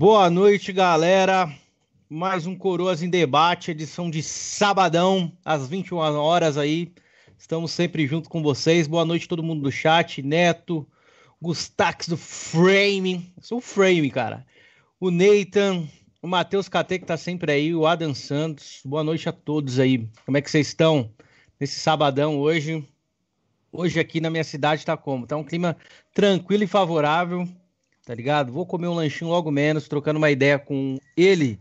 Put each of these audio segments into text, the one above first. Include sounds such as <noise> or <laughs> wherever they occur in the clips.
Boa noite, galera. Mais um Coroas em Debate, edição de sabadão, às 21 horas aí. Estamos sempre junto com vocês. Boa noite, todo mundo do chat. Neto, Gustax do Frame. Sou o Frame, cara. O Nathan, o Matheus KT, que tá sempre aí, o Adam Santos. Boa noite a todos aí. Como é que vocês estão nesse sabadão hoje? Hoje aqui na minha cidade tá como? Tá um clima tranquilo e favorável, tá ligado? Vou comer um lanchinho logo menos, trocando uma ideia com ele.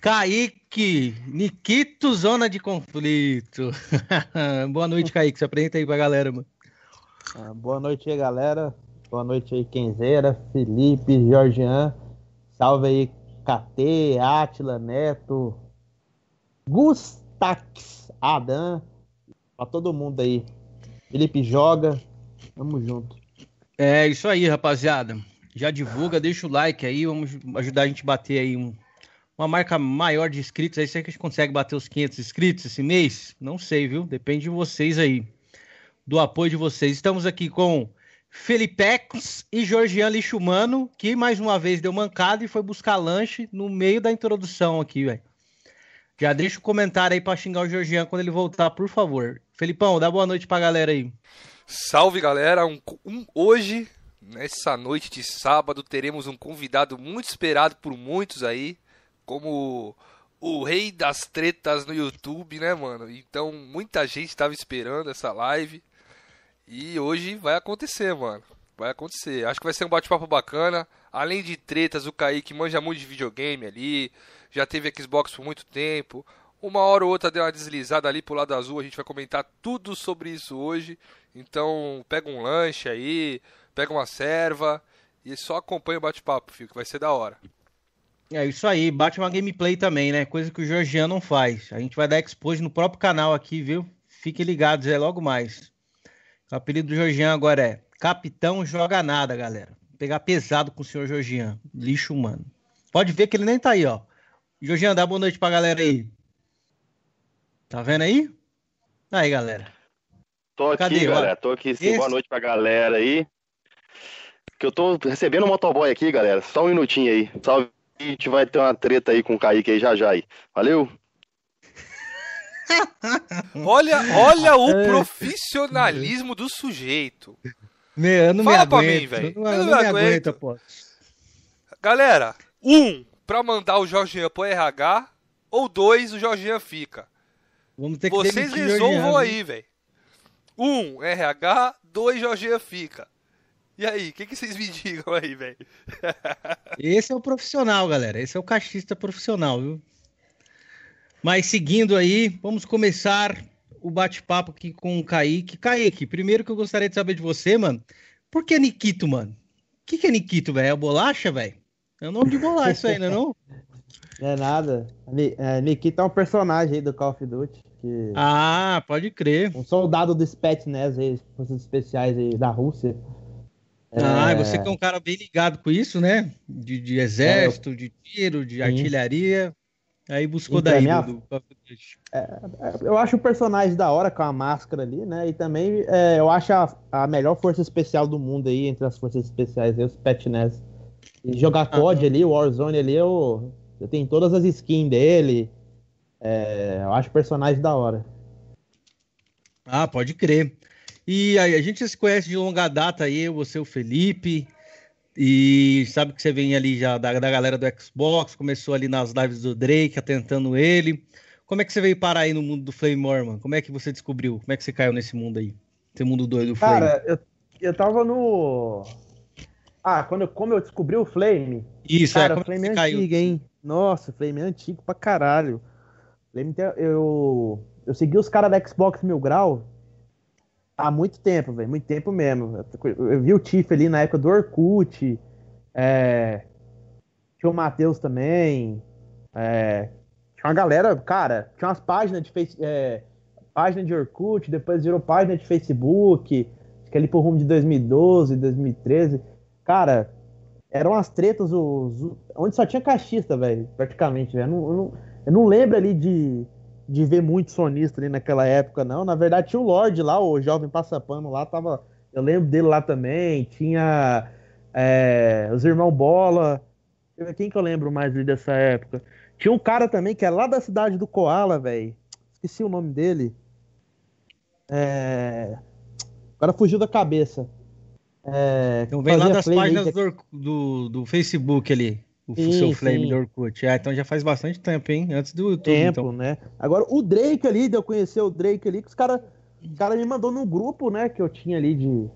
Kaique, Nikito Zona de Conflito. <laughs> boa noite, Kaique. Se apresenta aí pra galera, mano. Ah, boa noite aí, galera. Boa noite aí, Kenzeira, Felipe, Georgian. Salve aí, KT, Atila, Neto, Gustax, Adam. Pra todo mundo aí. Felipe joga. Tamo junto. É isso aí, rapaziada. Já divulga, deixa o like aí, vamos ajudar a gente a bater aí um, uma marca maior de inscritos. Aí será que a gente consegue bater os 500 inscritos esse mês? Não sei, viu? Depende de vocês aí, do apoio de vocês. Estamos aqui com Felipex e Georgian Lixumano, que mais uma vez deu mancada e foi buscar lanche no meio da introdução aqui, velho. Já deixa o comentário aí para xingar o Georgian quando ele voltar, por favor. Felipão, dá boa noite pra galera aí. Salve galera, um, um, hoje, nessa noite de sábado, teremos um convidado muito esperado por muitos aí, como o rei das tretas no YouTube, né, mano? Então muita gente estava esperando essa live e hoje vai acontecer, mano. Vai acontecer. Acho que vai ser um bate-papo bacana. Além de tretas, o Kaique manja muito de videogame ali já teve Xbox por muito tempo. Uma hora ou outra deu uma deslizada ali pro lado azul, a gente vai comentar tudo sobre isso hoje. Então, pega um lanche aí, pega uma serva e só acompanha o bate-papo, filho, que vai ser da hora. É isso aí, bate uma gameplay também, né? Coisa que o Georgian não faz. A gente vai dar expose no próprio canal aqui, viu? Fiquem ligados, é logo mais. O apelido do Georgian agora é Capitão Joga Nada, galera. Vou pegar pesado com o senhor Georgian. Lixo humano. Pode ver que ele nem tá aí, ó. Jorginho, dá boa noite pra galera aí. Tá vendo aí? Aí, galera. Tô aqui, Cadê, galera. Tô aqui sim. Esse... Boa noite pra galera aí. Que eu tô recebendo um motoboy aqui, galera. Só um minutinho aí. Salve. A gente vai ter uma treta aí com o Kaique aí já já aí. Valeu? <laughs> olha, olha o <laughs> profissionalismo do sujeito. Meu, eu não Fala me aguento. Pra mim, velho. Eu não, eu não, me, me aguento, pô. Galera, um, para mandar o Jorginho pro RH, ou dois, o Jorginho fica. Vamos ter que Vocês resolvam aí, velho. Um, RH, dois, Jorginho fica. E aí, o que, que vocês me digam aí, velho? Esse é o profissional, galera. Esse é o cachista profissional, viu? Mas seguindo aí, vamos começar o bate-papo aqui com o Kaique. Kaique, primeiro que eu gostaria de saber de você, mano. Por que Nikito, mano? O que, que é Nikito, velho? É a bolacha, velho? É o nome de bolacha aí, né, não? Não <laughs> é nada. É, Nikita é um personagem aí do Call of Duty. Que... Ah, pode crer. Um soldado do Spetsnaz aí, forças especiais aí da Rússia. Ah, é... você que é um cara bem ligado com isso, né? De, de exército, é, eu... de tiro, de Sim. artilharia. Aí buscou então, daí minha... do, é, é, eu acho o personagem da hora com a máscara ali, né? E também é, eu acho a, a melhor força especial do mundo aí, entre as forças especiais, aí, os Spetsnaz. E jogar COD ali, o Warzone ali, eu, eu tenho todas as skins dele. É, eu acho personagem da hora. Ah, pode crer. E aí, a gente se conhece de longa data aí, você, o Felipe, e sabe que você vem ali já da, da galera do Xbox, começou ali nas lives do Drake, atentando ele. Como é que você veio parar aí no mundo do Flame Mormon? Como é que você descobriu? Como é que você caiu nesse mundo aí? Esse mundo doido do Flame? Cara, eu, eu tava no. Ah, quando eu, como eu descobri o Flame. Isso, cara, é, o Flame é antigo, hein? Nossa, o Flame é antigo pra caralho. Flame eu, eu segui os caras da Xbox Mil Grau há muito tempo, velho. Muito tempo mesmo. Eu, vi o Tiff ali na época do Orkut. É, tinha o Matheus também. É, tinha uma galera, cara, tinha umas páginas de face, é, página de Orkut, depois virou página de Facebook. Acho que ali por rumo de 2012, 2013. Cara, eram as tretas os, onde só tinha caixista, velho, praticamente, velho. Eu, eu não lembro ali de, de ver muito sonista ali naquela época, não. Na verdade, tinha o Lorde lá, o jovem passapano lá, tava. Eu lembro dele lá também. Tinha é, os irmãos Bola. Quem que eu lembro mais dessa época? Tinha um cara também que é lá da cidade do Koala, velho. Esqueci o nome dele. É... Agora fugiu da cabeça. É... Então vem lá das páginas do, do, do, Facebook ali. O sim, seu Flame sim. do Orkut. Ah, então já faz bastante tempo, hein? Antes do YouTube. Tempo, então. né? Agora, o Drake ali, de eu conhecer o Drake ali, que os caras cara me mandou num grupo, né? Que eu tinha ali de.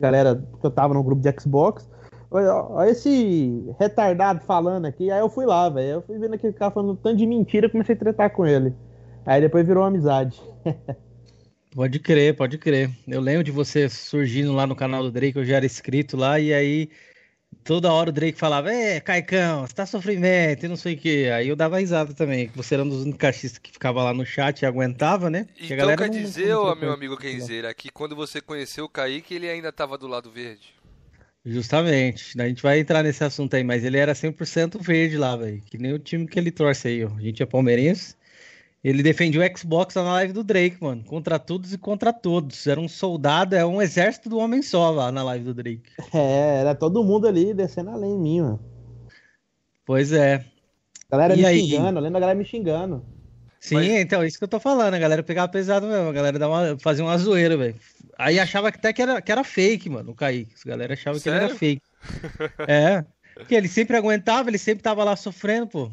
Galera, que eu tava no grupo de Xbox. Olha esse retardado falando aqui. Aí eu fui lá, velho. Eu fui vendo aquele cara falando tanto de mentira, comecei a tretar com ele. Aí depois virou amizade. <laughs> pode crer, pode crer. Eu lembro de você surgindo lá no canal do Drake, eu já era inscrito lá, e aí toda hora o Drake falava, é, Caicão, você tá sofrimento e não sei o que. Aí eu dava risada também, que você era um dos únicos cachistas que ficava lá no chat e aguentava, né? Porque então quer dizer, não, meu amigo Kenzeira, que quando você conheceu o Kaique, ele ainda tava do lado verde. Justamente. A gente vai entrar nesse assunto aí, mas ele era 100% verde lá, velho. Que nem o time que ele torce aí, ó. A gente é palmeirense. Ele defendia o Xbox na live do Drake, mano. Contra todos e contra todos. Era um soldado, é um exército do homem só lá na live do Drake. <laughs> É, era todo mundo ali descendo além em mim, mano. Pois é. A galera e me aí? xingando, lembra a galera me xingando. Sim, Mas... então, isso que eu tô falando. A galera pegava pesado mesmo. A galera dava uma, fazia uma zoeira, velho. Aí achava até que era, que era fake, mano, o Kaique. A galera achava Sério? que ele era fake. <laughs> é. Porque ele sempre aguentava, ele sempre tava lá sofrendo, pô.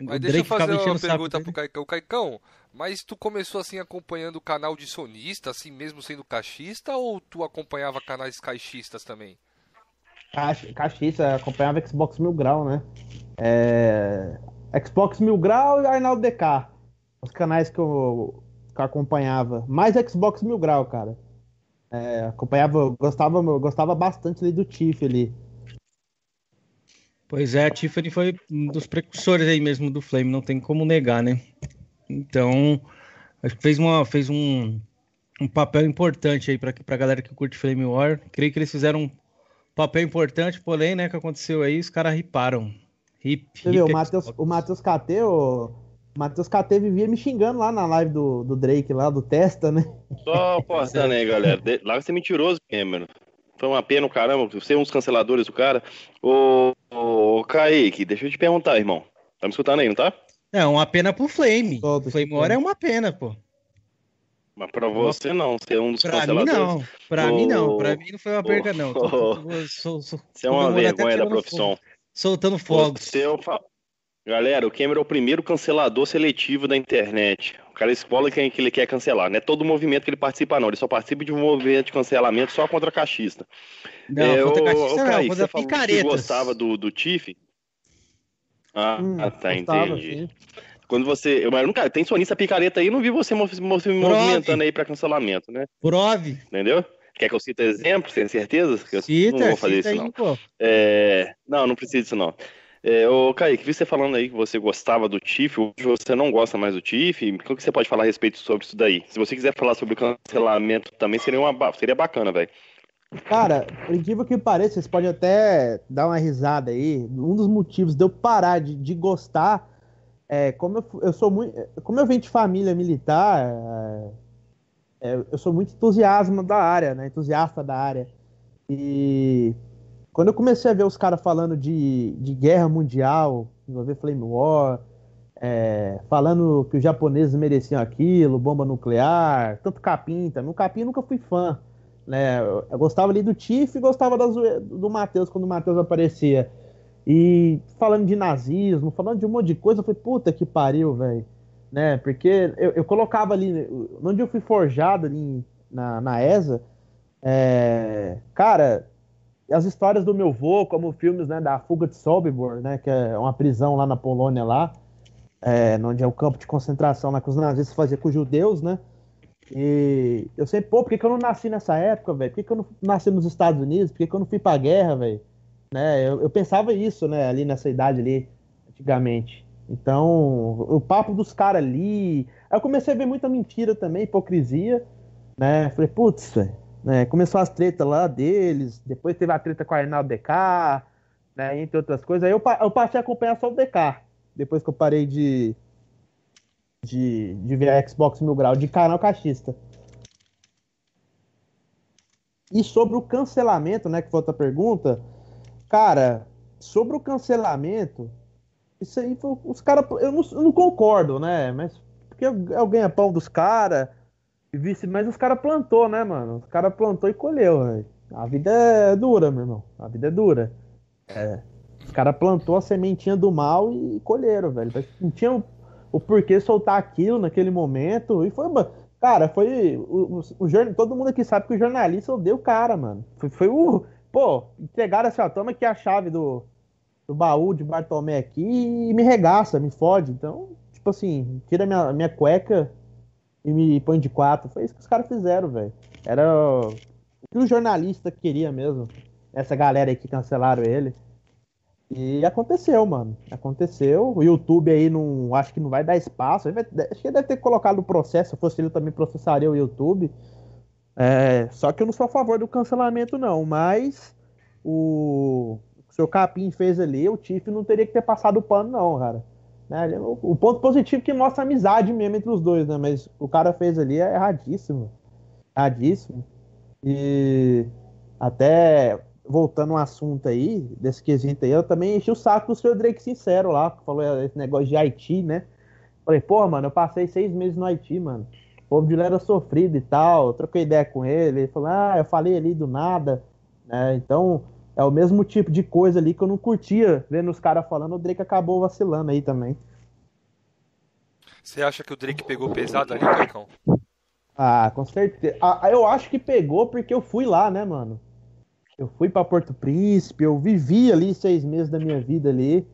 Mas o deixa eu fazer uma pergunta pro Caicão. Caicão, mas tu começou assim acompanhando o canal de sonista, assim mesmo sendo caixista, ou tu acompanhava canais caixistas também? Caixista, acompanhava Xbox Mil Grau, né? É... Xbox Mil Grau e Arnaldo DK. Os canais que eu, que eu acompanhava. Mais Xbox Mil Grau, cara. É, acompanhava, gostava, gostava bastante ali do Tiff ali. Pois é, a Tiffany foi um dos precursores aí mesmo do Flame, não tem como negar, né? Então, acho que fez, uma, fez um, um papel importante aí para a galera que curte Flame War. Creio que eles fizeram um papel importante, porém, né, que aconteceu aí, os caras riparam. Hip, Você hip viu, o Matheus, KT, o Matheus KT vivia me xingando lá na live do, do Drake, lá do Testa, né? Só postando aí, galera. <laughs> Lá vai ser mentiroso, Cameron. Foi uma pena, caramba, ser um dos canceladores do cara. Ô, ô, Kaique, deixa eu te perguntar, irmão. Tá me escutando aí, não tá? É, uma pena pro Flame. Todo Flame War é uma pena, pô. Mas pra você não, ser um dos pra canceladores. Mim não, pra mim não, pra mim não foi uma perda, não. Você é uma vergonha da profissão. Fogo, soltando fogos. Você é o... Galera, o Cameron é o primeiro cancelador seletivo da internet. O cara escola quem que ele quer cancelar. Não é todo movimento que ele participa, não. Ele só participa de um movimento de cancelamento só contra cachista. Não, é, contra cachista o, não, Kaique, contra você picaretas. gostava do, do Tiff? Ah, hum, tá, entendi. Quando você. Eu, nunca, tem sonista picareta aí, não vi você se movimentando aí pra cancelamento, né? Prove. Entendeu? Quer que eu cite exemplos, tem certeza? Que eu cita, não vou fazer isso, aí, não. Pô. É... Não, não precisa disso, não. É, ô, Kaique, vi você falando aí que você gostava do TIF, hoje você não gosta mais do TIF. O que você pode falar a respeito sobre isso daí? Se você quiser falar sobre o cancelamento também, seria, uma, seria bacana, velho. Cara, por incrível que pareça, vocês podem até dar uma risada aí. Um dos motivos de eu parar de, de gostar é como eu, eu sou muito. Como eu venho de família militar, é, é, eu sou muito entusiasmo da área, né? Entusiasta da área. E quando eu comecei a ver os caras falando de, de guerra mundial, envolver Flame War, é, falando que os japoneses mereciam aquilo, bomba nuclear, tanto Capim também. O Capim eu nunca fui fã. Né? Eu, gostava ali do Tiff e gostava do Matheus quando o Matheus aparecia. E falando de nazismo, falando de um monte de coisa, eu falei, puta que pariu, velho. Né? Porque eu, eu, colocava ali, onde eu fui forjado ali na, na ESA, é, cara, as histórias do meu avô, como filmes né, da Fuga de Sobibor, né, que é uma prisão lá na Polônia, lá, é, onde é o campo de concentração lá que os nazistas faziam com os judeus, né? E eu sei, pô, por que, que eu não nasci nessa época, velho? Por que, que eu não nasci nos Estados Unidos? Por que, que eu não fui pra guerra, velho? Né? Eu, eu, pensava isso, né, ali nessa idade ali, antigamente. Então, o papo dos caras ali. Aí eu comecei a ver muita mentira também, hipocrisia, né? Falei, putz, velho né? Começou as tretas lá deles, depois teve a treta com a Arnaldo DK, né? entre outras coisas. Aí eu, eu passei a acompanhar só o DK, depois que eu parei de, de, de ver a Xbox Mil Grau, de canal cachista. E sobre o cancelamento, né, que foi outra pergunta, cara, sobre o cancelamento, isso aí os caras. Eu, eu não, concordo, né? Mas porque é o ganha-pão dos caras. Mas os caras plantou, né, mano? Os caras plantou e colheu, velho. A vida é dura, meu irmão. A vida é dura. É. Os caras plantou a sementinha do mal e colheram, velho. Não tinha o, o porquê soltar aquilo naquele momento. E foi. Cara, foi. O, o, o, todo mundo aqui sabe que o jornalista odeia o cara, mano. Foi, foi o. Pô, entregaram assim, ó, toma aqui a chave do, do baú de Bartolomé aqui e me regaça, me fode. Então, tipo assim, tira minha, minha cueca e me põe de quatro. Foi isso que os caras fizeram, velho. Era o que o jornalista queria mesmo. Essa galera aí que cancelaram ele. E aconteceu, mano. Aconteceu. O YouTube aí não. Acho que não vai dar espaço. Vai, acho que deve ter colocado o processo. Se fosse ele também processaria o YouTube. É, só que eu não sou a favor do cancelamento, não. Mas o, o seu Capim fez ali, o Tiff não teria que ter passado o pano, não, cara. Né? O, o, ponto positivo é que mostra a amizade mesmo entre os dois, né? Mas o cara fez ali é erradíssimo. Erradíssimo. E até voltando um assunto aí, desse quesito aí, eu também enchi o saco do seu Drake Sincero lá, que falou esse negócio de Haiti, né? Falei, pô, mano, eu passei seis meses no Haiti, mano. O povo de lá era sofrido e tal. Eu troquei ideia com ele. Ele falou, ah, eu falei ali do nada. É, então, é o mesmo tipo de coisa ali que eu não curtia vendo os caras falando. O Drake acabou vacilando aí também. Você acha que o Drake pegou pesado ali, Caicão? Ah, com certeza. Ah, eu acho que pegou porque eu fui lá, né, mano? Eu fui para Porto Príncipe, eu vivi ali seis meses da minha vida ali,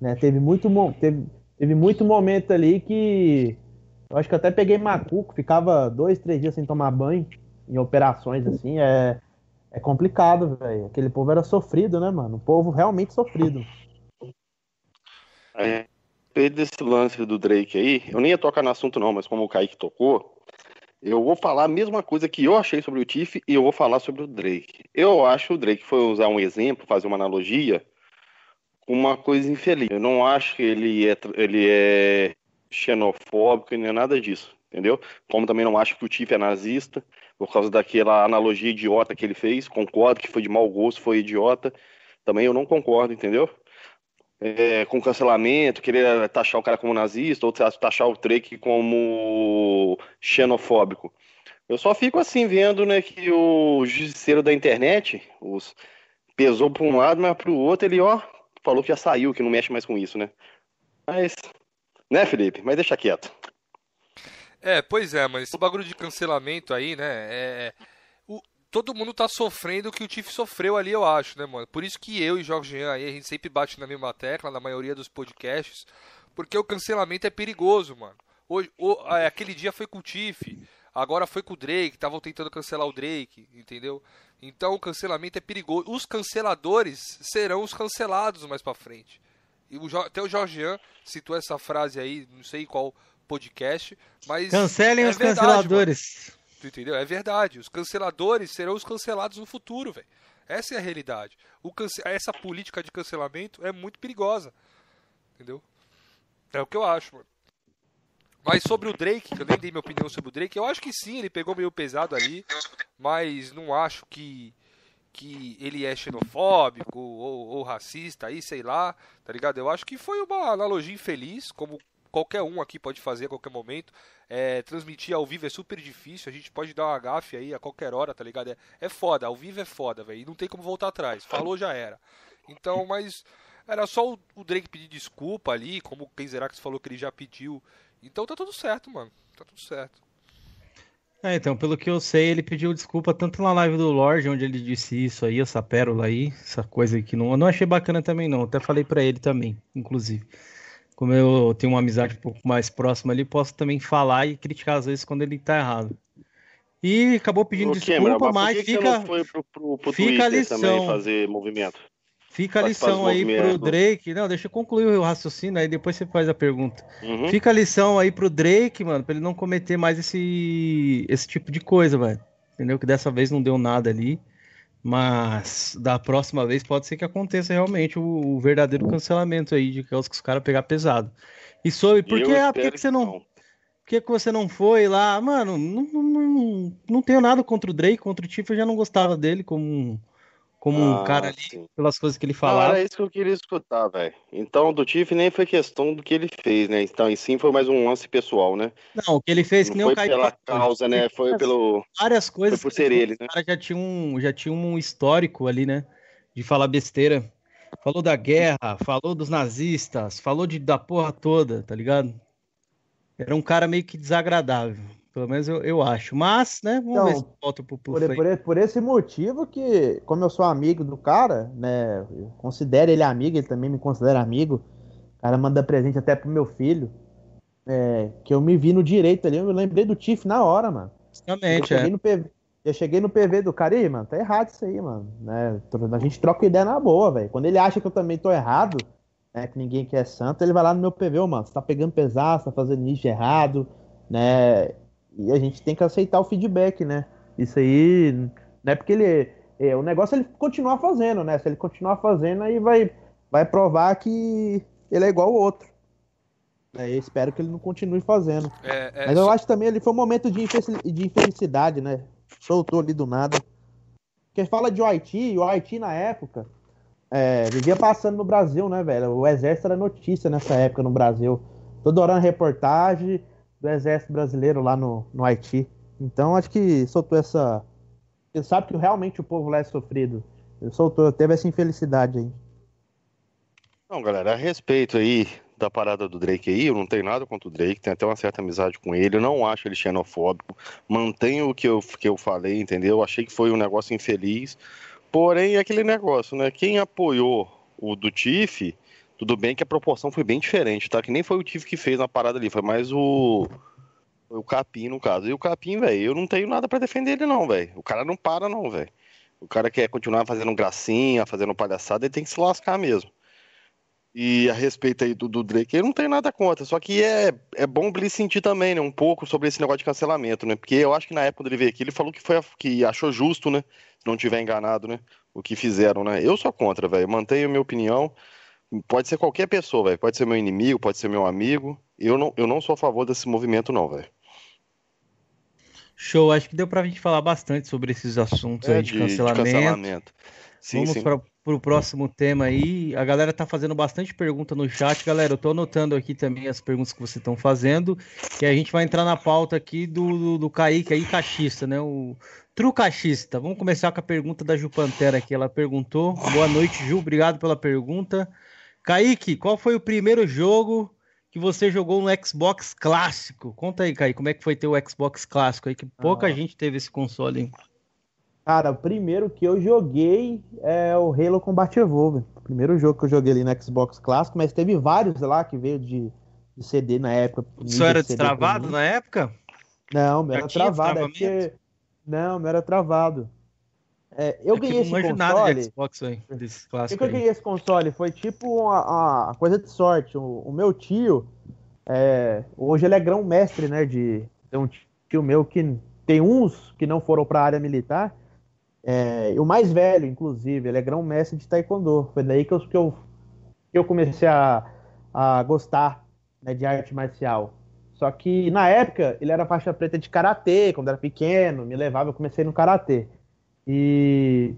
né? Teve muito, teve, teve muito momento ali que eu acho que até peguei macuco, ficava dois, três dias sem tomar banho em operações assim, é, é complicado, velho. Aquele povo era sofrido, né, mano? O povo realmente sofrido. É, desse lance do Drake aí, eu nem ia tocar no assunto não, mas como o Kaique tocou, eu vou falar a mesma coisa que eu achei sobre o Tiff e eu vou falar sobre o Drake. Eu acho que o Drake foi usar um exemplo, fazer uma analogia uma coisa infeliz. Eu não acho que ele é, ele é xenofóbico nem nada disso, entendeu? Como também não acho que o Tiff é nazista, por causa daquela analogia idiota que ele fez. Concordo que foi de mau gosto, foi idiota. Também eu não concordo, entendeu? é, com cancelamento, querer taxar o cara como nazista, ou taxar o Drake como xenofóbico. Eu só fico assim vendo né, que o justiceiro da internet os, pesou para um lado, mas para o outro ele ó, falou que já saiu, que não mexe mais com isso, né? Mas, né, Felipe? Mas deixa quieto. É, pois é, mas esse bagulho de cancelamento aí, né? É, todo mundo tá sofrendo o que o Tiff sofreu ali, eu acho, né, mano? Por isso que eu e Jorge Jean aí, a gente sempre bate na mesma tecla, na maioria dos podcasts, porque o cancelamento é perigoso, mano. Hoje, o, aquele dia foi com o Tiff, agora foi com o Drake, estavam tentando cancelar o Drake, entendeu? Então o cancelamento é perigoso. Os canceladores serão os cancelados mais para frente. E o, até o Jorge Jean citou essa frase aí, não sei qual podcast, mas. Cancelem é os verdade, canceladores. Mano. Tu entendeu? É verdade. Os canceladores serão os cancelados no futuro, velho. Essa é a realidade. O cance... Essa política de cancelamento é muito perigosa. Entendeu? É o que eu acho, mano. Mas sobre o Drake, que eu nem dei minha opinião sobre o Drake, eu acho que sim, ele pegou meio pesado ali, mas não acho que que ele é xenofóbico ou, ou, racista aí, sei lá, tá ligado? Eu acho que foi uma analogia infeliz, como qualquer um aqui pode fazer a qualquer momento. É, transmitir ao vivo é super difícil, a gente pode dar uma gafe aí a qualquer hora, tá ligado? É, é foda, ao vivo é foda, velho. E não tem como voltar atrás. Falou, já era. Então, mas era só o, o Drake pedir desculpa ali, como o Kenzerax falou que ele já pediu. Então tá tudo certo, mano. Tá tudo certo. É, então, pelo que eu sei, ele pediu desculpa tanto na live do Lorde, onde ele disse isso aí, essa pérola aí, essa coisa que não, eu não achei bacana também não, até falei para ele também, inclusive como eu tenho uma amizade um pouco mais próxima ali, posso também falar e criticar às vezes quando ele tá errado. E acabou pedindo desculpa, mas, fica, pro, pro, pro fica a lição. fazer movimento. Fica a lição aí pro Drake. Não, deixa eu concluir o raciocínio, aí depois você faz a pergunta. Uhum. Fica a lição aí pro Drake, mano, pra ele não cometer mais esse, esse tipo de coisa, velho. Entendeu? Que dessa vez não deu nada ali. Mas da próxima vez pode ser que aconteça realmente o, o verdadeiro cancelamento aí de que os, caras pegar pesado. E sobre por que, ah, por que, que você não. Por que, que você não foi lá? Mano, não, não, não, não tenho nada contra o Drake, contra o Tiff, eu já não gostava dele como, como um ah, cara ali, sim. pelas coisas que ele falava. Não, era isso que eu queria escutar, velho. Então, do Tiff nem foi questão do que ele fez, né? Então, em sim foi mais um lance pessoal, né? Não, o que ele fez Não que nem o Kaique. Foi pela causa, né? Foi pelo. Várias coisas. Foi por ser ele, né? O cara já tinha, um, já tinha um histórico ali, né? De falar besteira. Falou da guerra, falou dos nazistas, falou de, da porra toda, tá ligado? Era um cara meio que desagradável. Pelo menos eu, eu acho. Mas, né, vamos então, ver se volta pro, pro por, por, por, esse motivo que, como eu sou amigo do cara, né, eu considero ele amigo, ele também me considera amigo. O cara manda presente até pro meu filho. É, que eu me vi no direito ali, eu lembrei do Tiff na hora, mano. Justamente, eu cheguei, é. no PV, eu cheguei no PV do cara, e, mano, tá errado isso aí, mano. Né? A gente troca ideia na boa, velho. Quando ele acha que eu também tô errado, né, que ninguém quer santo, ele vai lá no meu PV, oh, mano, você tá pegando pesado, você tá fazendo isso errado, né? E a gente tem que aceitar o feedback, né? Isso aí, não é porque ele. É, o negócio é ele continuar fazendo, né? Se ele continuar fazendo, aí vai, vai provar que ele é igual ao outro. É, eu espero que ele não continue fazendo. É, é, Mas eu só... acho também ele foi um momento de, de infelicidade, né? Soltou ali do nada. Porque fala de Haiti, o Haiti na época é, vivia passando no Brasil, né, velho? O exército era notícia nessa época no Brasil. Toda hora reportagem, do exército brasileiro lá no, no Haiti. Então acho que soltou essa. Ele sabe que realmente o povo lá é sofrido. Ele soltou, teve essa infelicidade aí. Não, galera, a respeito aí da parada do Drake aí, eu não tenho nada contra o Drake, tenho até uma certa amizade com ele, eu não acho ele xenofóbico, mantenho o que eu, que eu falei, entendeu? Achei que foi um negócio infeliz, porém é aquele negócio, né? Quem apoiou o do Tiff tudo bem que a proporção foi bem diferente, tá? Que nem foi o Tiff que fez na parada ali, foi mais o. O Capim, no caso. E o Capim, velho, eu não tenho nada para defender ele, não, velho. O cara não para, não, velho. O cara quer continuar fazendo gracinha, fazendo palhaçada, ele tem que se lascar mesmo. E a respeito aí do, do Drake, eu não tenho nada contra. Só que é, é bom ele sentir também, né? Um pouco sobre esse negócio de cancelamento, né? Porque eu acho que na época quando ele veio aqui, ele falou que foi que achou justo, né? Se não tiver enganado, né? O que fizeram, né? Eu sou contra, velho. Mantenho a minha opinião. Pode ser qualquer pessoa, velho. Pode ser meu inimigo, pode ser meu amigo. Eu não, eu não sou a favor desse movimento, não, velho. Show, acho que deu pra gente falar bastante sobre esses assuntos é, aí de, de, cancelamento. De cancelamento. Sim, Vamos para o próximo tema aí. A galera tá fazendo bastante pergunta no chat. Galera, eu tô anotando aqui também as perguntas que vocês estão fazendo. Que a gente vai entrar na pauta aqui do, do, do Kaique aí, cachista, né? O trucachista. Vamos começar com a pergunta da Ju Pantera aqui. Ela perguntou. Boa noite, Ju. Obrigado pela pergunta. Kaique, qual foi o primeiro jogo que você jogou no Xbox clássico? Conta aí, Kaique, como é que foi ter o Xbox clássico aí, que pouca ah. gente teve esse console, hein? Cara, o primeiro que eu joguei é o Halo Combat Evolved. O primeiro jogo que eu joguei ali no Xbox clássico, mas teve vários lá que veio de, de CD na época. Isso era de destravado na época? Não, meu era travado. É porque... Não, meu era travado. É, eu é ganhei esse console. Nada de Xbox aí, desse clássico. eu ganhei esse console foi tipo uma, uma coisa de sorte. O, o meu tio, é, hoje ele é grão mestre, né? De tem um tio meu que tem uns que não foram para a área militar. É, o mais velho, inclusive, ele é grão mestre de taekwondo. Foi daí que eu, que eu, que eu comecei a, a gostar né, de arte marcial. Só que na época ele era faixa preta de karatê, quando era pequeno, me levava, eu comecei no karatê. E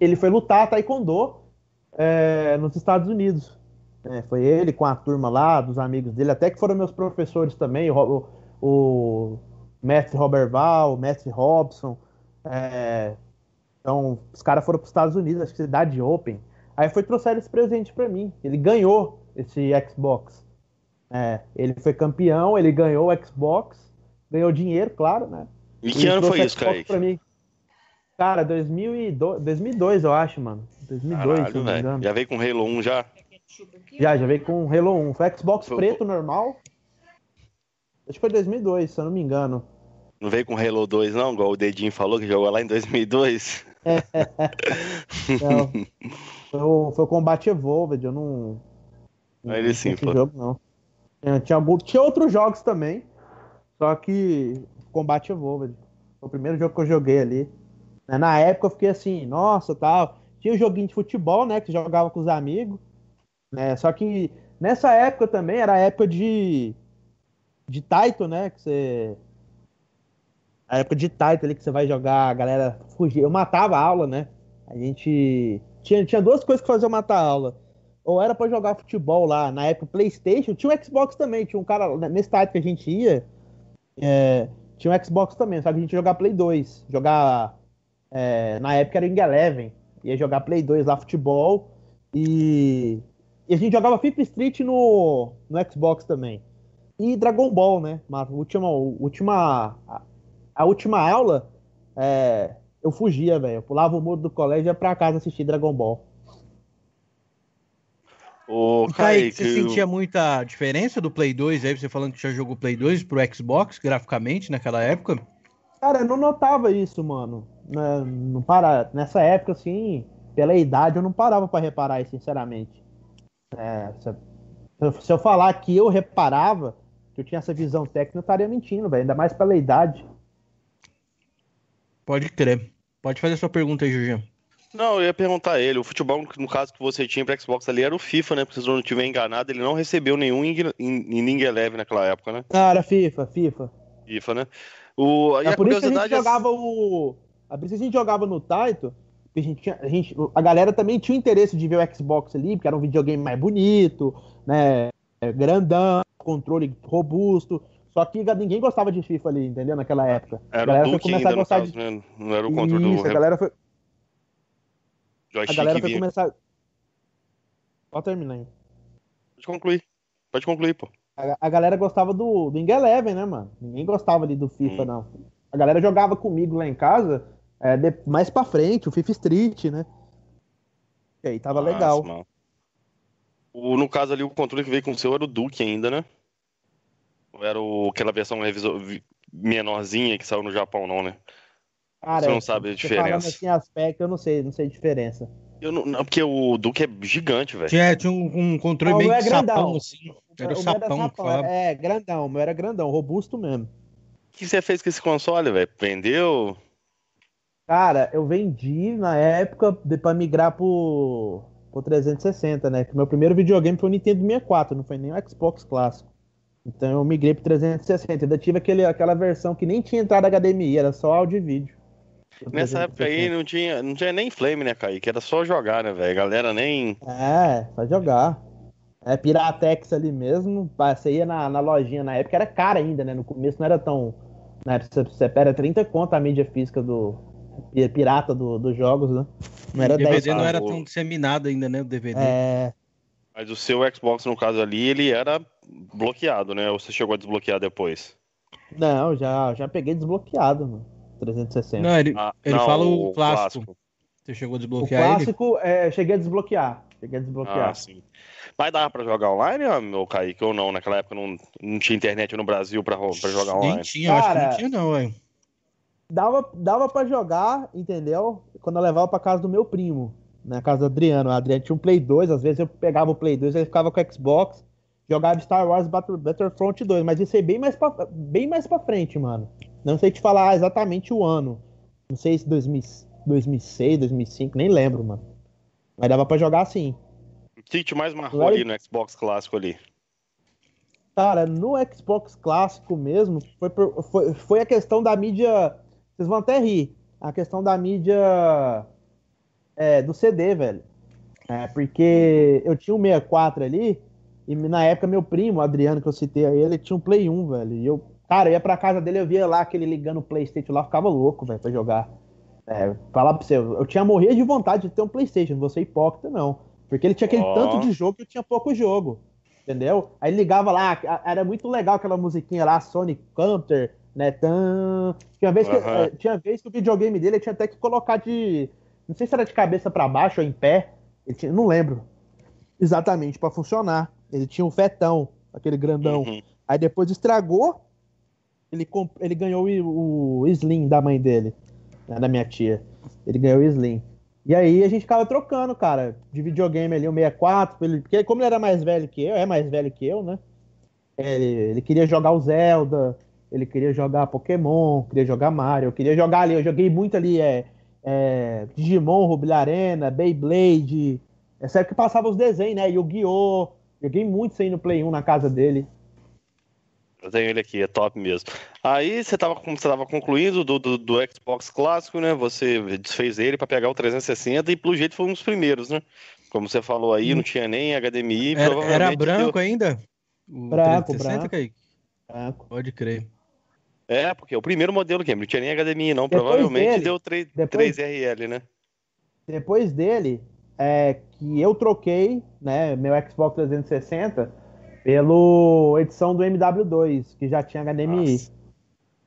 ele foi lutar taekwondo é, nos Estados Unidos. É, foi ele com a turma lá, dos amigos dele, até que foram meus professores também, o, o, mestre Robert Val, o mestre Robson. É, então, os caras foram para os Estados Unidos, acho que cidade Open. Aí foi trouxer esse presente para mim. Ele ganhou esse Xbox. É, ele foi campeão, ele ganhou o Xbox, ganhou dinheiro, claro, né? E que ano foi isso, Kaique? Pra mim. Cara, 2002, 2002, eu acho, mano. 2002, Caralho, se não me engano. Já veio com Halo 1 já? Já, já veio com Halo 1. Foi Xbox foi, preto normal. Acho que foi 2002, se eu não me engano. Não veio com Halo 2 não, igual o Dedinho falou que jogou lá em 2002? <laughs> não. Foi o, foi o Combat Evolved, eu não... não ele sim, pô. Jogo, não. Tinha, tinha, tinha outros jogos também, só que Combat Evolved. Foi o primeiro jogo que eu joguei ali. Né, na época eu fiquei assim, nossa, tal. Tinha um joguinho de futebol, né? Que jogava com os amigos. Né? Só que nessa época também era a época de. De Taito, né? Que você. A época de Titan ali que você vai jogar, a galera fugia. Eu matava a aula, né? A gente. Tinha, tinha duas coisas que faziam matar a aula. Ou era para jogar futebol lá, na época PlayStation, tinha o Xbox também, tinha um cara, nesse Titan que a gente ia, é, tinha um Xbox também, só que a gente jogar Play 2. Jogar. É, na época era o Eleven. Ia jogar Play 2 lá, futebol. E, e a gente jogava FIFA Street no, no Xbox também. E Dragon Ball, né? A última, última, a última aula, é, eu fugia, velho. Eu pulava o muro do colégio e ia pra casa assistir Dragon Ball. Ô, Kaique, você sentia muita diferença do Play 2 aí, você falando que já jogou Play 2 pro Xbox, graficamente, naquela época? Cara, eu não notava isso, mano. Né, não para... Nessa época, assim, pela idade, eu não parava para reparar isso, sinceramente. É, se, eu falar que eu reparava, que eu tinha essa visão técnica, eu estaria mentindo, velho. Ainda mais pela idade. Pode crer. Pode fazer sua pergunta aí, Julião. Não, eu ia perguntar a ele. O futebol, no caso que você tinha para Xbox ali, era o FIFA, né? Porque se eu não estiver enganado, ele não recebeu nenhum Ninguém Leve naquela época, né? Ah, era FIFA, FIFA. FIFA, né? O, é por isso que a gente é... jogava o. É por isso que a gente jogava no Taito. A, gente tinha, a, gente, a galera também tinha interesse de ver o Xbox ali, porque era um videogame mais bonito, né? Grandão, controle robusto. Só que ninguém gostava de FIFA ali, entendeu? Naquela época. Era a galera o Duke foi começar ainda, a gostar caso, de... né? Não era o controle Isso, do... a galera foi... Joystick a galera foi vinha. começar... Pode terminar aí. Pode concluir. Pode concluir, pô. A, a galera gostava do, do Ing Eleven, né, mano? Ninguém gostava ali do FIFA, hum. não. A galera jogava comigo lá em casa, é, de, mais pra frente, o FIFA Street, né? E aí tava Nossa, legal. O, no caso ali, o controle que veio com o seu era o Duke ainda, né? Ou era o, aquela versão revisor, menorzinha que saiu no Japão, não, né? Cara, você não sabe a diferença. assim aspecto, eu não sei, não sei a diferença. Eu não, não porque o Duke é gigante, velho. Tinha, tinha um, um controle não, meio é sapão, assim. Era o, o sapão, era sapão é, é, grandão, o meu era grandão, robusto mesmo. O que você fez com esse console, velho? Vendeu? Cara, eu vendi na época pra migrar pro, pro 360, né? Que meu primeiro videogame foi o Nintendo 64, não foi nem o Xbox clássico. Então eu migrei pro 360. Ainda tive aquele, aquela versão que nem tinha entrada HDMI, era só áudio e vídeo. Nessa época aí não tinha, não tinha nem flame, né, Kaique? Era só jogar, né, velho? Galera nem. É, só jogar. É, Piratex ali mesmo. Você ia na, na lojinha na época, era cara ainda, né? No começo não era tão. Né, você, você pera 30 conto a mídia física do. Pirata do, dos jogos, né? Não era o DVD 10, não era tão disseminado ainda, né? O DVD. É. Mas o seu Xbox, no caso ali, ele era bloqueado, né? Ou você chegou a desbloquear depois? Não, já, já peguei desbloqueado, mano. 360. Não, ele, ah, ele não, fala o, o clássico. clássico. Você chegou a desbloquear o clássico, ele? É, cheguei a desbloquear. Cheguei a desbloquear. Ah, sim. Mas dava pra jogar online, ou Kaique, ou não? Naquela época não, não tinha internet no Brasil pra, pra jogar online? Nem tinha, Cara, acho que não tinha não, hein? Dava, dava pra jogar, entendeu? Quando eu levava pra casa do meu primo, na casa do Adriano. O Adriano tinha um Play 2, às vezes eu pegava o Play 2, ele ficava com o Xbox, jogava Star Wars Battlefront 2, mas isso aí bem mais pra, bem mais pra frente, mano. Não sei te falar exatamente o ano. Não sei se 2000, 2006, 2005, nem lembro, mano. Mas dava pra jogar assim. O que te mais marcou ali no Xbox clássico ali? Cara, no Xbox clássico mesmo, foi, foi, foi a questão da mídia. Vocês vão até rir. A questão da mídia é, do CD, velho. É, porque eu tinha um 64 ali, e na época meu primo, Adriano, que eu citei aí, ele tinha um Play 1, velho. E eu Cara, eu ia pra casa dele, eu via lá aquele ligando o Playstation lá, ficava louco, velho, pra jogar. É, falar pra você, eu tinha morrido de vontade de ter um Playstation, não vou ser hipócrita, não. Porque ele tinha aquele oh. tanto de jogo que eu tinha pouco jogo. Entendeu? Aí ligava lá, era muito legal aquela musiquinha lá, Sonic Counter, né? Tan... Tinha vez, que, uhum. tinha vez que o videogame dele tinha até que colocar de. Não sei se era de cabeça para baixo ou em pé. Tinha, não lembro exatamente para funcionar. Ele tinha um fetão, aquele grandão. Uhum. Aí depois estragou ele, ele ganhou o, Slim da mãe dele, né, da minha tia. Ele ganhou o Slim. E aí a gente ficava trocando, cara, de videogame ali, o 64, ele, porque como ele era mais velho que eu, é mais velho que eu, né? Ele, ele queria jogar o Zelda, ele queria jogar Pokémon, queria jogar Mario, queria jogar ali, eu joguei muito ali, é, é Digimon, Rubil Arena, Beyblade, é sério que passava os desenhos, né? Yu-Gi-Oh! Joguei muito isso aí no Play 1 na casa dele. Eu tenho ele aqui, é top mesmo. Aí você estava você tava concluindo do, do, do, Xbox clássico, né? Você desfez ele para pegar o 360 e pelo jeito foi um dos primeiros, né? Como você falou aí, hum. não tinha nem HDMI. Era, era branco deu... ainda? O branco, 360, branco. branco. Pode crer. É, porque é o primeiro modelo que não tinha nem HDMI, não. Depois Provavelmente dele, deu 3, depois, 3RL, né? Depois dele, é que eu troquei, né, meu Xbox 360 pelo edição do MW2, que já tinha HDMI.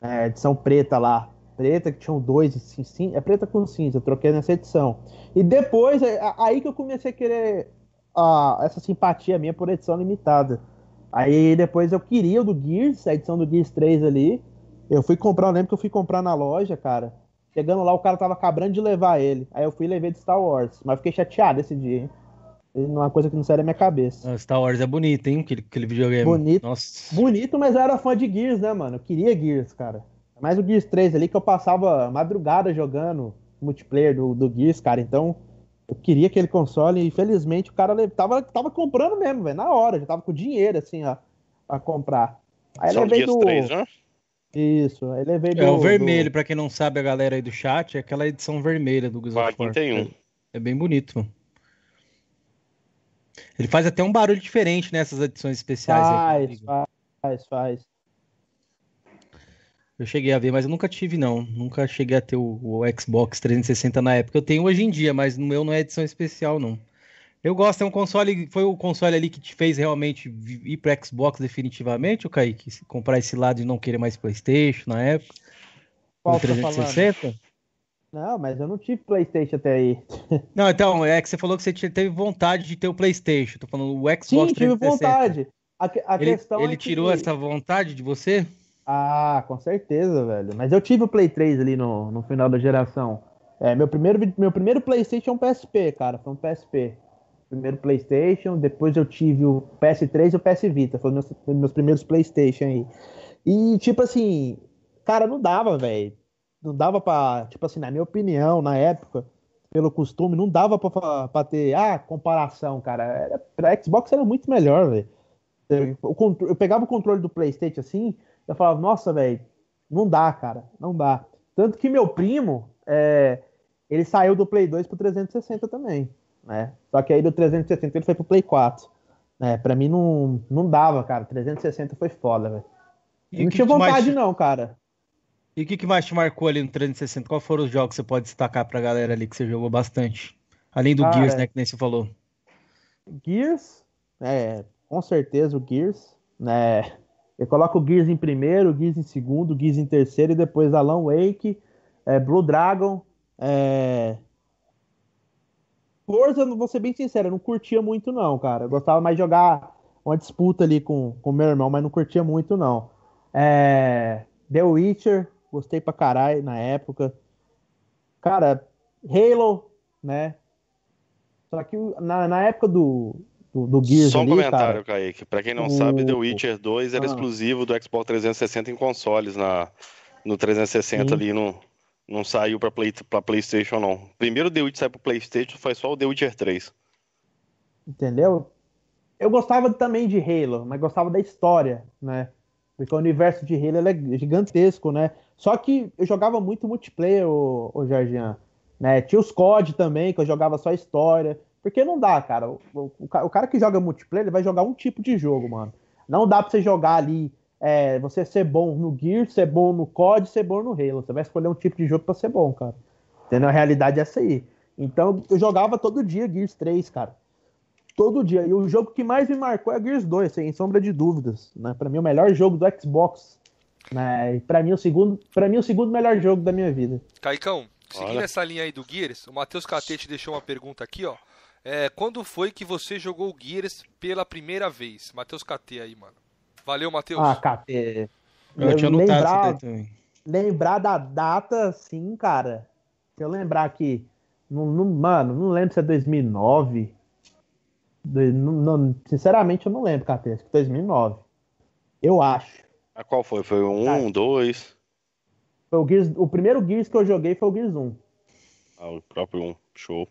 É, edição preta lá. Preta, que tinha um dois, sim, é preta com cinza, eu troquei nessa edição. E depois, é, aí que eu comecei a querer uh, essa simpatia minha por edição limitada. Aí depois eu queria o do Gears, a edição do Gears 3 ali. Eu fui comprar, eu lembro que eu fui comprar na loja, cara. Chegando lá, o cara tava acabando de levar ele. Aí eu fui e levei de Star Wars. Mas fiquei chateado esse dia, hein? Uma coisa que não sai da minha cabeça. Ah, Star Wars é bonito, hein? Aquele, aquele videogame. Bonito. Nossa. Bonito, mas eu era fã de Gears, né, mano? Eu queria Gears, cara. Mais o Gears 3 ali que eu passava madrugada jogando multiplayer do, do Gears, cara. Então, eu queria aquele console e infelizmente o cara tava, tava comprando mesmo, velho, na hora. Já tava com dinheiro, assim, ó, pra comprar. Aí São levei do... 3, né? Isso, aí levei do... É o vermelho, do... pra quem não sabe, a galera aí do chat, é aquela edição vermelha do Gears of War. É, é bem bonito, mano. Ele faz até um barulho diferente nessas edições especiais. Faz, aí, faz, faz. Eu cheguei a ver, mas eu nunca tive, não. Nunca cheguei a ter o, o, Xbox 360 na época. Eu tenho hoje em dia, mas no meu não é edição especial, não. Eu gosto, é um console. Foi o console ali que te fez realmente ir para Xbox definitivamente, o Kaique? Comprar esse lado e não querer mais PlayStation na época? Qual o 360? Tá não, mas eu não tive PlayStation até aí. <laughs> Não, então, é que você falou que você teve vontade de ter o PlayStation. Tô falando o Xbox Sim, 360. tive vontade. A, a ele, questão ele é tirou que... essa vontade de você? Ah, com certeza, velho. Mas eu tive o Play 3 ali no, no final da geração. É, meu primeiro, meu primeiro PlayStation é um PSP, cara. Foi um PSP. Primeiro PlayStation, depois eu tive o PS3 e o PS Vita. Foram meus, meus primeiros PlayStation aí. E, tipo assim, cara, não dava, velho. Não dava pra, tipo assim, na minha opinião, na época, pelo costume, não dava pra, pra ter, ah, comparação, cara. Era, pra Xbox era muito melhor, velho. Eu, eu pegava o controle do PlayStation assim, eu falava, nossa, velho, não dá, cara, não dá. Tanto que meu primo, é, ele saiu do Play 2 pro 360 também, né? Só que aí do 360 ele foi pro Play 4. Né? Pra mim não, não dava, cara. 360 foi foda, velho. Não tinha vontade, mais... não, cara. E o que, que mais te marcou ali no 360? Qual foram os jogos que você pode destacar pra galera ali que você jogou bastante? Além do Gears, né? Que nem você falou. Gears, é, com certeza o Gears, né? Eu coloco o Gears em primeiro, o Gears em segundo, o Gears em terceiro e depois Alan Wake, é, Blue Dragon. É... Forza, vou ser bem sincero, eu não curtia muito não, cara. Eu gostava mais de jogar uma disputa ali com o meu irmão, mas não curtia muito não. É... The Witcher, gostei pra caralho na época. Cara, Halo, né? Só que na, na época do, do, do Gears Só um ali, comentário, cara, Kaique. Pra quem não o... sabe, The Witcher 2 era ah. exclusivo do Xbox 360 em consoles. Na, no 360 Sim. ali não, não saiu pra, play, pra PlayStation, não. Primeiro The Witcher saiu pro PlayStation, foi só o The Witcher 3. Entendeu? Eu gostava também de Halo, mas gostava da história, né? Porque o universo de Halo é gigantesco, né? Só que eu jogava muito multiplayer, o, o Jorginho. Né? Tinha os COD também, que eu jogava só história. Porque não dá, cara. O, o, o, cara que joga multiplayer, ele vai jogar um tipo de jogo, mano. Não dá pra você jogar ali, é, você ser bom no Gear, ser bom no COD, ser bom no Halo. Você vai escolher um tipo de jogo pra ser bom, cara. Entendeu? A realidade é essa aí. Então, eu jogava todo dia Gears 3, cara. Todo dia. E o jogo que mais me marcou é Gears 2, sem sombra de dúvidas. Né? Pra mim, o melhor jogo do Xbox. Né? E pra mim, o segundo, pra mim, o segundo melhor jogo da minha vida. Caicão, seguindo Olha. essa linha aí do Gears, o Matheus Catete deixou uma pergunta aqui, ó. É, quando foi que você jogou Gears pela primeira vez? Matheus KT aí, mano. Valeu, Matheus. Ah, KT. Eu, eu tinha lembrar, lembrar da data, sim, cara. Se eu lembrar aqui, não, não, mano, não lembro se é 2009. Não, não, sinceramente, eu não lembro, KT. Acho que 2009. Eu acho. A qual foi? Foi o 1, 2? Foi o, Gears, o primeiro Gears que eu joguei foi o Gears 1. Ah, o próprio 1. Show.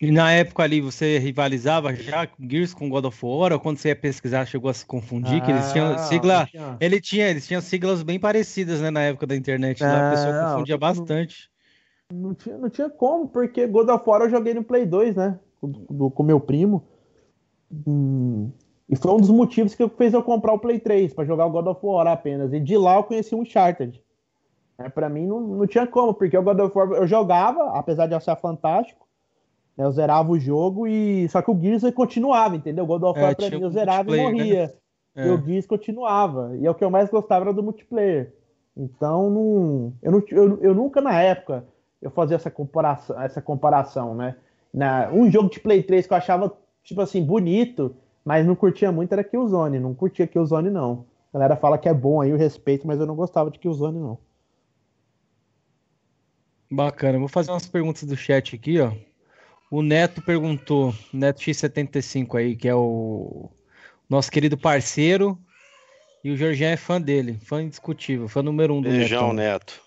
E na época ali você rivalizava já Gears com God of War, ou quando você ia pesquisar chegou a se confundir, ah, que eles tinham ah, sigla. Tinha. Ele tinha, eles tinham siglas bem parecidas, né, na época da internet. Lá, a pessoa confundia bastante. Não, não, tinha, não tinha como, porque God of War eu joguei no Play 2, né? Com, com meu primo. Hum, e foi um dos motivos que fez eu comprar o Play 3, para jogar o God of War apenas. E de lá eu conheci o Uncharted. É, para mim não, não tinha como, porque o God of War eu jogava, apesar de achar fantástico. Né, eu zerava o jogo e. Só que o Gears continuava, entendeu? O God of é, War é, pra mim eu zerava e né? morria. Né? E o Gears continuava. E é o que eu mais gostava era do multiplayer. Então, não, eu, não, eu, eu nunca na época eu fazia essa comparação, essa comparação, né? Na, um jogo de Play 3 que eu achava, tipo assim, bonito, mas não curtia muito era Killzone. Não curtia Killzone, não. A galera fala que é bom aí o respeito, mas eu não gostava de Killzone, não. Bacana. Vou fazer umas perguntas do chat aqui, ó. O Neto perguntou, Neto X75 aí, que é o nosso querido parceiro, e o Jorginho é fã dele, fã indiscutível, fã número um do Beijão, Neto.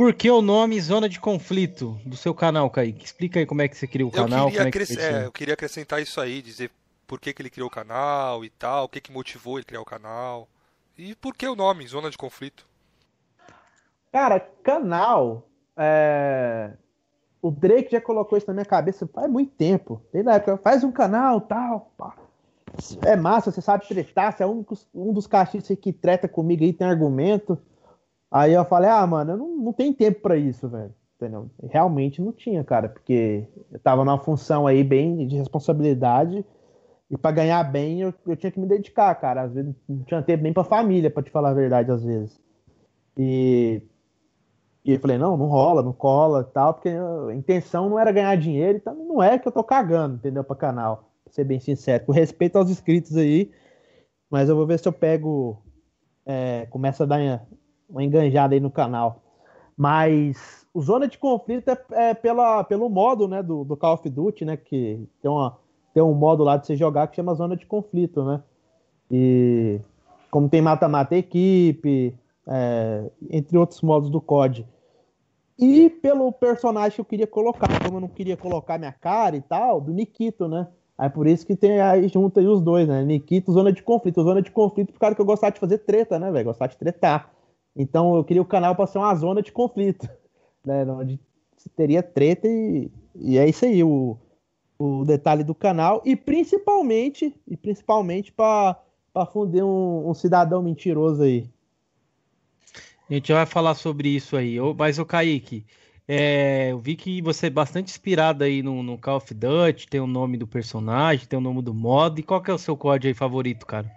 Por que o nome Zona de Conflito do seu canal, Kaique? Explica aí como é que você criou o canal. Eu queria, é que é, eu queria acrescentar isso aí, dizer por que, que ele criou o canal e tal, o que, que motivou ele criar o canal. E por que o nome Zona de Conflito? Cara, canal é... O Drake já colocou isso na minha cabeça faz muito tempo. Desde a época, faz um canal tal. Pá. É massa, você sabe tretar, você é um, um dos cachistas que treta comigo aí, tem argumento. Aí eu falei, ah, mano, eu não, não tenho tempo para isso, velho. Entendeu? Realmente não tinha, cara, porque eu tava numa função aí bem de responsabilidade e para ganhar bem eu, eu tinha que me dedicar, cara. Às vezes não tinha tempo nem pra família, para te falar a verdade, às vezes. E e eu falei, não, não rola, não cola tal, porque a intenção não era ganhar dinheiro, então não é que eu tô cagando, entendeu, pra canal, pra ser bem sincero. Com respeito aos inscritos aí, mas eu vou ver se eu pego, é, começa a dar uma enganjada aí no canal. Mas o Zona de Conflito é, é pela, pelo modo, né, do, do, Call of Duty, né, que tem, uma, tem um modo lá de você jogar que chama Zona de Conflito, né, e como tem mata-mata equipe, é, entre outros modos do COD. E pelo personagem que eu queria colocar, como eu não queria colocar minha cara e tal, do Nikito, né? Aí por isso que tem aí junta aí os dois, né? Nikito, zona de conflito. Zona de conflito por causa que eu gostava de fazer treta, né, velho? Gostava de tretar. Então eu queria o canal para ser uma zona de conflito, <laughs> né? Onde teria treta e, e é isso aí, o, o detalhe do canal. E principalmente, e principalmente para fundir um, um cidadão mentiroso aí. A gente vai falar sobre isso aí. Mas, o Kaique, é, eu vi que você é bastante inspirado aí no, no, Call of Duty, tem o nome do personagem, tem o nome do modo. E qual que é o seu código aí favorito, cara?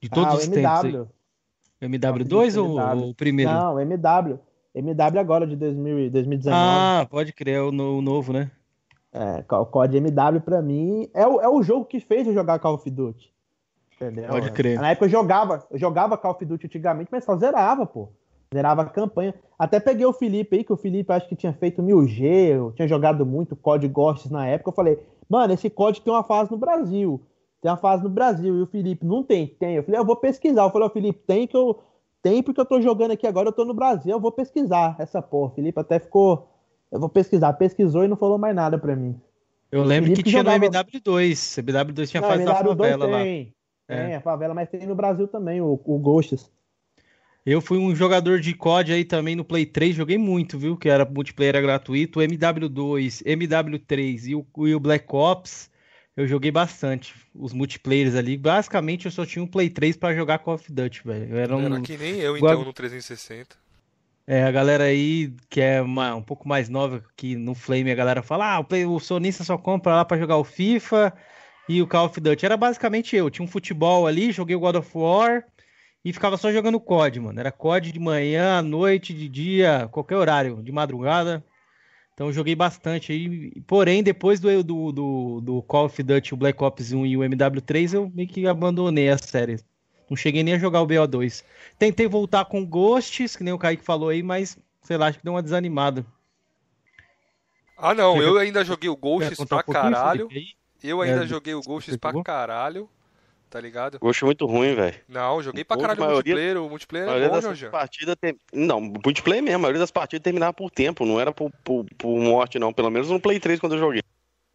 De todos ah, os MW. tempos. Aí. MW2 ou, ou, o primeiro? Não, MW. MW agora de 2000, 2019. Ah, pode crer, é o, no, o novo, né? É, o código MW pra mim é o, é o jogo que fez eu jogar Call of Duty. Entendeu? Pode crer. Na época eu jogava, eu jogava Call of Duty antigamente, mas só zerava, pô. Zerava a campanha. Até peguei o Felipe aí, que o Felipe acho que tinha feito 1000G, eu tinha jogado muito COD Ghosts na época. Eu falei, mano, esse COD tem uma fase no Brasil. Tem uma fase no Brasil. E o Felipe, não tem? Tem. Eu falei, eu vou pesquisar. Eu falei, o Felipe, tem que eu. Tem porque eu tô jogando aqui agora, eu tô no Brasil, eu vou pesquisar essa porra. O Felipe até ficou. Eu vou pesquisar. Pesquisou e não falou mais nada pra mim. Eu lembro que, que tinha jogava... no MW2. MW2 tinha não, fase MW2 da favela tem. lá. Tem, é. a favela, mas tem no Brasil também, o, o Ghosts. Eu fui um jogador de COD aí também no Play 3, joguei muito, viu? Que era multiplayer era gratuito. O MW2, MW3 e o, e o Black Ops, eu joguei bastante. Os multiplayers ali. Basicamente, eu só tinha um Play 3 para jogar Call of Duty, velho. Era, um... era que nem eu, então, no 360. É, a galera aí que é uma, um pouco mais nova que no Flame, a galera fala: ah, o, play, o sonista só compra lá para jogar o FIFA e o Call of Duty. Era basicamente eu. Tinha um futebol ali, joguei o God of War e ficava só jogando COD, mano. Era COD de manhã, à noite, de dia, qualquer horário, de madrugada. Então joguei bastante aí. Porém, depois do, do, do, do Call of Duty, o Black Ops 1 e o MW3, eu meio que abandonei a série. Não cheguei nem a jogar o BO2. Tentei voltar com Ghosts, que nem o Kaique falou aí, mas sei lá, acho que deu uma desanimada. Ah, não, eu ainda joguei o Ghosts pra um caralho. Eu ainda é, joguei o Ghosts pra caralho tá ligado? Ghost é muito ruim, velho. Não, joguei pra caralho o multiplayer, o multiplayer é bom, Jorge. Partida tem... Não, multiplayer mesmo, a maioria das partidas terminava por tempo, não era por, por, por, morte, não. Pelo menos no Play 3 quando eu joguei.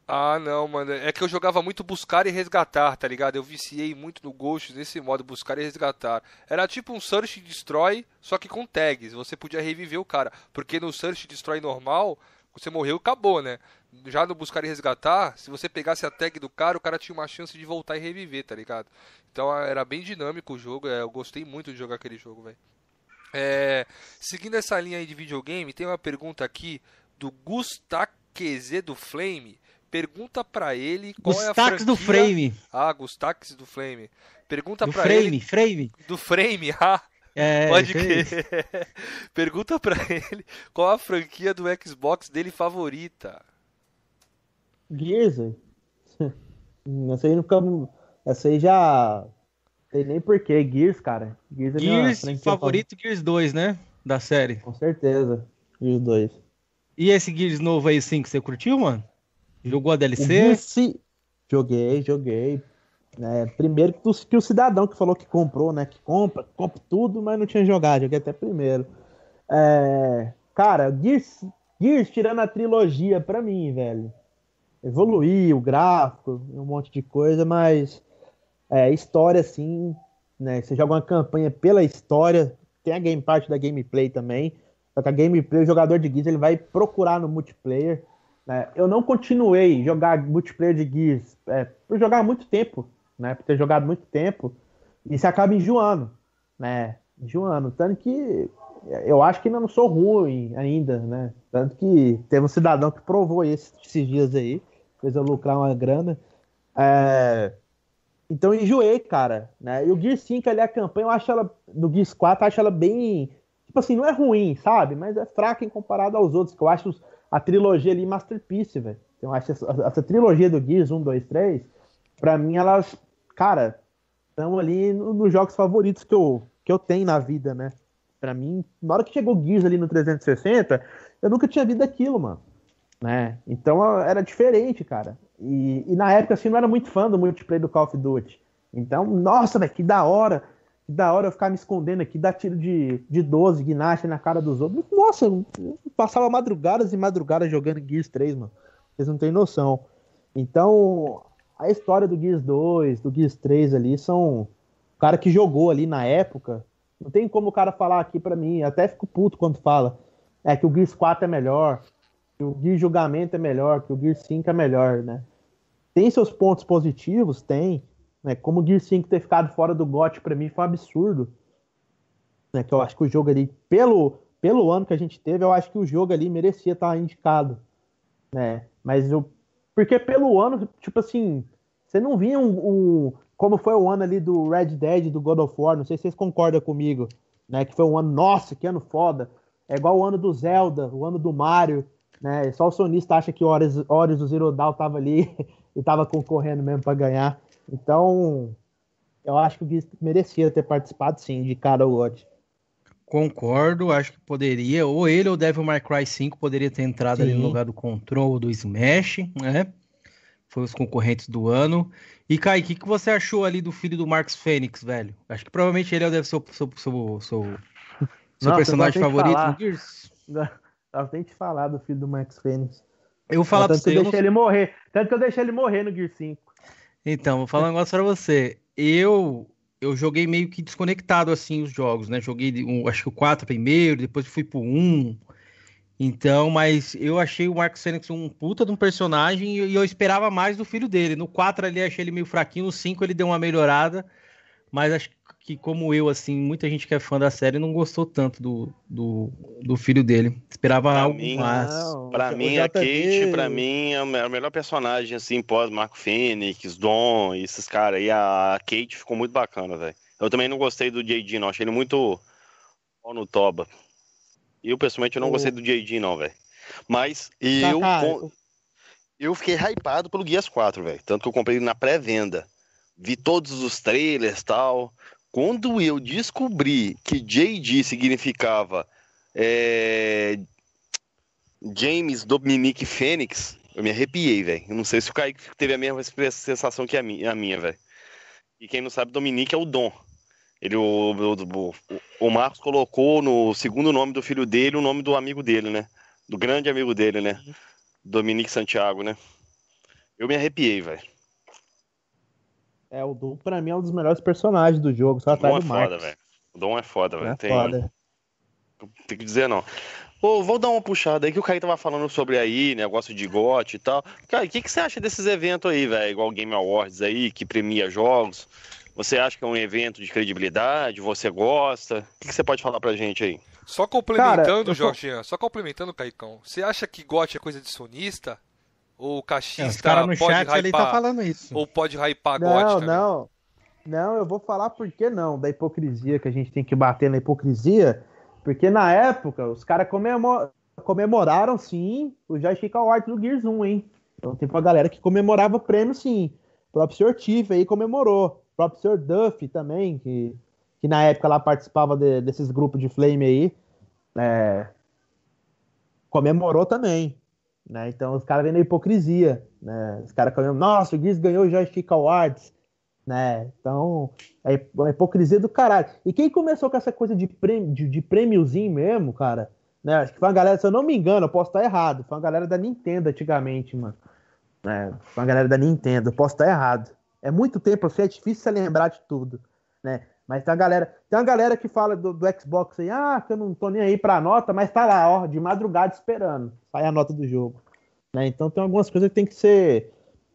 Ah, não, mano. É que eu jogava muito buscar e resgatar, tá ligado? Eu viciei muito no Ghost nesse modo, buscar e resgatar. Era tipo um Search and Destroy, só que com tags. Você podia reviver o cara. Porque no Search and Destroy normal, você morreu e acabou, né? Já no buscar e resgatar, se você pegasse a tag do cara, o cara tinha uma chance de voltar e reviver, tá ligado? Então era bem dinâmico o jogo, é, eu gostei muito de jogar aquele jogo, velho. É, seguindo essa linha aí de videogame, tem uma pergunta aqui do Gustaqueze do Flame. Pergunta para ele qual Gustax é a franquia... do Frame. Ah, Gustax do Flame. Pergunta do pra frame, ele... Frame, Do Frame, <laughs> ah. É, Pode crer. <laughs> Pergunta pra ele qual a franquia do Xbox dele favorita. Gears. <laughs> Essa aí não fica. Essa aí já. Tem nem porquê. Gears, cara. Gears é Gears, franquia favorito Gears 2, né? Da série. Com certeza. Gears 2. E esse Gears novo aí, sim, que você curtiu, mano? Jogou a DLC? Gears, se- Joguei, joguei. É, primeiro que, o- que o cidadão que falou que comprou, né? Que compra, compra tudo, mas não tinha jogado. Joguei até primeiro. É, cara, Gears, Gears tirando a trilogia pra mim, velho. Evoluiu o gráfico, um monte de coisa, mas é, história assim, né? Você joga uma campanha pela história, tem a game parte da gameplay também. Só que a gameplay, o jogador de Gears, ele vai procurar no multiplayer. né? Eu não continuei jogar multiplayer de Gears é, por jogar muito tempo, né? Por ter jogado muito tempo. E você acaba enjoando, né? Enjoando. Tanto que eu acho que ainda não sou ruim ainda, né? Tanto que teve um cidadão que provou isso esses dias aí, fez eu lucrar uma grana. É, Então enjoei, cara, né? E o Gears 5 ali, a campanha, eu acho ela, do Gears 4, eu acho ela bem, tipo assim, não é ruim, sabe? Mas é fraca em comparado aos outros, que eu acho a trilogia ali masterpiece, velho. Então eu acho essa, essa trilogia do Gears 1, 2, 3, pra mim elas, cara, estão ali no- nos jogos favoritos que eu, que eu tenho na vida, né? Pra mim, na hora que chegou o Gears ali no 360, eu nunca tinha visto aquilo, mano. Né? Então era diferente, cara. E, e na época, assim, não era muito fã do multiplayer do Call of Duty. Então, nossa, velho, que da hora. Que da hora eu ficar me escondendo aqui, dar tiro de, de 12, guinache na cara dos outros. Nossa, eu passava madrugadas e madrugadas jogando Gears 3, mano. Vocês não têm noção. Então, a história do Gears 2, do Gears 3 ali, são. O cara que jogou ali na época. Não tem como o cara falar aqui pra mim, até fico puto quando fala. É que o Gears 4 é melhor, que o Gears Julgamento é melhor, que o Gears 5 é melhor, né? Tem seus pontos positivos? Tem. Né? Como o Gears 5 ter ficado fora do GOT pra mim foi um absurdo. Né? Que eu acho que o jogo ali, pelo, pelo ano que a gente teve, eu acho que o jogo ali merecia estar indicado. Né? Mas eu. Porque pelo ano, tipo assim, você não vinha um, um- Como foi o ano ali do Red Dead, do God of War, não sei se vocês concordam comigo, né? Que foi um ano, nossa, que ano foda. É igual o ano do Zelda, o ano do Mario, né? Só o sonista acha que o Horus do Zero Dawn tava ali <laughs> e tava concorrendo mesmo para ganhar. Então, eu acho que o Gears merecia ter participado sim de cada God. Concordo, acho que poderia, ou ele ou Devil May Cry 5 poderia ter entrado ali no Sim. lugar do Control, do Smash, né? Foi os concorrentes do ano. E Kai, o que, que você achou ali do filho do Marcos Fênix, velho? Acho que provavelmente ele deve ser o seu, seu, seu, seu Nossa, personagem favorito no Gears. Eu tenho que falar do filho do Max Fênix. Eu vou falar pra tanto que você, eu eu não deixei ele morrer. Tanto que eu deixei ele morrer no Gear 5. Então, vou falar um negócio pra você. Eu eu joguei meio que desconectado assim os jogos, né? Joguei um, acho que o 4 primeiro, depois fui pro 1. Então, mas eu achei o Marcos Fênix um puta de um personagem e eu esperava mais do filho dele. No 4 ali achei ele meio fraquinho, no 5 ele deu uma melhorada, mas acho que como eu, assim, muita gente que é fã da série não gostou tanto do, do, do filho dele. Esperava Pra algo mim, mais. Não, Pra mim, a Kate, pra mim, é o me- o melhor personagem, assim, pós Marco Fênix, Dom, e esses caras aí. A Kate ficou muito bacana, velho. Eu também não gostei do JD, não. Achei ele muito pau no toba. Eu, pessoalmente, eu não O- gostei do JD, não, velho. Mas eu, Kaká, com- eu fiquei hypado pelo Guias 4, velho. Tanto que eu comprei ele na pré-venda. Vi todos os trailers e tal. Quando eu descobri que JD significava é, James Dominique Fênix, eu me arrepiei, velho. Eu não sei se o Kaique teve a mesma sensação que a minha, a minha velho. E quem não sabe, Dominique é o Dom. Ele, o, o, o, o Marcos colocou no segundo nome do filho dele o nome do amigo dele, né? Do grande amigo dele, né? Dominique Santiago, né? Eu me arrepiei, velho. É, o Dom pra mim é um dos melhores personagens do jogo, só atrás do Dom é foda, velho. O Dom é foda, velho. É Tem... foda. Tem que dizer não. Pô, vou dar uma puxada aí que o Caio tava falando sobre aí, negócio de GOT e tal. Cara, o que, que você acha desses eventos aí, velho? Igual o Game Awards aí, que premia jogos. Você acha que é um evento de credibilidade? Você gosta? O que, que você pode falar pra gente aí? Só complementando, Cara, Jorginho, só complementando, Caicão. Você acha que GOT é coisa de sonista? Ou cachista é, no pode chat, hypar, ele tá falando isso. Ou pode hypar não, GOT também? Não, não. eu vou falar por que não, da hipocrisia, que a gente tem que bater na hipocrisia, porque na época os caras comemor... comemoraram sim o Joystick Award do Gears 1, hein? Então tem uma galera que comemorava o prêmio sim. O próprio Sr. Tiff aí comemorou. O próprio Sr. Duff também, que, que na época lá participava de, desses grupos de Flame aí, é... comemorou também. Né? Então os caras vêm na hipocrisia. Né? Os caras comem, nossa, o Gears ganhou o Joystick Awards. Né? Então, é uma hipocrisia do caralho. E quem começou com essa coisa de, prêmio, de, de prêmiozinho mesmo, cara, né? Acho que foi uma galera, se eu não me engano, eu posso estar errado. Foi uma galera da Nintendo antigamente, mano. Né? Foi uma galera da Nintendo, eu posso estar errado. É muito tempo, assim, é difícil você lembrar de tudo. Né? Mas tem uma galera, tem uma galera que fala do, do, Xbox aí, ah, que eu não tô nem aí pra nota, mas tá lá, ó, de madrugada esperando. Sai a nota do jogo. Né? Então tem algumas coisas que tem que ser.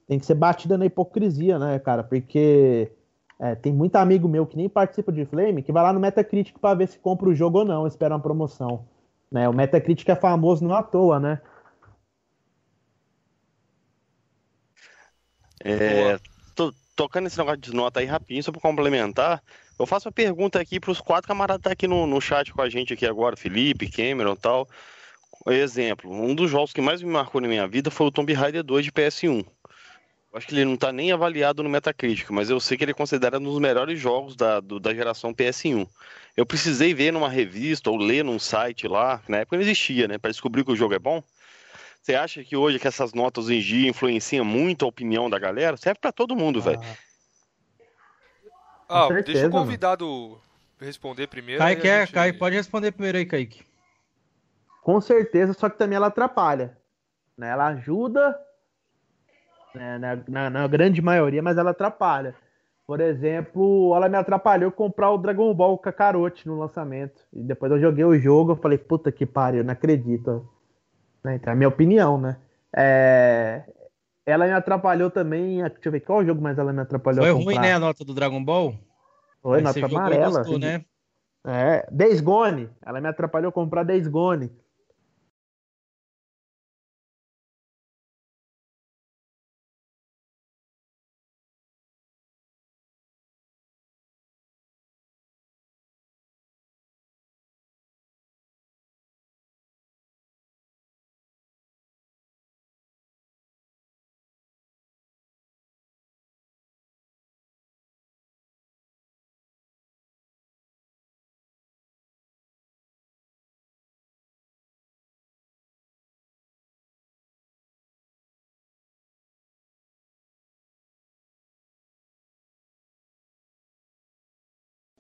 Tem que ser batida na hipocrisia, né, cara? Porque é, tem muito amigo meu que nem participa de Flame que vai lá no Metacritic para ver se compra o jogo ou não, espera uma promoção. Né? O Metacritic é famoso não à toa, né? É, tô tocando esse negócio de nota aí rapidinho, só para complementar. Eu faço uma pergunta aqui para os quatro camaradas que tá aqui no, no chat com a gente aqui agora, Felipe, Cameron e tal. Exemplo, um dos jogos que mais me marcou na minha vida foi o Tomb Raider 2 de PS1. Eu acho que ele não está nem avaliado no Metacritic, mas eu sei que ele é considerado um dos melhores jogos da, do, da geração PS1. Eu precisei ver numa revista ou ler num site lá, na época não existia, né, para descobrir que o jogo é bom. Você acha que hoje que essas notas em dia influenciam muito a opinião da galera? Serve para todo mundo, velho. Ah. Certeza, deixa o convidado mano. responder primeiro. Kaique, é, gente... Kaique, pode responder primeiro aí, Kaique. Com certeza, só que também ela atrapalha. Né? Ela ajuda, né, na, na, na, grande maioria, mas ela atrapalha. Por exemplo, ela me atrapalhou comprar o Dragon Ball Kakarote no lançamento. E depois eu joguei o jogo, eu falei, puta que pariu, não acredito. Né? Então é a minha opinião, né? É, ela me atrapalhou também. Deixa eu ver qual jogo mais ela me atrapalhou. Foi ruim, né? A nota do Dragon Ball? Foi, nota amarela. Gostou, assim. né? É, Days Gone. Ela me atrapalhou comprar Days Gone.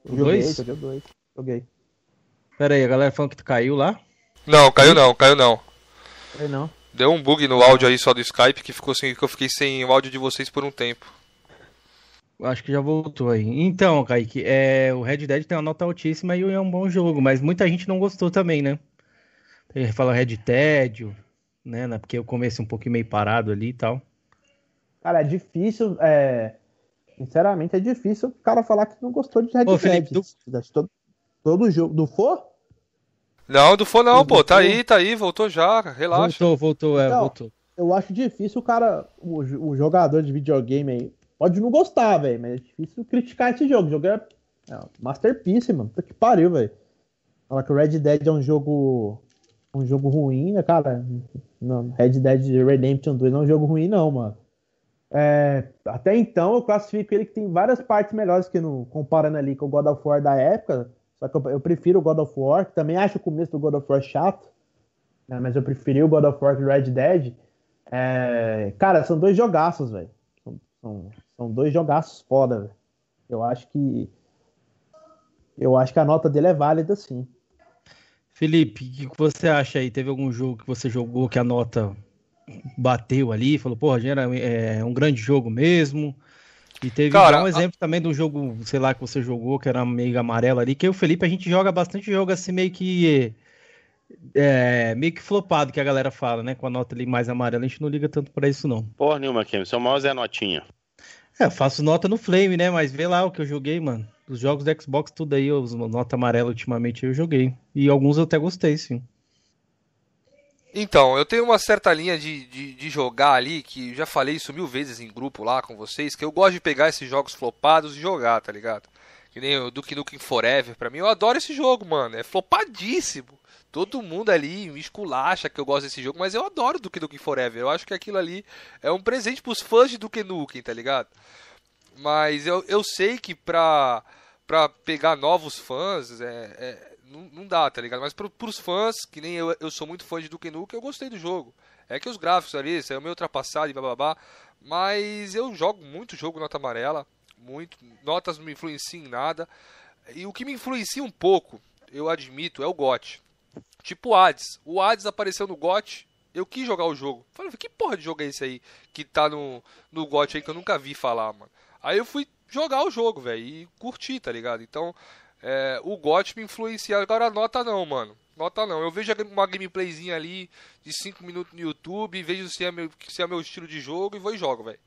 O? Joguei, dois. Joguei. Pera aí, a galera falando que tu caiu lá? Não, caiu não, caiu não. Caiu não. Deu um bug no áudio aí só do Skype que ficou sem, que eu fiquei sem o áudio de vocês por um tempo. Acho que já voltou aí. Então, Kaique, é, o Red Dead tem uma nota altíssima e é um bom jogo, mas muita gente não gostou também, né? Ele fala Red Dead, né? Porque eu comecei um pouquinho meio parado ali e tal. Cara, é difícil. É Sinceramente, é difícil o cara falar que não gostou de Red Ô, Dead. Do... Todo, todo jogo. Do For? Não, do For não, do pô. Tá aí, tá aí, voltou já, relaxa. Voltou, voltou, é, então, voltou. Eu acho difícil o cara, o, o jogador de videogame aí, pode não gostar, velho, mas é difícil criticar esse jogo. O jogo é, é masterpiece, mano. Puta que pariu, velho. Falar que o Red Dead é um jogo um jogo ruim, né, cara? Não, Red Dead Redemption 2 não é um jogo ruim, não, mano. É, até então eu classifico ele que tem várias partes melhores que no comparando ali com o God of War da época. Só que eu, eu prefiro o God of War, também acho o começo do God of War chato, né, mas eu preferi o God of War o Red Dead. É, cara, são dois jogaços, velho. São, são, são, dois jogaços foda, velho. Eu acho que eu acho que a nota dele é válida, sim. Felipe, o que você acha aí? Teve algum jogo que você jogou que a nota bateu ali, falou, porra, era é, um grande jogo mesmo. E teve Cara, um exemplo a... também do jogo, sei lá, que você jogou, que era meio amarelo ali, que o Felipe, a gente joga bastante jogo assim, meio que. É, meio que flopado que a galera fala, né? Com a nota ali mais amarela, a gente não liga tanto pra isso, não. Porra nenhuma, Kim, seu mouse é a notinha. É, faço nota no Flame, né? Mas vê lá o que eu joguei, mano. Os jogos do Xbox, tudo aí, os nota amarela ultimamente eu joguei. E alguns eu até gostei, sim. Então, eu tenho uma certa linha de, de, de, jogar ali, que já falei isso mil vezes em grupo lá com vocês, que eu gosto de pegar esses jogos flopados e jogar, tá ligado? Que nem o Duke Nukem Forever, pra mim, eu adoro esse jogo, mano. É flopadíssimo. Todo mundo ali me esculacha que eu gosto desse jogo, mas eu adoro Duke Nukem Forever. Eu acho que aquilo ali é um presente pros fãs de Duke Nukem, tá ligado? Mas eu, eu sei que pra, pra pegar novos fãs, é, é não, não dá, tá ligado? Mas pro, pros fãs, que nem eu, eu sou muito fã de Duke Nukem, eu gostei do jogo. É que os gráficos ali saiu meio ultrapassado e bababá. Mas eu jogo muito jogo nota amarela. Muito. Notas não me influenciam em nada. E o que me influencia um pouco, eu admito, é o GOT. Tipo o Hades. O Hades apareceu no GOT. Eu quis jogar o jogo. Falei, que porra de jogo é esse aí que tá no, no GOT aí que eu nunca vi falar, mano? Aí eu fui jogar o jogo, velho, e curti, tá ligado? Então, é, o GOT me influencia. Agora nota não, mano. Nota não. Eu vejo uma gameplayzinha ali de 5 minutos no YouTube, vejo se é, meu, se é meu estilo de jogo e vou e jogo, velho.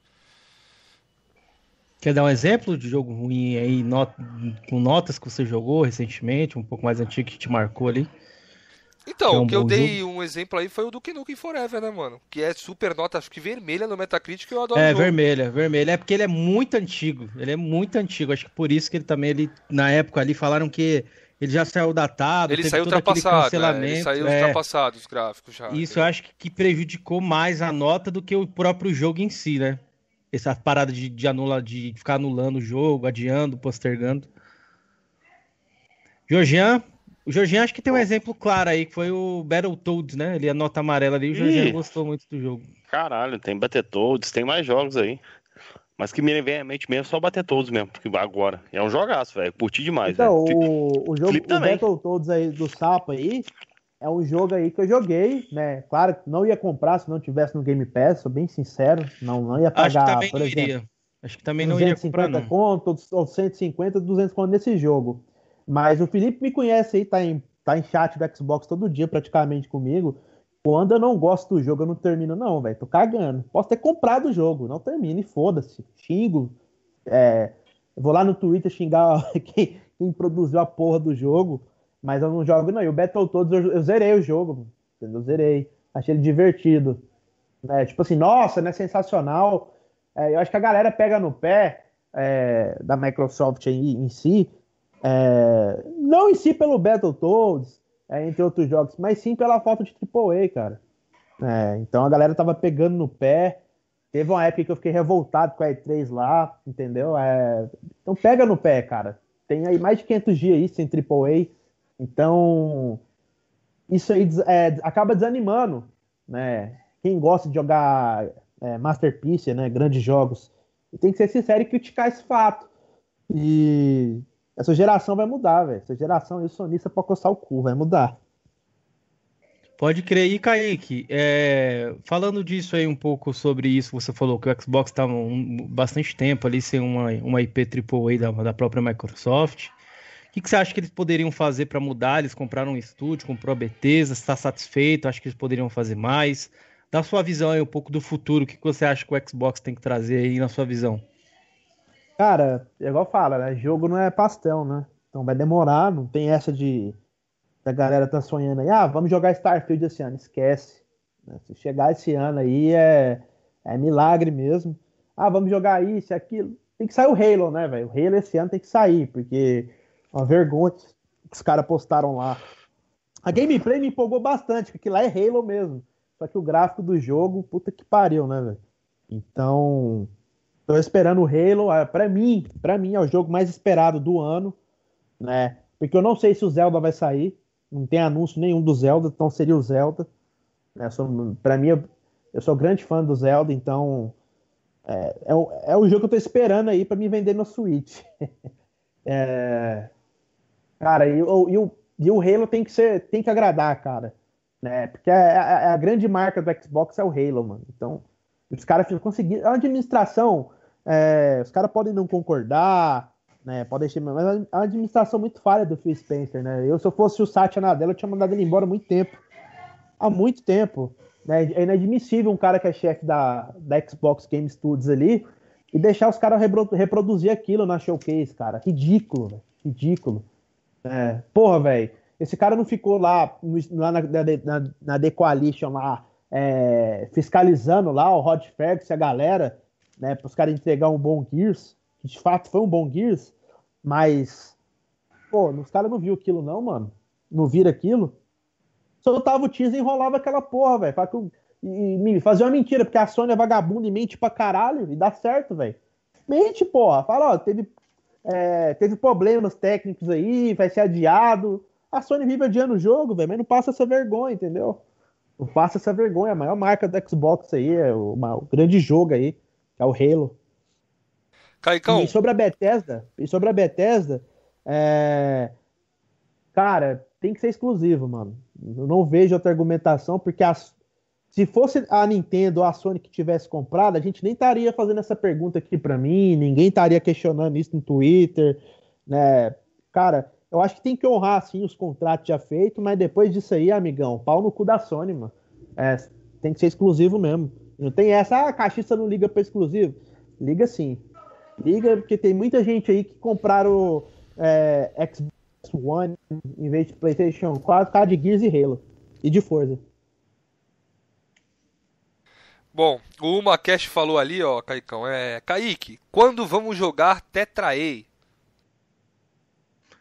Quer dar um exemplo de jogo ruim aí, not com notas que você jogou recentemente, um pouco mais antigo que te marcou ali? Então, é um o que eu dei jogo. um exemplo aí foi o do Nukem Forever, né, mano? Que é super nota, acho que vermelha no Metacritic, eu adoro É, vermelha, vermelha. É porque ele é muito antigo. Ele é muito antigo. Acho que por isso que ele também, ele, na época ali, falaram que ele já saiu datado. Ele saiu ultrapassado. É, ele saiu é, ultrapassado os gráficos já. Isso eu acho que, que, prejudicou mais a nota do que o próprio jogo em si, né? Essa parada de, de, anula, de ficar anulando o jogo, adiando, postergando. Georgian, o Jorginho acho que tem um exemplo claro aí, que foi o Battletoads, né? Ele a nota amarela ali, o Jorginho gostou muito do jogo. Caralho, tem Battletoads, tem mais jogos aí. Mas que me vem à mente mesmo só Battletoads mesmo, porque agora. É um jogaço, velho. Curti demais, Então, o, o jogo o Battletoads aí do Sapo aí é um jogo aí que eu joguei, né? Claro que não ia comprar se não tivesse no Game Pass, sou bem sincero. Não, não ia pagar, acho que também por exemplo. Iria. Acho que também não iria comprar, não. conto, ou 150, 200 conto nesse jogo. Mas o Felipe me conhece aí, tá em, tá em chat do Xbox todo dia praticamente comigo. Quando eu não gosto do jogo, eu não termino, não, velho. Tô cagando. Posso ter comprado o jogo, não termino e foda-se. Xingo. É, vou lá no Twitter xingar <laughs> quem, quem, produziu a porra do jogo, mas eu não jogo, não. E o Battletoads, eu, eu zerei o jogo? Eu zerei. Achei ele divertido. É, tipo assim, nossa, né? Sensacional. É, eu acho que a galera pega no pé é, da Microsoft aí, em si, é, não em si pelo Battletoads, é, entre outros jogos, mas sim pela falta de AAA, cara. É, então a galera tava pegando no pé. Teve uma época que eu fiquei revoltado com a E3 lá, entendeu? É, então pega no pé, cara. Tem aí mais de 500 dias aí sem AAA. Então isso aí é, acaba desanimando, né? Quem gosta de jogar é, Masterpiece, né? Grandes jogos. E tem que ser sincero e criticar esse fato. E essa geração vai mudar, velho. Essa geração eu sonista pra coçar o cu, vai mudar. Pode crer. E Kaique, é... falando disso aí um pouco sobre isso, você falou que o Xbox tá um... bastante tempo ali sem uma, uma IP AAA da, da própria Microsoft. O que, que, você acha que eles poderiam fazer para mudar? Eles compraram um estúdio, comprou a Bethesda, está satisfeito? Acho que eles poderiam fazer mais. Dá sua visão aí um pouco do futuro. O que, que você acha que o Xbox tem que trazer aí na sua visão? Cara, é igual fala, né? Jogo não é pastel, né? Então vai demorar, não tem essa de. A galera tá sonhando aí, ah, vamos jogar Starfield esse ano. Esquece. Né? Se chegar esse ano aí é, é milagre mesmo. Ah, vamos jogar isso, aquilo. Tem que sair o Halo, né, velho? O Halo esse ano tem que sair, porque é uma vergonha que os caras postaram lá. A gameplay me empolgou bastante, porque lá é Halo mesmo. Só que o gráfico do jogo, puta que pariu, né, velho? Então, Tô esperando o Halo. Ah, para mim, para mim é o jogo mais esperado do ano, né? Porque eu não sei se o Zelda vai sair. Não tem anúncio nenhum do Zelda, então seria o Zelda. Né? Para mim, eu, sou grande fã do Zelda, então é, é, o, é o jogo que eu tô esperando aí para me vender no Switch. <laughs> é, cara, e, e, o, e o Halo tem que ser, tem que agradar, cara. Né? Porque a, a, a, grande marca do Xbox é o Halo, mano. Então, os caras conseguiram. A administração, é, os caras podem não concordar, né? Podem ser, mas é a administração muito falha do Phil Spencer, né? Eu, se eu fosse o Satya Nadella, eu tinha mandado ele embora há muito tempo. Há muito tempo. Né? É inadmissível um cara que é chefe da, da Xbox Game Studios ali e deixar os caras reproduzir aquilo na showcase, cara. Ridículo, véio. ridículo. É. Porra, velho. Esse cara não ficou lá, lá na, na, na The Coalition lá, é, fiscalizando lá o Rod Ferguson a galera, né, para os caras entregar um bom Gears, que de fato foi um bom Gears, mas, pô, os caras não viu aquilo não, mano. Não viram aquilo. Soltava o teaser e enrolava aquela porra, velho. E, fazia uma mentira, porque a Sony é vagabunda e mente pra caralho, e dá certo, velho. Mente, porra. Fala, ó, teve, é, teve problemas técnicos aí, vai ser adiado. A Sony vive adiando o jogo, velho, mas não passa essa vergonha, entendeu? Não passa essa vergonha. A maior marca do Xbox aí, é o, uma, o grande jogo aí, é o Halo. Caicão. E sobre a Bethesda, e sobre a Bethesda, é... cara, tem que ser exclusivo, mano. Eu não vejo outra argumentação, porque as... se fosse a Nintendo ou a Sony que tivesse comprado, a gente nem estaria fazendo essa pergunta aqui para mim, ninguém estaria questionando isso no Twitter, né? Cara, eu acho que tem que honrar, assim, os contratos já feitos, mas depois disso aí, amigão, pau no cu da Sony, mano. É, tem que ser exclusivo mesmo. Não tem essa, ah, a caixista não liga para exclusivo. Liga sim. Liga, porque tem muita gente aí que compraram é, Xbox One em vez de PlayStation 4, cara de Gears e Halo. E de Forza. Bom, o Macash falou ali, ó, Caicão, é... Kaique, quando vamos jogar Tetra A?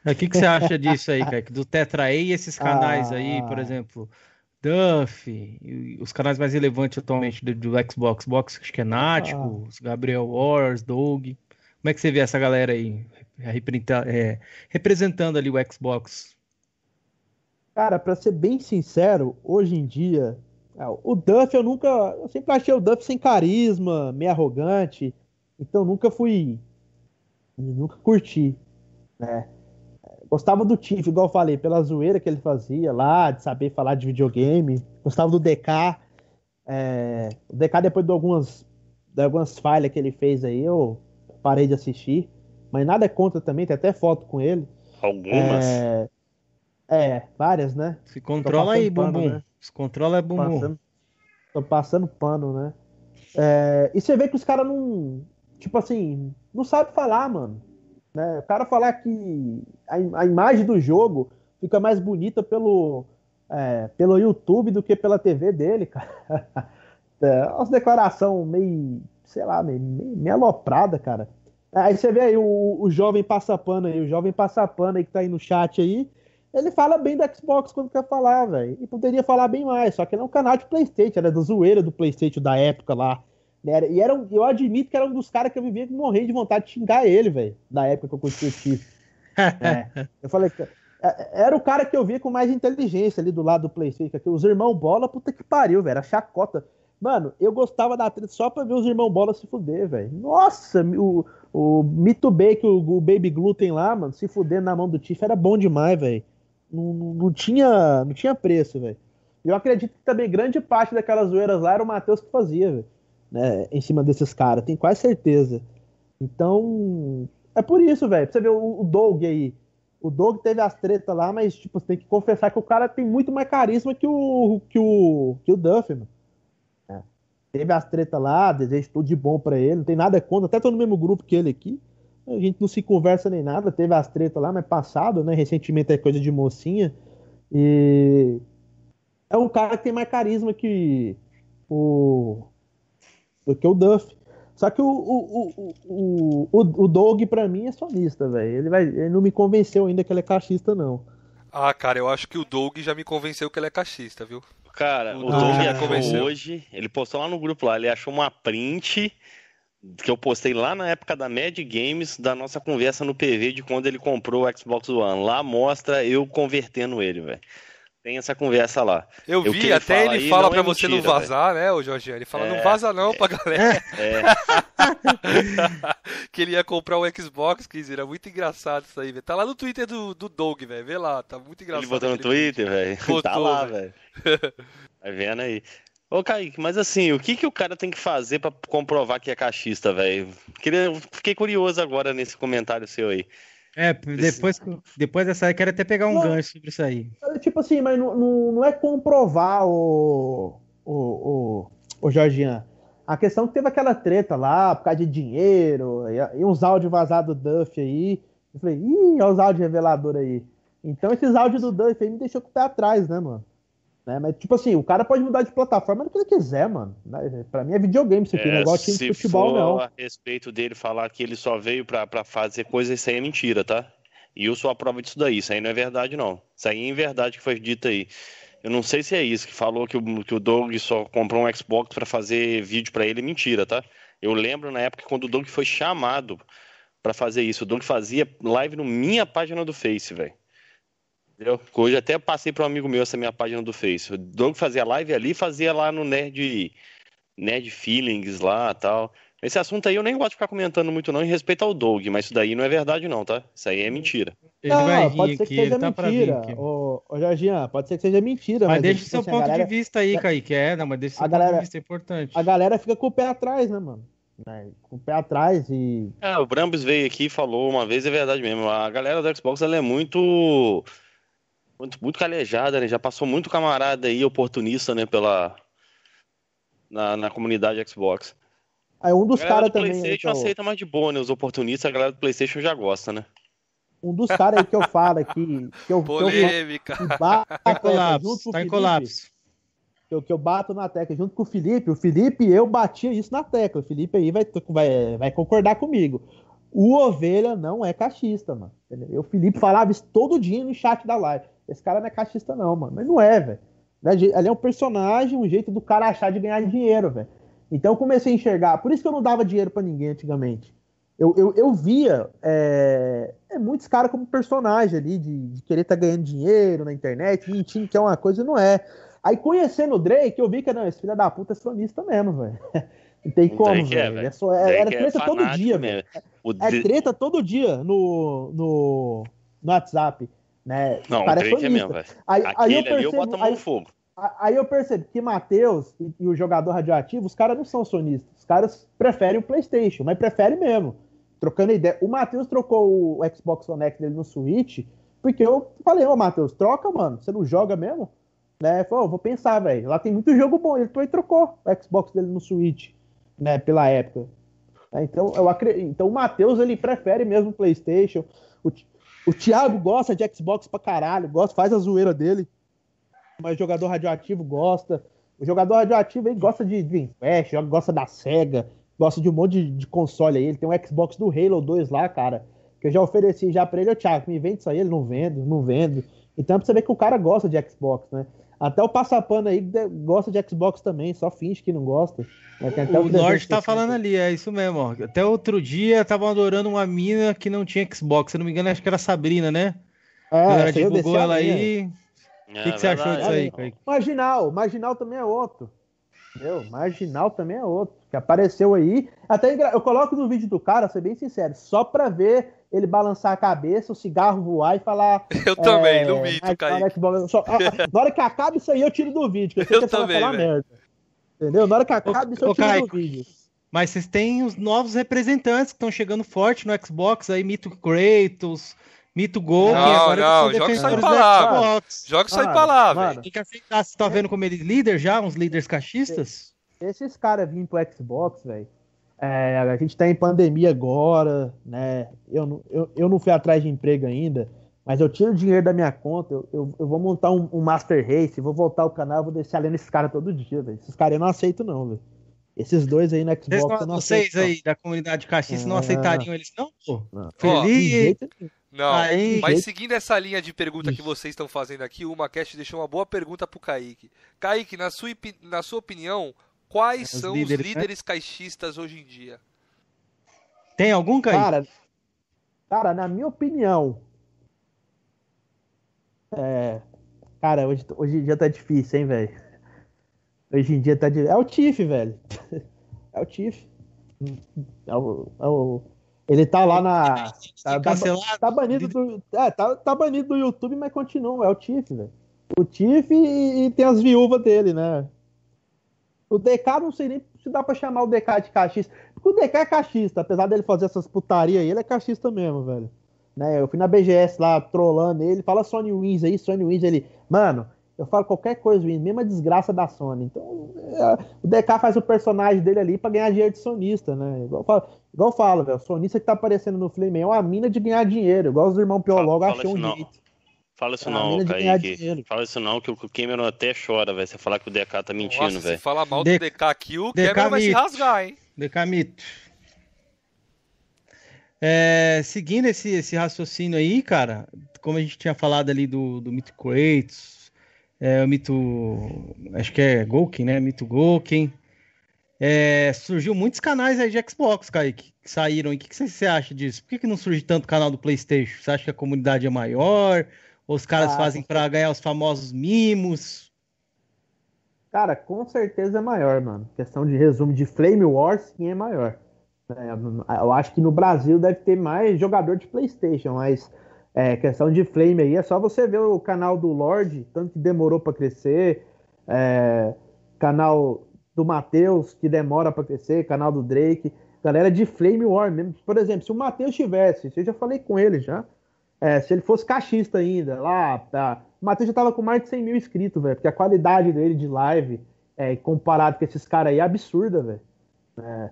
O que, que você acha disso aí, Kaique? Do Tetra e esses <laughs> canais ah, aí, por exemplo, Duff, os canais mais relevantes atualmente do, do Xbox, Box, acho que é Nático, ah. Gabriel Wars, Doug. Como é que você vê essa galera aí é, representando ali o Xbox? Cara, para ser bem sincero, hoje em dia, é, o Duff eu nunca. Eu sempre achei o Duff sem carisma, meio arrogante. Então nunca fui. Nunca curti. Né? Gostava do Tiff, igual eu falei, pela zoeira que ele fazia lá, de saber falar de videogame. Gostava do DK. É, o DK, depois de algumas, de algumas falhas que ele fez aí, eu parei de assistir. Mas nada é contra também, tem até foto com ele. Algumas? É, é várias, né? Se controla aí, bumbum. Né? Se controla é bumbum. Passando, tô passando pano, né? É, e você vê que os caras não. Tipo assim, não sabe falar, mano. Né? O cara falar que a, a imagem do jogo fica mais bonita pelo, é, pelo YouTube do que pela TV dele, cara. <laughs> É, umas declaração meio, sei lá, meio, meio, meio aloprada, cara. Aí você vê aí o, o jovem passapano aí, o jovem passapano aí que tá aí no chat aí, ele fala bem do Xbox quando quer falar, velho. E poderia falar bem mais, só que ele é um canal de Playstation, era da zoeira do Playstation da época lá. Né? E era, eu admito que era um dos caras que eu vivia morrendo de vontade de xingar ele, velho. Da época que eu curti o Chief. é. <laughs> Eu falei que. É, era o cara que eu via com mais inteligência ali do lado do Playstation. Que os irmãos bola, puta que pariu, velho. A chacota. Mano, eu gostava da treta só pra ver os irmãos bola se fuder, velho. Nossa, o, o Mito B que o, o, Baby Gluten lá, mano, se fuder na mão do Tiff era bom demais, velho. Não, não, não, tinha, não tinha preço, velho. Eu acredito que também grande parte daquelas zoeiras lá era o Matheus que fazia, velho né, em cima desses caras, tenho quase certeza. Então, é por isso, velho. Você vê o, o Doug aí. O Doug teve as tretas lá, mas, tipo, você tem que confessar que o cara tem muito mais carisma que o, que o, que o Duff, mano. É. Teve as tretas lá, desejo tudo de bom para ele, não tem nada contra, até tô no mesmo grupo que ele aqui. A gente não se conversa nem nada, teve as tretas lá, mas passado, né? Recentemente é coisa de mocinha. E é um cara que tem mais carisma que o, do que o Duff. Só que o, o, o, o, o, o Doug, pra mim, é sonista, velho. Ele, vai, ele não me convenceu ainda que ele é cachista, não. Ah, cara, eu acho que o Doug já me convenceu que ele é cachista, viu? Cara, o, o Doug achou hoje, ele postou lá no grupo lá, ele achou uma print que eu postei lá na época da Mad Games, da nossa conversa no PV de quando ele comprou o Xbox One. Lá mostra eu convertendo ele, velho. Tem essa conversa lá. Eu, vi, até ele fala pra é você mentira, não vazar, véio. né, o Jorge? Ele fala, é, não vaza não é, pra galera. <laughs> É. <laughs> que ele ia comprar o Xbox, Kizira. Muito engraçado isso aí, velho. Tá lá no Twitter do, do Doug, velho. Vê lá, tá muito engraçado. Ele botou no Twitter, velho. <laughs> Tá lá, velho. Vai vendo aí. Ô, Kaique, mas assim, o que, que o cara tem que fazer para comprovar que é cachista, velho? Fiquei curioso agora nesse comentário seu aí. É, depois, depois dessa aí, quero até pegar um não, gancho sobre isso aí. Tipo assim, mas não, não, não é comprovar o, o, o, o Jorginho. A questão é que teve aquela treta lá, por causa de dinheiro, e, e uns áudios vazados do Duff aí. Eu falei, ih, olha os áudios reveladores aí. Então esses áudios do Duff aí me deixou com o pé atrás, né, mano? Né? Mas, tipo assim, o cara pode mudar de plataforma no que ele quiser, mano. Né? Pra mim é videogame isso aqui, é, negócio de futebol, não. a respeito dele falar que ele só veio pra, pra fazer coisa, isso aí é mentira, tá? E eu sou a prova disso daí. Isso aí não é verdade, não. Isso aí é verdade que foi dito aí. Eu não sei se é isso, que falou que o, que o Doug só comprou um Xbox para fazer vídeo para ele. Mentira, tá? Eu lembro na época quando o Doug foi chamado para fazer isso. O Doug fazia live no minha página do Face, velho. Entendeu? Hoje até passei para um amigo meu essa minha página do Face. O Doug fazia live ali, fazia lá no Nerd, Nerd Feelings lá tal. Esse assunto aí eu nem gosto de ficar comentando muito não em respeito ao Doug, mas isso daí não é verdade não, tá? Isso aí é mentira. Ele não, pode ser que seja tá mentira. Ô, ô Jorginho, pode ser que seja mentira. Mas, mas deixa o seu assim, ponto galera... de vista aí, Kaique. É, não, mas deixa o seu a ponto galera... de vista, é importante. A galera fica com o pé atrás, né, mano? Né? Com o pé atrás e... É, o Brambis veio aqui e falou uma vez, é verdade mesmo. A galera do Xbox, ela é muito muito, muito calejada, né? Já passou muito camarada aí, oportunista, né? Pela. Na, na comunidade Xbox. Aí um dos caras também. O PlayStation eu... aceita mais de boa, né? Os oportunistas, a galera do PlayStation já gosta, né? Um dos caras aí que eu falo aqui. Que eu, Polêmica. Que eu, que bato tá em colapso. Tá em colapso. Que eu, que eu bato na tecla junto com o Felipe. O Felipe eu batia isso na tecla. O Felipe aí vai, vai, vai concordar comigo. O Ovelha não é cachista, mano. Entendeu? O Felipe falava isso todo dia no chat da live. Esse cara não é cachista, não, mano. Mas não é, velho. Ali é um personagem, um jeito do cara achar de ganhar dinheiro, velho. Então eu comecei a enxergar. Por isso que eu não dava dinheiro para ninguém antigamente. Eu, eu, eu via é, é muitos caras como personagem ali, de, de querer estar tá ganhando dinheiro na internet, mentindo que é uma coisa e não é. Aí conhecendo o Drake, eu vi que não, esse filho da puta é sonista mesmo, velho. <laughs> Não tem como, velho. É, é, só, é, era treta é todo dia, velho. É treta todo dia no, no, no WhatsApp. Né? Não, Parece o Drake é mesmo, velho. Aí, aí eu percebo, eu boto a mão no fogo. Aí eu percebo que Matheus e, e, o jogador radioativo, os caras não são sonistas. Os caras preferem o PlayStation, mas preferem mesmo. Trocando ideia. O Matheus trocou o Xbox One X dele no Switch, porque eu falei, ô Matheus, troca, mano. Você não joga mesmo? Né? Falou, vou pensar, velho. Lá tem muito jogo bom. Ele foi e trocou o Xbox dele no Switch, né? Pela época. É, então, eu acredito. Então o Matheus ele prefere mesmo o PlayStation. O, o Thiago gosta de Xbox pra caralho, gosta, faz a zoeira dele. Mas jogador radioativo gosta. O jogador radioativo aí gosta de Dreamcast, gosta da SEGA, gosta de um monte de, de, console aí. Ele tem um Xbox do Halo 2 lá, cara. Que eu já ofereci já pra ele, ô Thiago, me vende isso aí, ele não vende, não vende. Então é pra você ver que o cara gosta de Xbox, né? Até o Passapano aí gosta de Xbox também, só finge que não gosta. Né? o, o Lorde tá falando ali, é isso mesmo, ó. Até outro dia estavam adorando uma mina que não tinha Xbox. Se não me engano, acho que era Sabrina, né? É, ela divulgou ela aí. O que, que, você achou disso aí, Kaique? Marginal, Marginal também é outro. Entendeu? Marginal também é outro. Que apareceu aí. Até eu coloco no vídeo do cara, ser bem sincero, só pra ver ele balançar a cabeça, o cigarro voar e falar. Eu é, também, no vídeo, Kaique. Só, na hora que acaba isso aí, eu tiro do vídeo. eu, eu também, falar merda. Entendeu? Na hora que acaba isso, eu tiro Kaique, do vídeo. Mas vocês têm os novos representantes que estão chegando forte no Xbox aí, Mito Kratos, Mito Gol. Não, não, joga só em palavras. Joga só em palavras. Tem que aceitar. Você tá vendo como ele é líder já? Uns líderes cachistas? Esses caras vindo pro Xbox, velho é, a gente está em pandemia agora, né? Eu, eu, eu não fui atrás de emprego ainda, mas eu tiro dinheiro da minha conta, eu, eu, eu vou montar um, um, Master Race, vou voltar o canal, vou deixar lendo esses caras todo dia, velho. Esses caras eu não aceito, não, velho. Esses dois aí no Xbox vocês não, eu não Vocês aceito, aí não. da comunidade caixista não ah. aceitariam eles, não, pô? Não. Feliz. Não, aí, mas seguindo essa linha de pergunta que vocês estão fazendo aqui, o Macast deixou uma boa pergunta pro Kaique. Kaique, na sua, na sua opinião, Quais os são líderes, os líderes né? caixistas hoje em dia? Tem algum, Kaique? Cara, cara, na minha opinião, é, Cara, hoje, hoje em dia tá difícil, hein, velho? Hoje em dia tá difícil. É o Tiff, velho. <laughs> É o Tiff. É o, é o... Ele tá lá na. Tá, tá, tá banido do. É, tá, tá banido do YouTube, mas continua. É o Tiff, velho. O Tiff e, e, tem as viúvas dele, né? O DK, não sei nem se dá pra chamar o DK de cachista. Porque o DK é cachista, apesar dele fazer essas putarias aí, ele é cachista mesmo, velho. Né? Eu fui na BGS lá, trolando ele, fala Sony Wins aí, Sony Wins, ele. Mano, eu falo qualquer coisa, Wins, mesma desgraça da Sony. Então, é, o DK faz o personagem dele ali pra ganhar dinheiro de sonista, né? Igual eu falo, igual eu falo velho, o sonista que tá aparecendo no Flame é uma mina de ganhar dinheiro, igual os irmãos Piologo acham um jeito. Fala isso é não, Kaique. Fala isso não, que o Cameron até chora, velho. Você falar que o DK tá mentindo, velho. Se falar mal do DK aqui, o DK Cameron vai se rasgar, hein? DK mito. É, seguindo esse, esse raciocínio aí, cara, como a gente tinha falado ali do, do Mito Kratos, é, o Mito. Acho que é Golken, né? Mito Golken. É, surgiu muitos canais aí de Xbox, Kaique, que saíram. E o que, que você acha disso? Por que, que não surge tanto canal do PlayStation? Você acha que a comunidade é maior? Os caras ah, fazem para ganhar os famosos mimos? Cara, com certeza é maior, mano. Questão de resumo de Flame Wars, quem é maior? É, eu acho que no Brasil deve ter mais jogador de PlayStation, mas é, questão de Flame aí é só você ver o canal do Lorde, tanto que demorou para crescer, é, canal do Matheus, que demora para crescer, canal do Drake, galera de Flame War mesmo. Por exemplo, se o Matheus tivesse, eu já falei com ele já, é, se ele fosse caixista ainda, lá, tá. O Matheus já tava com mais de 100 mil inscritos, velho, porque a qualidade dele de live, é, comparado com esses caras aí, é absurda, velho. É,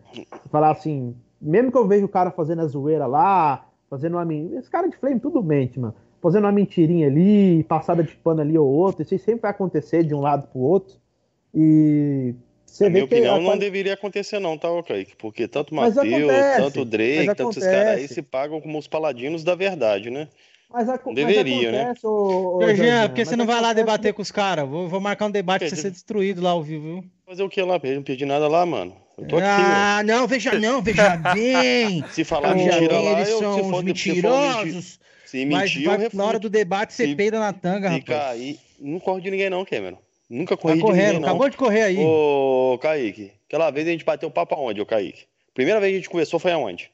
falar assim, mesmo que eu veja o cara fazendo a zoeira lá, fazendo uma. Esse cara de flame, tudo mente, mano. Fazendo uma mentirinha ali, passada de pano ali ou outro, isso sempre vai acontecer de um lado pro outro. E você Na minha opinião, não deveria acontecer, não, tá, Kaique? Porque tanto o Matheus, tanto o Drake, tanto esses caras aí se pagam como os paladinos da verdade, né? Mas, a, deveria, né? Ô, ô, Jean, porque você não vai lá debater com os caras? Vou, vou marcar um debate pra você ser destruído lá ao vivo, viu? Fazer o que lá? Eu não perdi nada lá, mano. Eu tô aqui, ah, não, veja não, veja <laughs> bem. se falar mentira lá, eles eu, são se for, mentirosos. Se mentir, mas vai, na hora do debate você se, peida na tanga, rapaz. Cair, não corre de ninguém não, Cameron. Nunca corri tá correndo, de ninguém, não. acabou de correr aí. Ô, Kaique, aquela vez a gente bateu o papo aonde, ô Kaique? Primeira vez que a gente conversou foi aonde?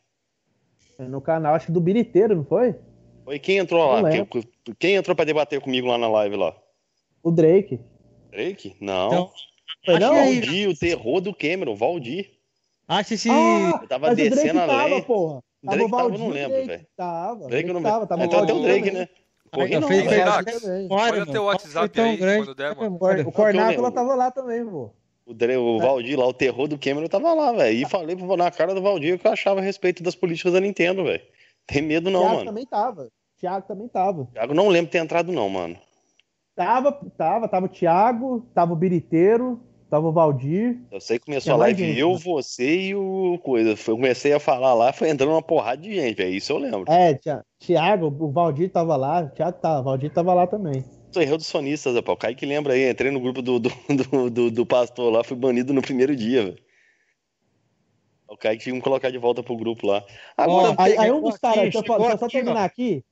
No canal, acho que do Biriteiro, não foi? Foi quem entrou lá? Quem, quem, entrou pra debater comigo lá na live lá? O Drake. Drake? Não. Então, foi não? Valdir, o terror do Cameron, Valdir. Acho que ah, eu tava descendo a lei. Tava, porra. Tava Drake tava, não lembro, velho. Tava. Drake, não tava, tava então tem o Drake, né? Corri não, fez, fez, Olha o teu WhatsApp aí, grande. quando der, mano. O Cornácula tava lá também, pô. O, o Valdir lá, o terror do Cameron tava lá, velho. E falei na cara do Valdir o que eu achava a respeito das políticas da Nintendo, velho. Tem medo não, Thiago mano. também tava. Thiago também tava. Thiago não lembro de ter entrado não, mano. Tava, tava, tava o Thiago, tava o Biriteiro, Tava o Valdir. Eu sei que começou a live gente, eu, né? você e o coisa. Eu comecei a falar lá, foi entrando uma porrada de gente, é isso eu lembro. É, Thiago, o Valdir tava lá, o Thiago tava, o Valdir tava lá também. Sou erro dos sonistas, rapaz. O Kaique lembra aí, entrei no grupo do, do, <laughs> do, do, do pastor lá, fui banido no primeiro dia, velho. O Kaique tinha que me colocar de volta pro grupo lá. Agora, aí, aí um dos caras, eu só terminar aqui.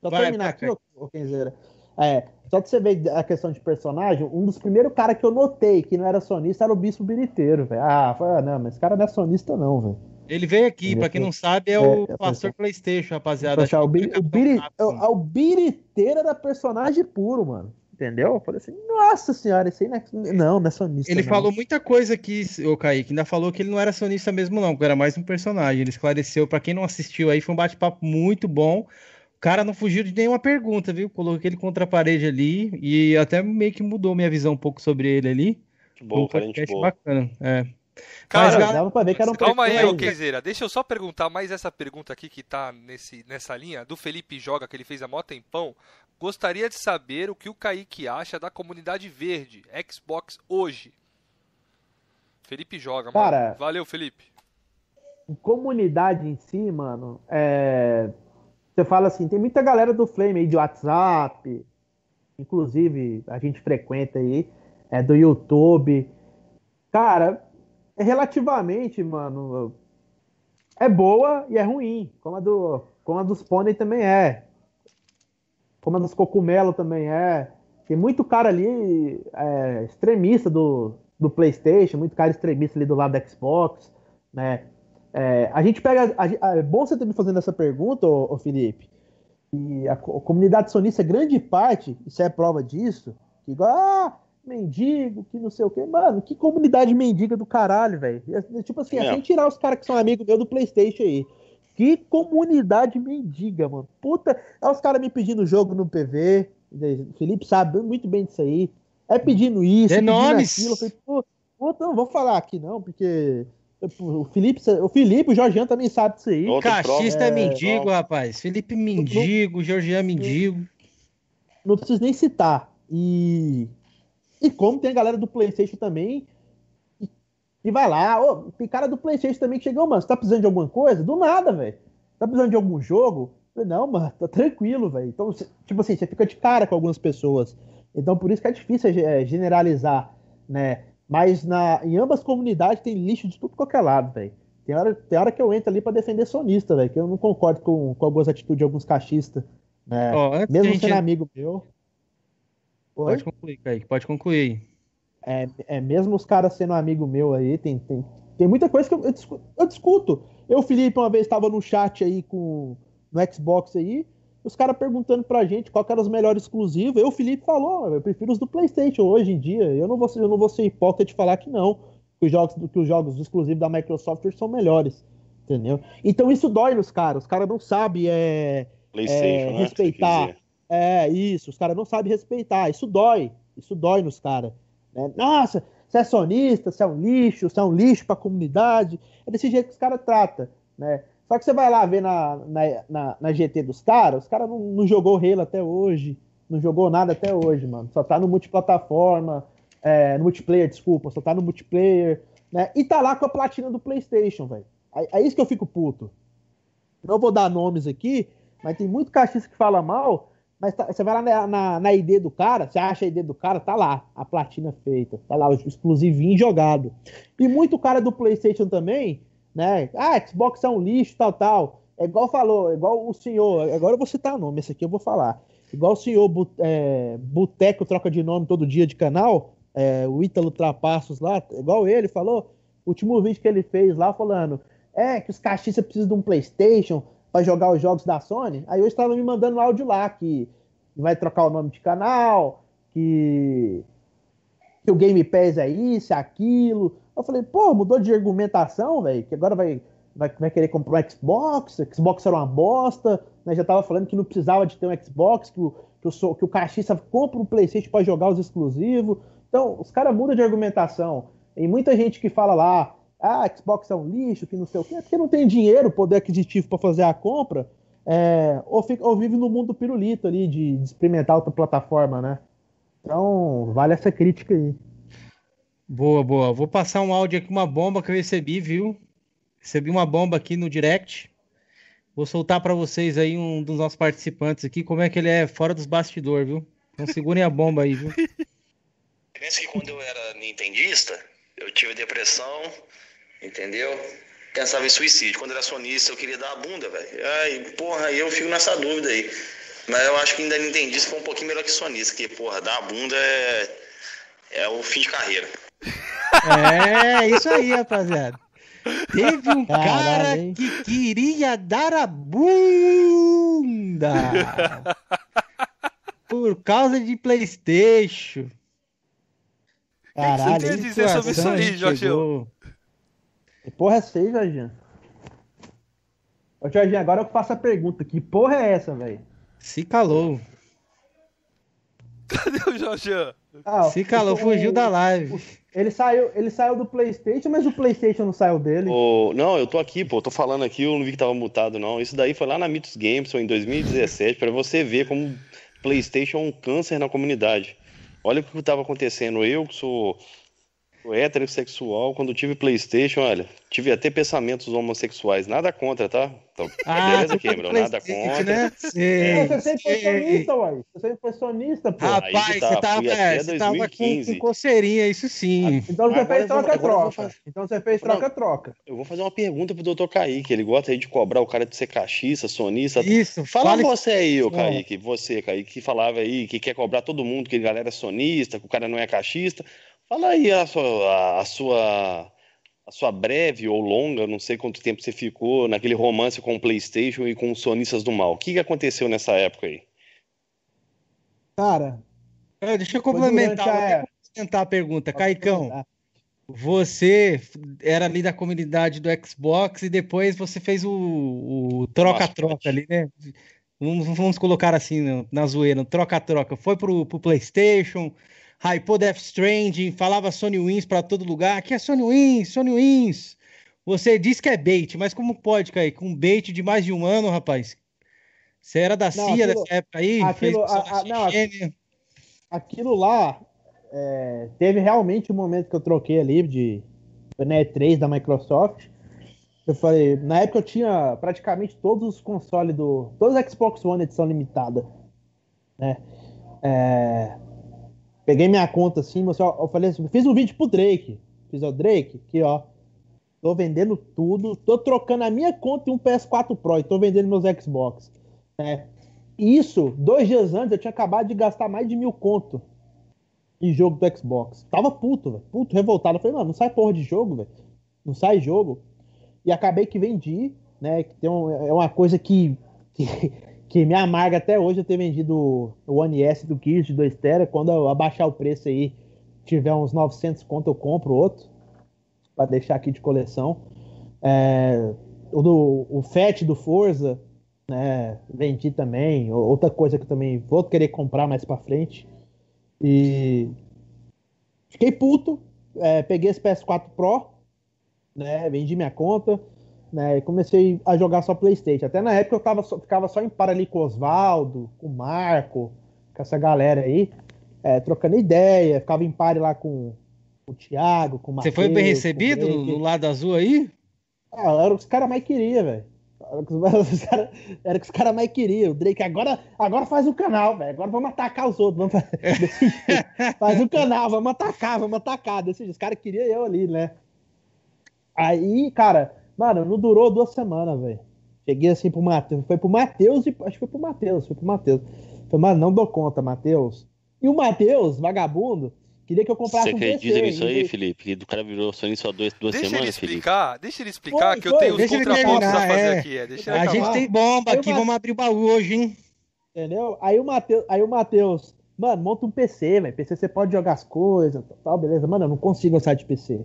Só terminar aqui, ô Kenzeira. É, só pra você ver a questão de personagem, um dos primeiros caras que eu notei que não era sonista era o Bispo Biriteiro, velho. Ah, foi, ah, não, mas esse cara não é sonista, não, velho. Ele veio aqui, para quem não sabe, é, é o é, pastor PlayStation, rapaziada. Achar, o, Biri, o, Biri, o, o Biriteiro era personagem puro, mano. Entendeu? Eu falei assim, nossa senhora, esse aí não é, não, não é sonista. Ele não. falou muita coisa aqui, o Kaique, ainda falou que ele não era sonista mesmo, não, que era mais um personagem. Ele esclareceu, para quem não assistiu aí, foi um bate-papo muito bom cara não fugiu de nenhuma pergunta, viu? Coloquei ele contra a parede ali e até meio que mudou minha visão um pouco sobre ele ali. Que bom, um cara, boa. bacana. É. Cara, Mas, dava pra ver que era um calma aí, ô Kenzeira. Deixa eu só perguntar mais essa pergunta aqui que tá nesse, nessa linha do Felipe Joga, que ele fez há mó tempão. Gostaria de saber o que o Kaique acha da comunidade verde, Xbox hoje. Felipe Joga, Cara, mano. Valeu, Felipe. Comunidade em si, mano, é você fala assim, tem muita galera do Flame aí de WhatsApp, inclusive a gente frequenta aí, é do YouTube. Cara, é relativamente, mano, é boa e é ruim, como a, do, como a dos pônei também é. Como a dos cocumelo também é. Tem muito cara ali é, extremista do, do PlayStation, muito cara extremista ali do lado da Xbox, né? É, a gente pega. A, a, é bom você ter me fazendo essa pergunta, ô, ô Felipe. E a, a, comunidade sonista, grande parte, isso é prova disso, que igual, ah, mendigo, que não sei o quê. Mano, que comunidade mendiga do caralho, velho. É, tipo assim, é. sem tirar os caras que são amigos meus do PlayStation aí. Que comunidade mendiga, mano. Puta, é os caras me pedindo jogo no PV. O Felipe sabe muito bem disso aí. É pedindo isso, é nomes. aquilo. Eu falei, puta, não vou falar aqui não, porque o Felipe, o Felipe, o Jorgian também sabe disso aí. O Cachista é, é mendigo, rapaz. Felipe mendigo, Jorgian mendigo. Não preciso nem citar. E e como tem a galera do PlayStation também e, e vai lá, ô, tem cara do PlayStation também que chegou, mano, você tá precisando de alguma coisa? Do nada, velho. Tá precisando de algum jogo? Não, mano, tá tranquilo, velho. Então, tipo assim, você fica de cara com algumas pessoas. Então, por isso que é difícil é, generalizar, né? Mas na, em ambas comunidades tem lixo de tudo qualquer lado, velho. Tem hora, tem hora que eu entro ali para defender sonista, velho, que eu não concordo com, com algumas atitudes de alguns cachistas, né? Oh, Mesmo sendo gente... amigo meu. Oi? Pode concluir, Kaique, pode concluir. É, é, mesmo os caras sendo amigo meu aí, tem, tem, tem muita coisa que eu, eu, discuto, eu discuto. Eu, Felipe, uma vez estava no chat aí com no Xbox aí, os caras perguntando pra gente qual era os melhores exclusivos. Eu, o Felipe falou, eu prefiro os do PlayStation hoje em dia. Eu não vou ser, eu não vou ser hipócrita de falar que não, que os jogos, que os jogos exclusivos da Microsoft são melhores. Entendeu? Então isso dói nos caras. Os caras não sabem é, é, né, respeitar. É, isso. Os caras não sabem respeitar. Isso dói. Isso dói nos caras. Né? Nossa, você é sonista, você é um lixo, você é um lixo pra comunidade. É desse jeito que os caras tratam. Né? Só que você vai lá ver na, na, na, na GT dos caras, os caras não, não jogou Halo até hoje, não jogou nada até hoje, mano. Só tá no multiplataforma, é, no multiplayer, desculpa, só tá no multiplayer, né? E tá lá com a platina do PlayStation, velho. É, é, isso que eu fico puto. Não vou dar nomes aqui, mas tem muito cachista que fala mal, mas tá, você vai lá na, na, na, ID do cara, você acha a ID do cara, tá lá, a platina feita, tá lá, o exclusivinho jogado. E muito cara do PlayStation também né? Ah, Xbox é um lixo, tal, tal. É igual falou, é igual o senhor, agora eu vou citar o nome, esse aqui eu vou falar. Igual o senhor é, Boteco troca de nome todo dia de canal, é, o Ítalo Trapassos lá, igual ele falou, o último vídeo que ele fez lá falando, é que os cachistas precisam de um Playstation para jogar os jogos da Sony. Aí hoje estava me mandando um áudio lá que vai trocar o nome de canal, que, que o Game Pass é isso, é aquilo. Eu falei, pô, mudou de argumentação, velho, que agora vai, vai, vai querer comprar um Xbox, Xbox era uma bosta, né? Já tava falando que não precisava de ter um Xbox, que o, que o, que o caixista compra um Playstation para jogar os exclusivos. Então, os caras mudam de argumentação. E muita gente que fala lá, ah, Xbox é um lixo, que não sei o quê, é porque não tem dinheiro, poder aquisitivo para fazer a compra, é, ou, fica, ou vive no mundo do pirulito ali, de, de experimentar outra plataforma, né? Então, vale essa crítica aí. Boa, boa. Vou passar um áudio aqui, uma bomba que eu recebi, viu? Recebi uma bomba aqui no direct. Vou soltar para vocês aí um dos nossos participantes aqui, como é que ele é fora dos bastidores, viu? Então segurem a bomba aí, viu? Pensa que quando eu era nintendista, eu tive depressão, entendeu? Pensava em suicídio. Quando eu era sonista, eu queria dar a bunda, velho. Ai, porra, eu fico nessa dúvida aí. Mas eu acho que ainda nintendista foi um pouquinho melhor que sonista, que, porra, dar a bunda é, é o fim de carreira. É, isso aí, rapaziada. Teve um cara que queria dar a bunda por causa de PlayStation. Caralho, o que você tem a dizer sobre isso aí, Jorge? Que porra é essa aí, Jorginho? Ô, Jorginho, agora eu faço a pergunta. Que porra é essa, velho? Se calou. <laughs> Cadê o Jorge? Ah, Se calou, o, fugiu da live. Ele saiu, ele saiu do PlayStation, mas o PlayStation não saiu dele. Oh, não, eu tô aqui, pô, tô falando aqui, eu não vi que tava mutado, não. Isso daí foi lá na Mitos Games, foi em 2017, para você ver como PlayStation é um câncer na comunidade. Olha o que tava acontecendo. Eu que sou O heterossexual, quando tive Playstation, olha, tive até pensamentos homossexuais. Nada contra, tá? Então, ah, beleza, <laughs> Cameron, nada contra. Né? Sim, você sempre foi sonista, uai. Você sempre foi sonista, pô. Rapaz, tá, você tava, é, você tava com, com coceirinha, isso sim. Então você fez troca-troca. Então você fez troca-troca. Eu vou fazer uma pergunta pro doutor Kaique. Ele gosta aí de cobrar o cara de ser cachista, sonista. Isso, fala fale... você aí, ô Kaique. Você, Kaique, que falava aí que quer cobrar todo mundo, que a galera é sonista, que o cara não é cachista. Fala aí a sua, a, sua, a sua breve ou longa, não sei quanto tempo você ficou naquele romance com o PlayStation e com os sonistas do mal. O que, que aconteceu nessa época aí? Cara, é, deixa eu complementar, a... complementar a pergunta. Caicão, você era ali da comunidade do Xbox e depois você fez o troca-troca ali, né? Vamos, vamos, colocar assim na zoeira, troca-troca. Foi pro, pro PlayStation, hypou Death Stranding, falava Sony Wins para todo lugar. Aqui é Sony Wins, Sony Wins. Você diz que é bait, mas como pode, cair com um bait de mais de um ano, rapaz? Você era da não, CIA aquilo, dessa época aí? Aquilo, a, a, não, aquilo lá é, teve realmente um momento que eu troquei ali de né, 3 da Microsoft. Eu falei, na época eu tinha praticamente todos os consoles do. Todos os Xbox One edição limitada. Né? É, Peguei minha conta assim, mas eu falei assim, fiz um vídeo pro Drake. Fiz o Drake, aqui ó. Tô vendendo tudo, tô trocando a minha conta e um PS4 Pro e tô vendendo meus Xbox. Né? Isso, dois dias antes, eu tinha acabado de gastar mais de mil conto em jogo do Xbox. Tava puto, velho. Puto, revoltado. Eu falei, mano, não sai porra de jogo, velho. Não sai jogo. E acabei que vendi, né? Que tem um, é uma coisa que, que que me amarga até hoje eu ter vendido o One S do Gears de 2 tera. Quando eu abaixar o preço aí, tiver uns 900 conto, eu compro outro para deixar aqui de coleção. É, o, do, o do Forza, né, vendi também. Outra coisa que eu também vou querer comprar mais para frente. E fiquei puto. É, peguei esse PS4 Pro, né, vendi minha conta né? E comecei a jogar só Playstation. Até na época eu tava, ficava só em par ali com o Oswaldo, com o Marco, com essa galera aí, é, trocando ideia, ficava em par lá com o Thiago, com o Mateus, Você foi bem recebido no lado azul aí? Ah, era o que os caras mais queriam, velho. Era o que os <laughs> caras mais queriam. O Drake, agora, agora faz o canal, velho. Agora vamos atacar os outros. Vamos... <laughs> faz o canal, vamos atacar, vamos atacar. Desse Os caras queriam eu ali, né? Aí, cara, Mano, não durou duas semanas, velho. Cheguei assim pro Matheus. Foi pro Matheus e. Acho que foi pro Matheus. Foi pro Matheus. Falei, mano, não dou conta, Matheus. E o Matheus, vagabundo, queria que eu comprasse Você acredita um nisso aí, Felipe? Que do cara virou só só duas, duas deixa semanas, ele explicar, Felipe? Deixa ele explicar foi, que foi. eu tenho os contrapontos a fazer é. aqui. É. Deixa a gente tem bomba aqui, vamos abrir o baú hoje, hein? Entendeu? Aí o Matheus, aí o Matheus, mano, monta um PC, velho. PC você pode jogar as coisas, tal, beleza. Mano, eu não consigo gostar de PC.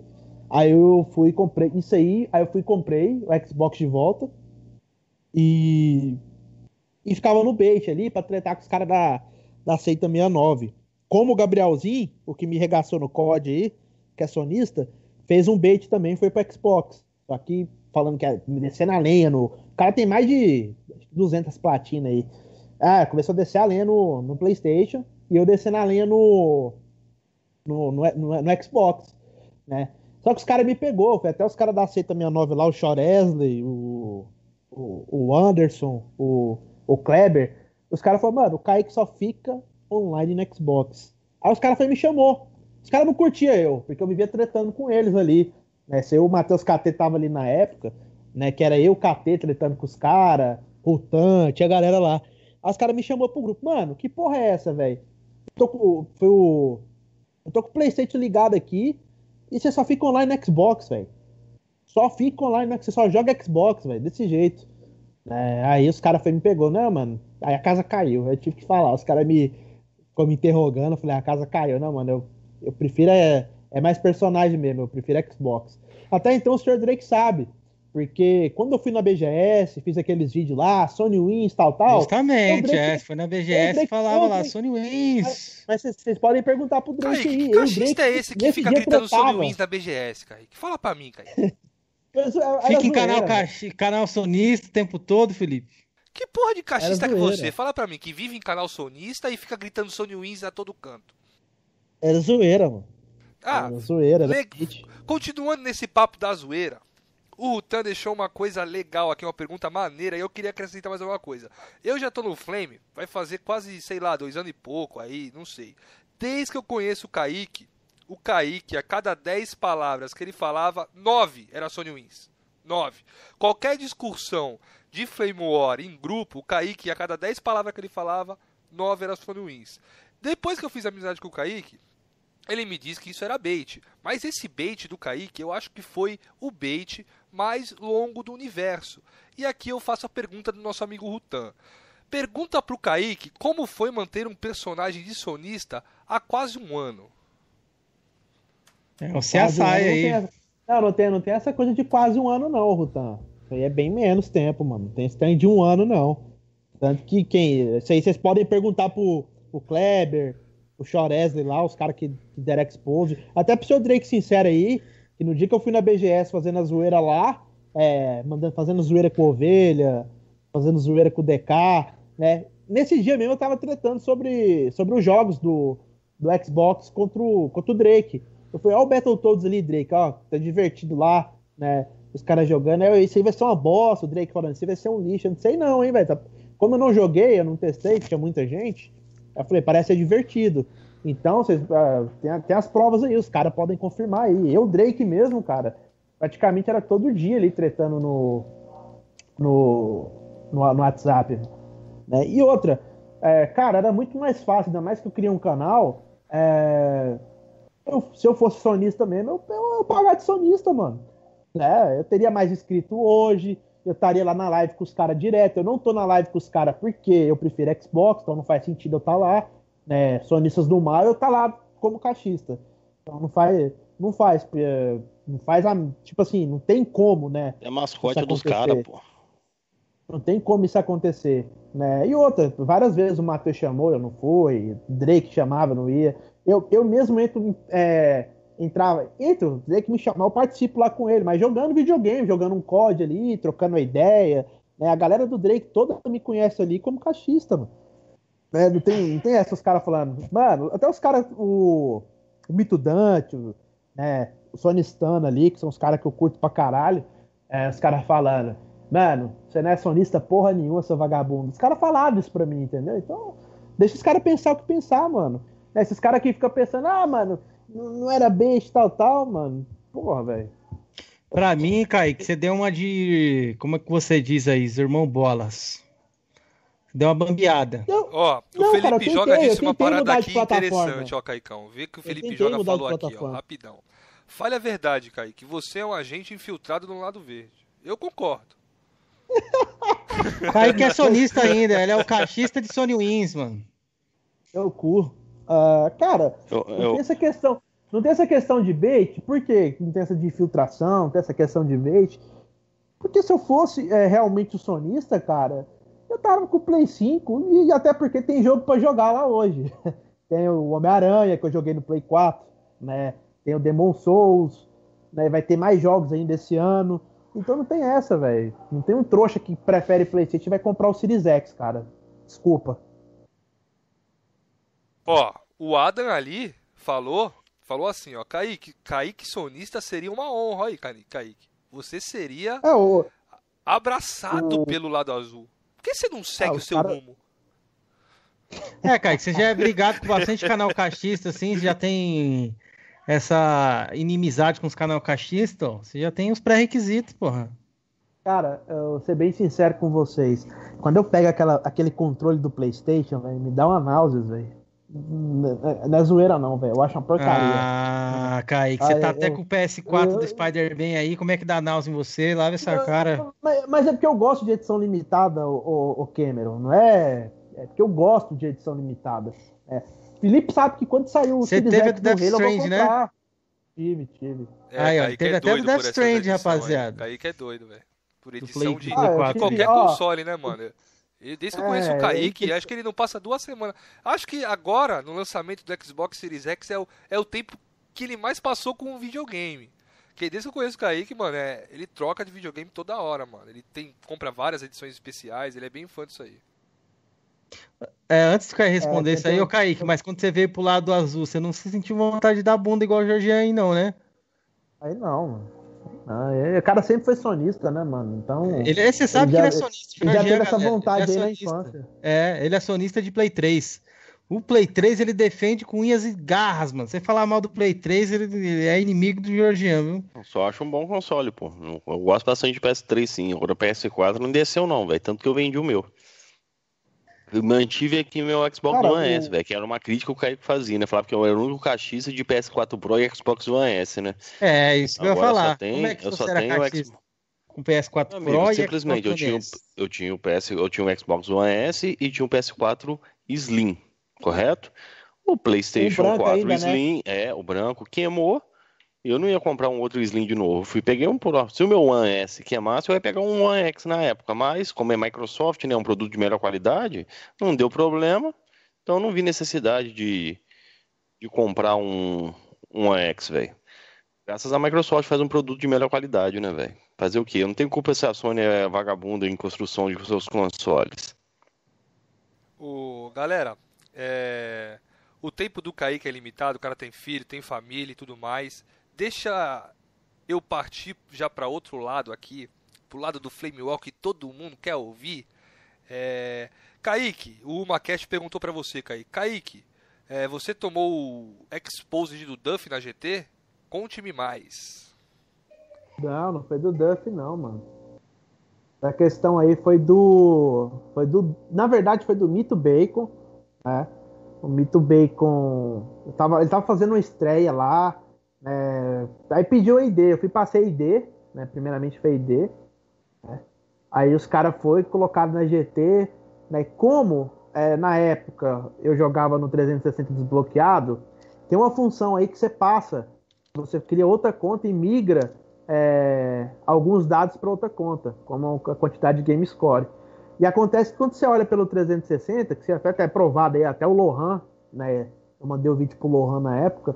Aí eu fui comprei isso aí, aí eu fui comprei o Xbox de volta e e ficava no bait ali para tretar com os caras da da Seita 69. Como o Gabrielzinho, o que me regaçou no COD aí, que é sonista, fez um bait também, foi pro Xbox. Só que falando que é descer na lenha no, o cara tem mais de 200 platinas aí. Ah, começou a descer a lenha no, no PlayStation e eu descer na lenha no no, no, no, no Xbox, né? Só que os caras me pegou, foi até os caras da Seita 69 lá, o Choresley, o, o, o Anderson, o, o Kleber. Os caras falaram, mano, o Kaique só fica online no Xbox. Aí os caras me chamou. Os caras não curtiam eu, porque eu vivia tretando com eles ali. Né? Se eu, o Matheus KT tava ali na época, né? Que era eu, KT, tretando com os caras, o Tan, tinha galera lá. Aí os caras me chamou pro grupo, mano, que porra é essa, velho? Foi o. Eu tô com o Playstation ligado aqui. E você só fica online no Xbox, velho. Só fica online, você só joga Xbox, velho, desse jeito. É, aí os caras me pegou, não, mano. Aí a casa caiu. Eu tive que falar. Os caras me ficou me interrogando. Eu falei, a casa caiu. Não, mano, eu, eu prefiro é, é mais personagem mesmo. Eu prefiro Xbox. Até então o Sr. Drake sabe. Porque quando eu fui na BGS, fiz aqueles vídeos lá, Sony Wins, tal, tal. Justamente, Drake, é, foi na BGS e falava lá, Sony Wins. Mas vocês podem perguntar pro Drake Kaique, aí. Que cachista é esse que fica gritando Sony Wins na BGS, Kaique? Fala pra mim, Kaique. <laughs> Fica em canal, canal sonista o tempo todo, Felipe. Que porra de cachista que você? Fala pra mim, que vive em canal sonista e fica gritando Sony Wins a todo canto. Era zoeira, mano. Ah, zoeira, le... Continuando nesse papo da zoeira, o Rutan deixou uma coisa legal aqui, uma pergunta maneira, e eu queria acrescentar mais alguma coisa. Eu já tô no Flame, vai fazer quase, sei lá, dois anos e pouco aí, não sei. Desde que eu conheço o Kaique, o Kaique, a cada dez palavras que ele falava, nove era Sony Wins. nove. Qualquer discussão de Flame War em grupo, o Kaique, a cada dez palavras que ele falava, nove era Sony Wins. Depois que eu fiz amizade com o Kaique, ele me disse que isso era bait. Mas esse bait do Kaique, eu acho que foi o bait mais longo do universo. E aqui eu faço a pergunta do nosso amigo Rutan. Pergunta pro Kaique como foi manter um personagem de sonista há quase um ano. É, você assai aí. Não, não tem, não tem essa coisa de quase um ano, não, Rutan. Isso aí é bem menos tempo, mano. Não tem esse trem de um ano, não. Tanto que quem. Isso aí vocês podem perguntar pro, pro Kleber, o Choresley lá, os caras que, que deram expose. Até pro seu Drake sincero aí, que no dia que eu fui na BGS fazendo a zoeira lá, é, mandando, fazendo zoeira com ovelha, fazendo zoeira com o DK, né? Nesse dia mesmo eu tava tratando sobre, sobre os jogos do, do Xbox contra o, contra o Drake. Eu falei, ó o Battletoads ali, Drake, ó, tá divertido lá, né? Os caras jogando, aí, isso aí vai ser uma bosta, o Drake falando, isso vai ser um lixo, eu não sei não, hein, velho. Tá... Como eu não joguei, eu não testei, tinha muita gente, eu falei, parece ser divertido. Então, vocês, uh, tem, tem, as provas aí, os caras podem confirmar aí. Eu, Drake mesmo, cara, praticamente era todo dia ali tretando no, no, no, no WhatsApp. Né? E outra, é, cara, era muito mais fácil, ainda mais que eu criei um canal. É, eu, se eu fosse sonista mesmo, eu, eu, eu de sonista, mano. Né? Eu teria mais inscrito hoje, eu estaria lá na live com os caras direto. Eu não tô na live com os caras porque eu prefiro Xbox, então não faz sentido eu estar tá lá. Né? Sonistas do mal, eu tá lá como caixista. Então não faz, não faz, não faz a, tipo assim, não tem como, né? É mascote dos caras, pô. Não tem como isso acontecer, né? E outra, várias vezes o Matheus chamou, eu não fui, Drake chamava, eu não ia. Eu, eu mesmo entro é, entrava, entro, dizer que me chamar, eu participo lá com ele, mas jogando videogame, jogando um COD ali, trocando ideia. Né? A galera do Drake toda me conhece ali como cachista, mano. Né? Não, tem, não tem essas caras falando. Mano, até os caras, o, o Mito Dante, né? o Sonistano ali, que são os caras que eu curto pra caralho, é, os caras falando, mano, você não é sonista porra nenhuma, seu vagabundo. Os caras falaram isso pra mim, entendeu? Então, deixa os caras pensar o que pensar, mano. Né? Esses caras aqui ficam pensando, ah, mano, não era beijo, tal, tal, mano. Porra, velho. Pra mim, Kaique, você deu uma de. Como é que você diz aí, irmão Bolas? Deu uma bambeada. Ó, o não, Felipe cara, Joga disse uma parada aqui interessante, ó, Caicão. Vê que o Felipe Joga falou aqui, ó, rapidão. Fale a verdade, Kaique. Você é um agente infiltrado no lado verde. Eu concordo. Kaique é sonista ainda, ele é o cachista de Sony Wins, mano. Eu cu. Uh, cara, eu, eu... não tem essa questão. Não tem essa questão de bait, por quê? Não tem essa de infiltração, não tem essa questão de bait. Porque se eu fosse é, realmente o sonista, cara, eu tava com o Play 5 e até porque tem jogo para jogar lá hoje. <laughs> tem o Homem-Aranha que eu joguei no Play 4, né? Tem o Demon Souls, né? Vai ter mais jogos ainda esse ano. Então não tem essa, velho. Não tem um trouxa que prefere PlayStation e vai comprar o Series X, cara. Desculpa. Ó, o Adam ali falou, falou assim, ó, Kaique, Kaique sonista seria uma honra aí, Kaique. Você seria é, o... abraçado o... pelo lado azul. Por que você não segue ah, o seu cara... rumo? É, Kaique, você já é brigado com bastante canal cachista, assim, já tem essa inimizade com os canal cachistas, você já tem os pré-requisitos, porra. Cara, eu vou ser bem sincero com vocês. Quando eu pego aquela, aquele controle do PlayStation, véio, me dá uma náusea, velho. Não é zoeira, não, velho. Eu acho uma porcaria. Ah, Kaique, você ah, tá eu, até com o PS4 eu, do Spider-Man aí. Como é que dá náusea em você? Lava essa cara. Mas, mas, é porque eu gosto de edição limitada, o, o, Cameron. Não é. É porque eu gosto de edição limitada. É. Felipe sabe que quando saiu o Você teve o Death Strange, né? Tive, tive. É, aí, ó, teve é até o Death Strange, rapaziada. Kaique é doido, velho. Por edição de, ah, qualquer console, né, mano? Desde que eu conheço é, o Kaique, acho que ele não passa duas semanas. Acho que agora, no lançamento do Xbox Series X, é o, é o tempo que ele mais passou com o videogame. Porque desde que eu conheço o Kaique, mano, é, ele troca de videogame toda hora, mano. Ele tem, compra várias edições especiais, ele é bem fã disso aí. É, antes de responder é, isso aí, ô Kaique, mas quando você veio pro lado azul, você não se sentiu vontade de dar bunda igual o Jorginho aí, não, né? Aí não, mano. Ah, é, o cara sempre foi sonista, né, mano? Então. Ele, é, você sabe ele que já, ele é sonista. Ele já teve essa vontade é aí na infância. É, ele é sonista de Play 3. O Play 3 ele defende com unhas e garras, mano. Você falar mal do Play 3, ele é inimigo do Georgian, viu? Eu só acho um bom console, pô. Eu gosto bastante de PS3, sim. Agora o PS4 não desceu, não, velho. Tanto que eu vendi o meu. Eu mantive aqui meu Xbox Cara, One S, velho, que era uma crítica que o Kaique fazia, né? Falava que eu era o único cachista de PS4 Pro e Xbox One S, né? É, isso que eu ia falar. Só tem, é eu só tenho o Xbox. Com PS4 Amigo, Pro simplesmente, Xbox eu tinha, eu tinha o PS, eu tinha o Xbox One S e tinha o PS4 Slim, correto? O PlayStation 4 ainda, né? Slim, né? é, o branco queimou eu não ia comprar um outro Slim de novo. Fui peguei um por. Se o meu One S queimasse, eu ia pegar um One X na época. Mas, como é Microsoft, né? Um produto de melhor qualidade, não deu problema. Então não vi necessidade de, de comprar um, um One X, velho. Graças à Microsoft faz um produto de melhor qualidade, né, velho? Fazer o quê? Eu não tenho culpa se a Sony é vagabunda em construção de seus consoles. O, galera, é... o tempo do Kaique é limitado, o cara tem filho, tem família e tudo mais deixa eu partir já para outro lado aqui, pro lado do Flame Walk que todo mundo quer ouvir. É... Kaique, o Maquete perguntou para você, Kaique. Kaique, é, você tomou o Exposed do Duff na GT? Conte-me mais. Não, não foi do Duff não, mano. A questão aí foi do. Foi do. Na verdade, foi do Mito Bacon. Né? O Mito Bacon. Tava, ele tava fazendo uma estreia lá. É, aí pediu a ID, eu fui passar ID, né? Primeiramente foi ID. Né? Aí os caras foram colocados na GT, né? Como é, na época eu jogava no 360 desbloqueado, tem uma função aí que você passa, você cria outra conta e migra é, alguns dados para outra conta, como a quantidade de game score. E acontece que quando você olha pelo 360, que você até é provado aí, até o Lohan, né? Eu mandei o vídeo pro Lohan na época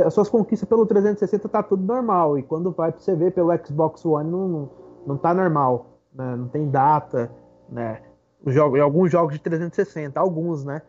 as suas conquistas pelo 360 tá tudo normal. E quando vai pra você ver pelo Xbox One, não, não tá normal. Né? Não tem data, né? Em alguns jogos de 360, alguns, né?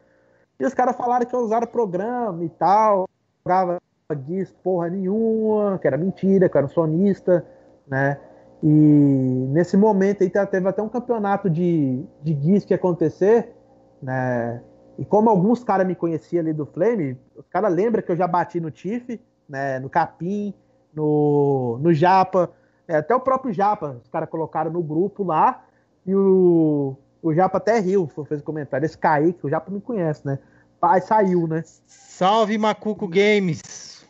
E os caras falaram que usaram programa e tal, jogava GIS porra nenhuma, que era mentira, que era um sonista, né? E nesse momento aí teve até um campeonato de, de GIS que ia acontecer, né? E como alguns caras me conheciam ali do Flame, os caras lembram que eu já bati no Tiff, né, no Capim, no, no Japa, é, até o próprio Japa, os caras colocaram no grupo lá, e o, o Japa até riu, fez um comentário, esse Kaique, o Japa me conhece, né? Pai saiu, né? Salve Macuco Games!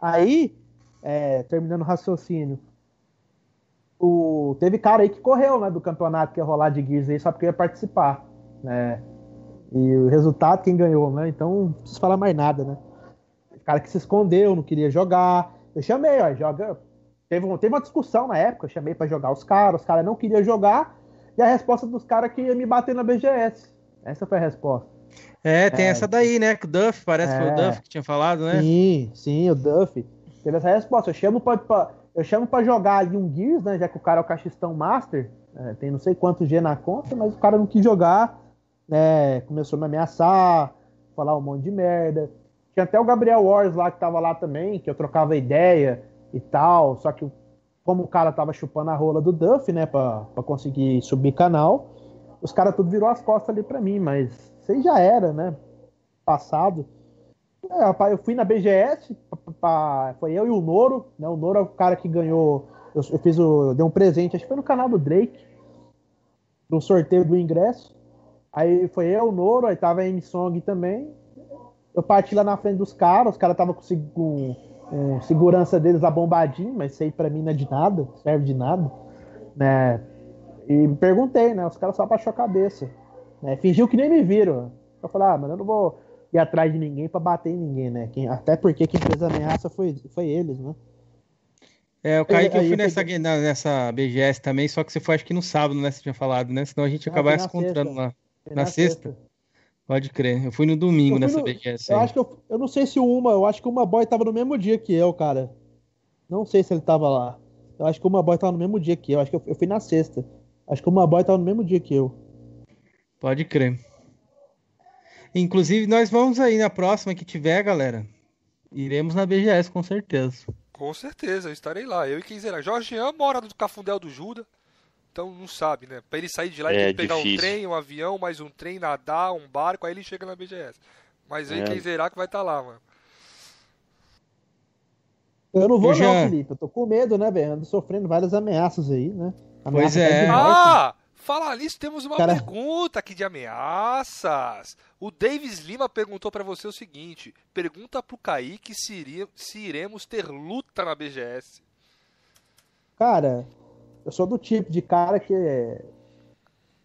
Aí, é, terminando o raciocínio, o, teve cara aí que correu, né, do campeonato que ia rolar de Gears aí, só porque ia participar, né? E o resultado, quem ganhou, né? Então não preciso falar mais nada, né? O cara que se escondeu, não queria jogar. Eu chamei, ó, joga. Teve, uma, teve uma discussão na época, eu chamei para jogar os caras, os caras não queriam jogar, e a resposta dos caras que ia me bater na BGS. Essa foi a resposta. É, tem é, essa daí, né? Que o Duff, parece é, que foi o é. Duff que tinha falado, né? Sim, sim, o Duff. Teve essa resposta. Eu chamo pra, pra eu chamo pra jogar ali um Gears, né? Já que o cara é o cachistão Master, é, tem não sei quantos G na conta, mas o cara não quis jogar né? Começou a me ameaçar, falar um monte de merda. Tinha até o Gabriel Wars lá que tava lá também, que eu trocava ideia e tal, só que como o cara tava chupando a rola do Duff, né, pra, pra conseguir subir canal, os caras tudo virou as costas ali pra mim, mas isso já era, né? Passado. É, eu fui na BGS, pra, foi eu e o Noro, né? O Noro é o cara que ganhou. Eu, eu fiz o. Eu dei um presente, acho que foi no canal do Drake, no sorteio do ingresso. Aí foi eu, o Noro, aí tava a M-Song também. Eu parti lá na frente dos caras, os caras estavam com, com, com, segurança deles abombadinho, mas isso aí pra mim não é de nada, serve de nada. Né? E me perguntei, né? Os caras só baixou a cabeça. Né? Fingiu que nem me viram. Eu falei, ah, mas eu não vou ir atrás de ninguém pra bater em ninguém, né? Quem, até porque quem fez a ameaça foi, foi eles, né? É, o Kaique, eu, fui nessa, nessa BGS também, só que você foi acho que no sábado, né? Você tinha falado, né? Senão a gente ia acabar se encontrando lá. Na, na sexta? sexta? Pode crer. Eu fui no domingo fui nessa no... BGS. Eu acho que eu, eu não sei se o Uma, eu acho que Uma Boy tava no mesmo dia que eu, cara. Não sei se ele tava lá. Eu acho que Uma Boy tava no mesmo dia que eu. Acho que eu, eu fui na sexta. Acho que Uma Boy tava no mesmo dia que eu. Pode crer. Inclusive, nós vamos aí na próxima que tiver, galera. Iremos na BGS, com certeza. Com certeza, eu estarei lá. Eu e quem será? Jorgean mora no Cafundel do Juda. Então não sabe, né? Pra ele sair de lá, ele é, tem que pegar difícil. um trem, um avião, mais um trem, nadar, um barco, aí ele chega na BGS. Mas aí é. quem será que vai estar tá lá, mano. Eu não vou eu já... não, Felipe. Eu tô com medo, né, velho? Ando sofrendo várias ameaças aí, né? Ameaças pois é. Ah! Falar nisso, temos uma Cara... pergunta aqui de ameaças. O Davis Lima perguntou para você o seguinte: pergunta pro Kaique se, iria, se iremos ter luta na BGS. Cara, eu sou do tipo de cara que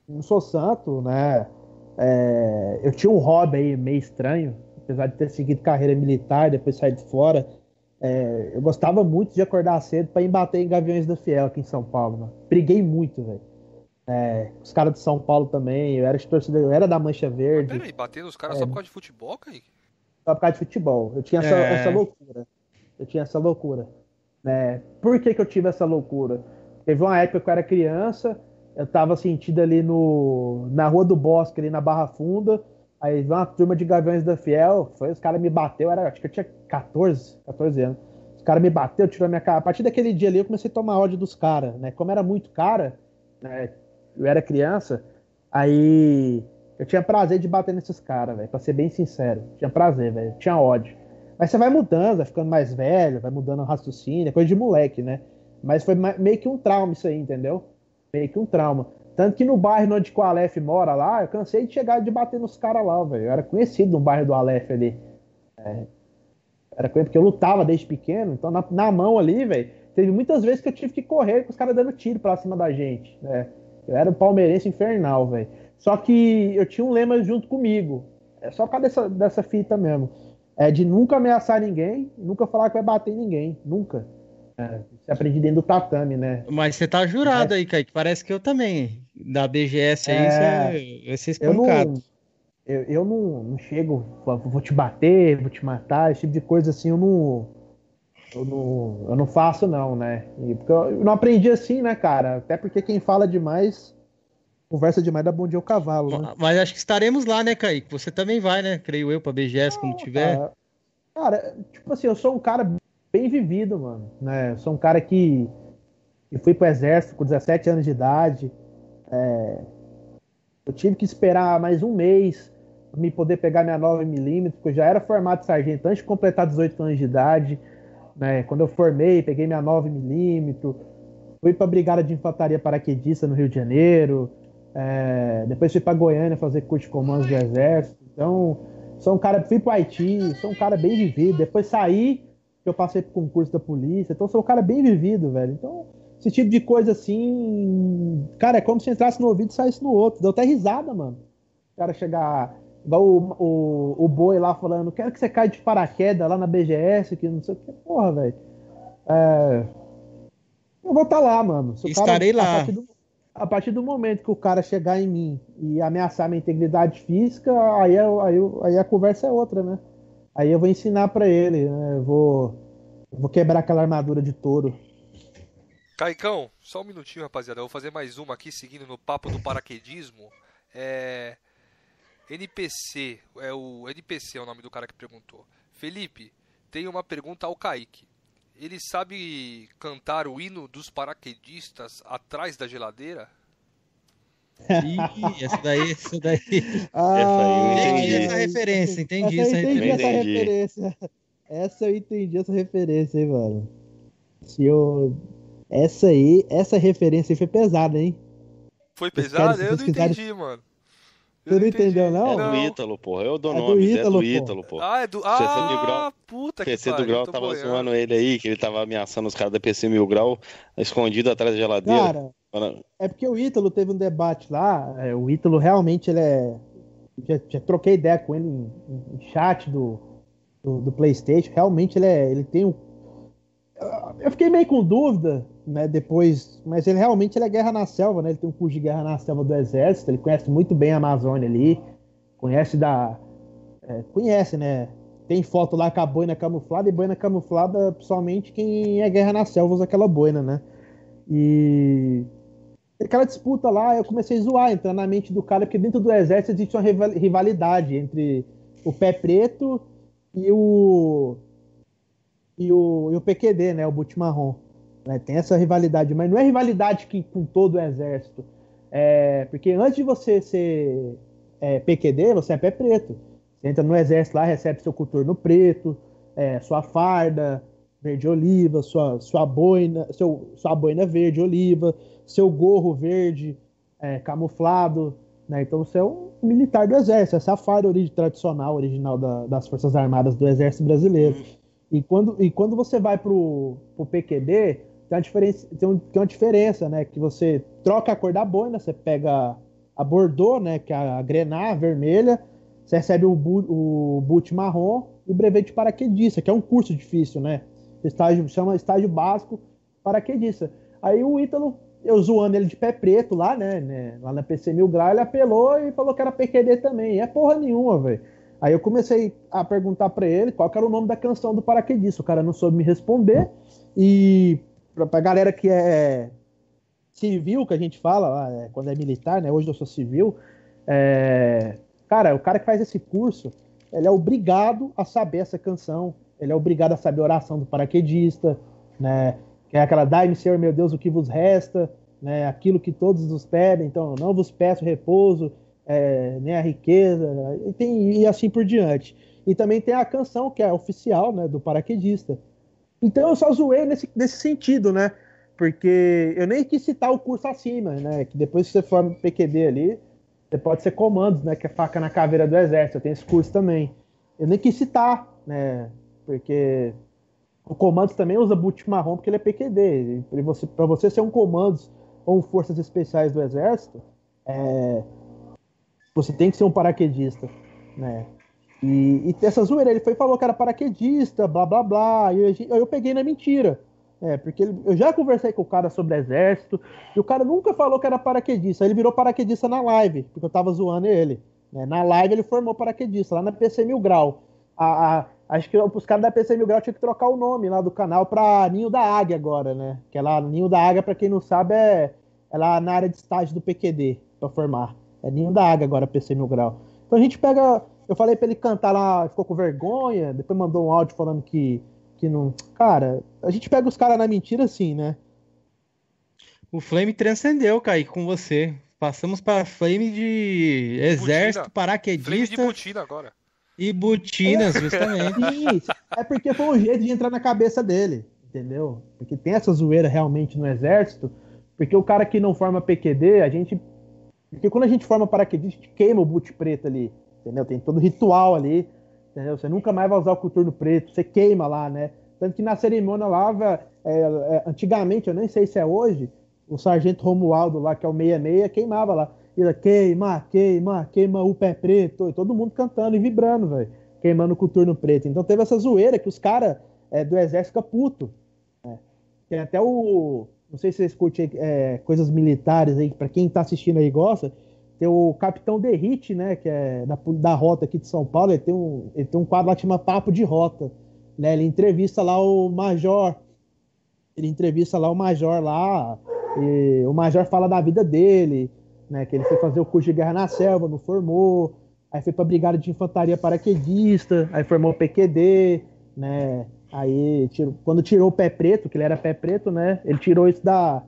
não sou santo, né? É, eu tinha um hobby aí meio estranho, apesar de ter seguido carreira militar, depois sair de fora. É, eu gostava muito de acordar cedo para embater em Gaviões da Fiel aqui em São Paulo. Mano. Briguei muito, velho. É, os caras de São Paulo também, eu era de torcida, eu era da Mancha Verde. Mas peraí, batendo os caras é, só por causa de futebol, Kaique? Só por causa de futebol. Eu tinha essa, é. essa loucura. Eu tinha essa loucura. Né? Por que, que eu tive essa loucura? Teve uma época que eu era criança, eu tava sentido ali no, na Rua do Bosque, ali na Barra Funda. Aí veio uma turma de Gaviões da Fiel, foi, os caras me bateu, era, acho que eu tinha 14, 14 anos. Os caras me bateu, tirou a minha cara. A partir daquele dia ali eu comecei a tomar ódio dos caras, né? Como era muito cara, né? Eu era criança, aí eu tinha prazer de bater nesses caras, velho. Pra ser bem sincero. Tinha prazer, velho. Tinha ódio. Mas você vai mudando, vai ficando mais velho, vai mudando o raciocínio, é coisa de moleque, né? Mas foi meio que um trauma isso aí, entendeu? Meio que um trauma. Tanto que no bairro onde o Aleph mora lá, eu cansei de chegar de bater nos caras lá, velho. Eu era conhecido no bairro do Aleph ali. É, era conhecido porque eu lutava desde pequeno, então na, na mão ali, velho, teve muitas vezes que eu tive que correr com os caras dando tiro pra cima da gente, né? Eu era um palmeirense infernal, velho. Só que eu tinha um lema junto comigo. É só por causa dessa, dessa fita mesmo. É de nunca ameaçar ninguém, nunca falar que vai bater em ninguém. Nunca. É, você aprende dentro do tatame, né? Mas você tá jurado é. aí, Kaique. Parece que eu também. Da BGS aí, é... você vai ser espancado. Eu, não, eu, eu não, não chego, vou te bater, vou te matar, esse tipo de coisa assim, eu não. Eu não, eu não faço, não, né? E porque eu, não aprendi assim, né, cara? Até porque quem fala demais conversa demais dá bom dia ao cavalo. Né? Mas acho que estaremos lá, né, Kaique? Você também vai, né? Creio eu, pra BGS quando tiver. Cara, cara, tipo assim, eu sou um cara bem vivido, mano. Né? Eu sou um cara que, que fui pro exército com 17 anos de idade. É, eu tive que esperar mais um mês para me poder pegar minha 9mm, porque eu já era formado sargento antes de completar 18 anos de idade. Né? Quando eu formei, peguei minha 9mm, fui para a Brigada de Infantaria Paraquedista no Rio de Janeiro. É, depois fui para Goiânia fazer curso de comandos do Exército. Então, sou um cara, fui para Haiti, sou um cara bem vivido. Depois saí eu passei pro concurso da polícia. Então, sou um cara bem vivido, velho. Então, esse tipo de coisa assim. Cara, é como se entrasse no ouvido e saísse no outro. Deu até risada, mano. O cara chegar. Igual o, o, o boi lá falando, quero que você caia de paraquedas lá na BGS, que não sei o que. Porra, velho. É... Eu vou estar tá lá, mano. Se Estarei cara, lá. A partir, do, a partir, do, momento que o cara chegar em mim e ameaçar minha integridade física, aí, aí, aí a conversa é outra, né? Aí eu vou ensinar para ele, né? Eu vou, vou quebrar aquela armadura de touro. Caicão, só um minutinho, rapaziada. Eu vou fazer mais uma aqui, seguindo no papo do paraquedismo. É... NPC, é o NPC é o nome do cara que perguntou. Felipe, tem uma pergunta ao Kaique. Ele sabe cantar o hino dos paraquedistas atrás da geladeira? Ih, essa daí, essa daí. Ah, <laughs> essa aí eu entendi. essa referência, entendi essa, essa, entendi essa referência. Essa eu entendi essa referência, hein, mano. Se eu... Essa aí, essa referência aí foi pesada, hein? Foi pesada? Eu não entendi, mano. Você não entendeu, não? É do Ítalo, porra. Eu dou é nome, é do Ítalo, porra. Ah, é do. Ah, grau, puta que PC do Grau tava boiando. zoando ele aí, que ele tava ameaçando os caras da PC Mil Grau, escondido atrás da geladeira. Cara, é porque o Ítalo teve um debate lá. É, o Ítalo realmente ele é. Já, já, troquei ideia com ele em, em chat do, do, do, PlayStation. Realmente ele é. Ele tem um. Eu fiquei meio com dúvida, né? Depois. Mas ele realmente ele é guerra na selva, né? Ele tem um curso de guerra na selva do exército. Ele conhece muito bem a Amazônia ali. Conhece da. É, conhece, né? Tem foto lá com a boina camuflada e boina camuflada, principalmente quem é guerra nas selvas, aquela boina, né? E aquela disputa lá, eu comecei a zoar, entrar na mente do cara, porque dentro do exército existe uma rivalidade entre o pé preto e o e o, e o PQD, né, o boot marrom. Né, tem essa rivalidade, mas não é rivalidade que, com todo o exército. É, porque antes de você ser é, PQD, você é pé preto. Você entra no exército lá, recebe seu coturno preto, é, sua farda verde oliva, sua, sua boina, seu, sua boina verde oliva, seu gorro verde é, camuflado, né? Então você é um militar do exército, essa é farda origem, tradicional, original da, das Forças Armadas do Exército Brasileiro. E quando, e quando você vai pro, pro PQD, tem uma diferença, tem, um, tem uma diferença, né? Que você troca a cor da boina, você pega a Bordeaux, né? Que é a grená vermelha, você recebe o, o boot marrom e o brevet de paraquedista, que é um curso difícil, né? Estágio, chama estágio básico paraquedista. Aí o Ítalo, eu zoando ele de pé preto lá, né, né? Lá na PC Mil Grau, ele apelou e falou que era PQD também. E é porra nenhuma, velho. Aí eu comecei a perguntar para ele qual era o nome da canção do paraquedista. O cara não soube me responder. E pra, pra galera que é civil, que a gente fala, é, quando é militar, né? Hoje eu sou civil. É, cara, o cara que faz esse curso, ele é obrigado a saber essa canção. Ele é obrigado a saber a oração do paraquedista, né? Que é aquela, dai-me, Senhor meu Deus, o que vos resta, né? Aquilo que todos nos pedem, então não vos peço repouso, é, nem a riqueza, e, tem, e assim por diante. E também tem a canção que é oficial, né, do paraquedista. Então eu só zoei nesse, nesse sentido, né? Porque eu nem quis citar o curso acima, né? Que depois que você forma PQD ali, você pode ser comandos, né? Que é faca na caveira do exército. Tenho esse curso também. Eu nem quis citar, né? Porque o comandos também usa boot marrom porque ele é PQD. Para você, você ser um comandos ou forças especiais do exército, é, você tem que ser um paraquedista, né? E, e essa zoeira, ele foi falou que era paraquedista, blá blá blá, e eu, eu peguei na mentira. É, porque ele, eu já conversei com o cara sobre exército, e o cara nunca falou que era paraquedista. Ele virou paraquedista na live, porque eu tava zoando ele. Né? Na live ele formou paraquedista, lá na PC Mil Grau. A, a, acho que os caras da PC Mil Grau tinham que trocar o nome lá do canal pra Ninho da Águia agora, né? Que é lá, Ninho da Águia, pra quem não sabe, é, é lá na área de estágio do PQD, pra formar. É Ninho da Águia agora, PC Mil Grau. Então a gente pega. Eu falei pra ele cantar lá, ficou com vergonha, depois mandou um áudio falando que, que não. Cara, a gente pega os caras na mentira assim, né? O Flame transcendeu, Kaique, com você. Passamos para Flame de exército, Butina. paraquedista. Flame de Butina agora. E Butinas, justamente. <laughs> Isso. É porque foi um jeito de entrar na cabeça dele, entendeu? Porque tem essa zoeira realmente no exército, porque o cara que não forma PQD, a gente porque quando a gente forma paraquedista, a gente queima o boot preto ali, entendeu? Tem todo ritual ali, entendeu? Você nunca mais vai usar o coturno preto, você queima lá, né? Tanto que na cerimônia lá, é, é, antigamente, eu nem sei se é hoje, o sargento Romualdo lá, que é o 66, queimava lá. Ele queima, queima, queima o pé preto, e todo mundo cantando e vibrando, velho. Queimando o coturno preto. Então teve essa zoeira que os caras é, do exército ficam puto. Né? Tem até o não sei se vocês curtem é, coisas militares aí, para quem tá assistindo aí gosta, tem o Capitão Derrite, né, que é da, da rota aqui de São Paulo, ele tem um, ele tem um quadro lá que chama Papo de Rota, né, ele entrevista lá o Major, ele entrevista lá o Major lá, e o Major fala da vida dele, né, que ele foi fazer o curso de guerra na selva, não formou, aí foi pra Brigada de Infantaria Paraquedista, aí formou o PQD, né, Aí, tirou, quando tirou o pé preto, que ele era pé preto, né? Ele tirou isso da.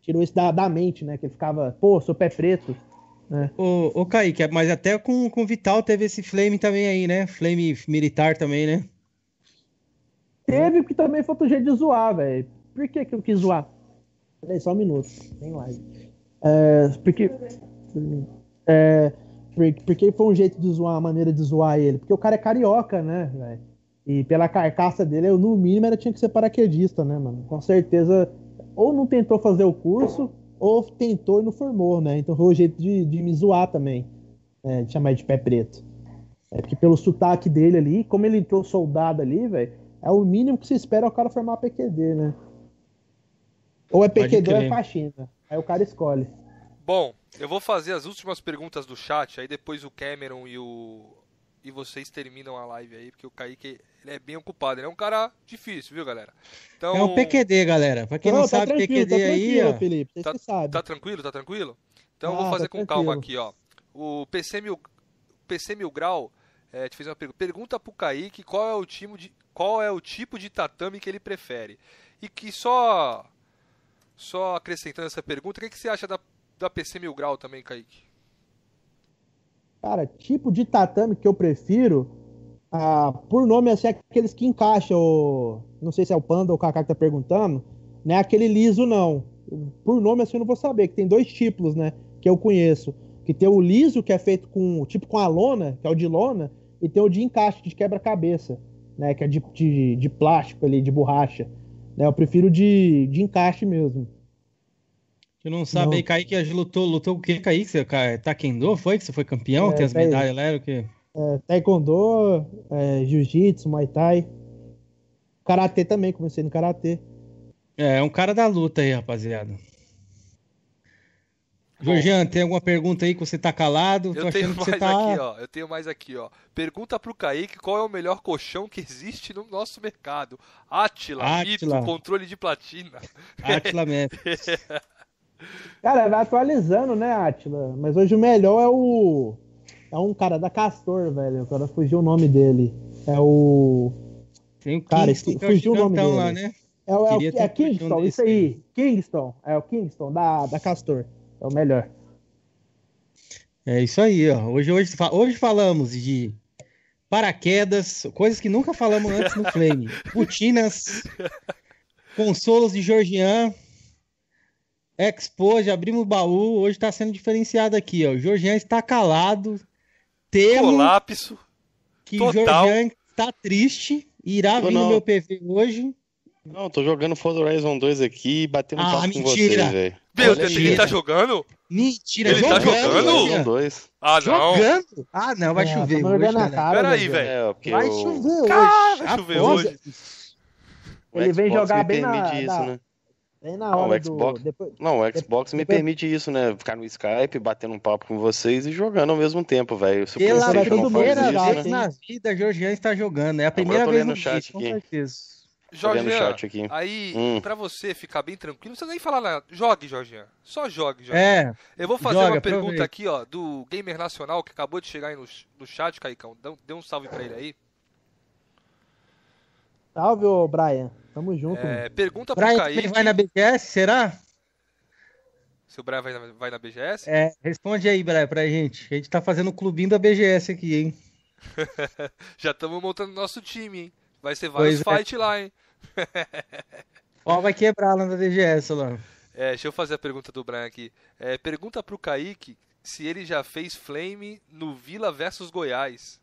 Tirou isso da, da mente, né? Que ele ficava, pô, sou pé preto. Né? Ô, ô Kaique, mas até com o Vital teve esse flame também aí, né? Flame militar também, né? Teve, porque também foi outro jeito de zoar, velho. Por que, que eu quis zoar? Peraí, só um minuto. Tem live. É, porque. É, porque foi um jeito de zoar, uma maneira de zoar ele. Porque o cara é carioca, né, velho? E pela carcaça dele, eu, no mínimo, era tinha que ser paraquedista, né, mano? Com certeza, ou não tentou fazer o curso, ou tentou e não formou, né? Então foi o jeito de, de me zoar também, né? de chamar de pé preto. É porque pelo sotaque dele ali, como ele entrou soldado ali, velho, é o mínimo que se espera o cara formar PQD, né? Ou é PQD ou é faxina. Aí o cara escolhe. Bom, eu vou fazer as últimas perguntas do chat, aí depois o Cameron e o e vocês terminam a live aí, porque o Kaique ele é bem ocupado. Ele é um cara difícil, viu, galera? Então... É um PQD, galera. Pra quem não, não tá sabe, PQD tá aí. Ó... Felipe, tá, sabe. tá tranquilo, tá tranquilo? Então ah, vou fazer tá com tranquilo. calma aqui, ó. O PC Mil, PC Mil Grau é, te fez uma pergunta. Pergunta pro Kaique qual é o time de. Qual é o tipo de tatame que ele prefere? E que só. Só acrescentando essa pergunta, o que, que você acha da, da PC Mil Grau também, Kaique? Cara, tipo de tatame que eu prefiro, ah, por nome, assim, aqueles que encaixam, não sei se é o Panda ou o Kaká que tá perguntando, não é aquele liso, não. Por nome, assim, eu não vou saber, que tem dois tipos, né, que eu conheço. Que tem o liso, que é feito com, tipo com a lona, que é o de lona, e tem o de encaixe, de quebra-cabeça, né, que é de, de, de, plástico ali, de borracha. Né, eu prefiro de, de encaixe mesmo. Tu não sabe não. aí, Kaique lutou, lutou o que, Kaique? Você, taekwondo foi que você foi campeão? É, tem as medalhas lá, o quê? É, taekwondo, é, jiu-jitsu, muay thai. Karatê também, comecei no karatê. É, é um cara da luta aí, rapaziada. Jorgian, tem alguma pergunta aí que você tá calado? Eu tenho mais tá... aqui, ó. Eu tenho mais aqui, ó. Pergunta pro Kaique qual é o melhor colchão que existe no nosso mercado. Atila, Mito, controle de platina. Atila <laughs> mesmo. <laughs> Cara, vai atualizando, né, Atila? Mas hoje o melhor é o. É um cara da Castor, velho. Agora fugiu o nome dele. É o. Tem o cara, Kingston, fugiu o nome dele. Lá, né? É, o, é, o, é Kingston, um isso aí. Kingston. É o Kingston da, da Castor. É o melhor. É isso aí, ó. Hoje, hoje, hoje falamos de paraquedas, coisas que nunca falamos antes no Flame. <laughs> Putinas, consolos de Georgian, Expo, já abrimos o baú, hoje está sendo diferenciado aqui, ó. O Georgian está calado. Temo Colapso. Que o Georgian está triste. Irá vir no meu PV hoje. Não, tô jogando Forza Horizon 2 aqui e batendo ah, papo mentira. com vocês, velho. Meu Deus, ele tá jogando? Mentira, ele jogando. tá jogando? Dois. Ah, não. Jogando? Ah, não, vai é, chover hoje, Peraí, velho. É, vai eu... chover hoje. Cara, vai chover hoje. Ele vem jogar bem na... Isso, né? Na hora não, o Xbox, do... Depois... Não, o Xbox depois... me permite isso, né? Ficar no Skype, batendo um papo com vocês e jogando ao mesmo tempo, velho. Pela primeira vez né? na vida, Georgian está jogando. É a primeira vez no chat aqui. com certeza. Jorge, aí, hum. pra você ficar bem tranquilo, não precisa nem falar nada. Jogue, Jorge. Só jogue, Jorge. É. Eu vou fazer joga, uma pergunta aproveita. aqui, ó, do Gamer Nacional, que acabou de chegar aí no, no chat, Caicão. Dê um salve pra ele aí. Salve, ô Brian. Tamo junto. É, pergunta Brian, pro Kaique. Ele vai na BGS, será? Se o Brian vai na, vai na BGS? É, responde aí, Brian, pra gente. A gente tá fazendo o clubinho da BGS aqui, hein? <laughs> Já estamos montando nosso time, hein? Vai ser vários pois fight é. lá, hein? <laughs> Ó, vai quebrar lá na BGS lá. É, deixa eu fazer a pergunta do Brian aqui. É, pergunta pro Kaique se ele já fez flame no Vila versus Goiás.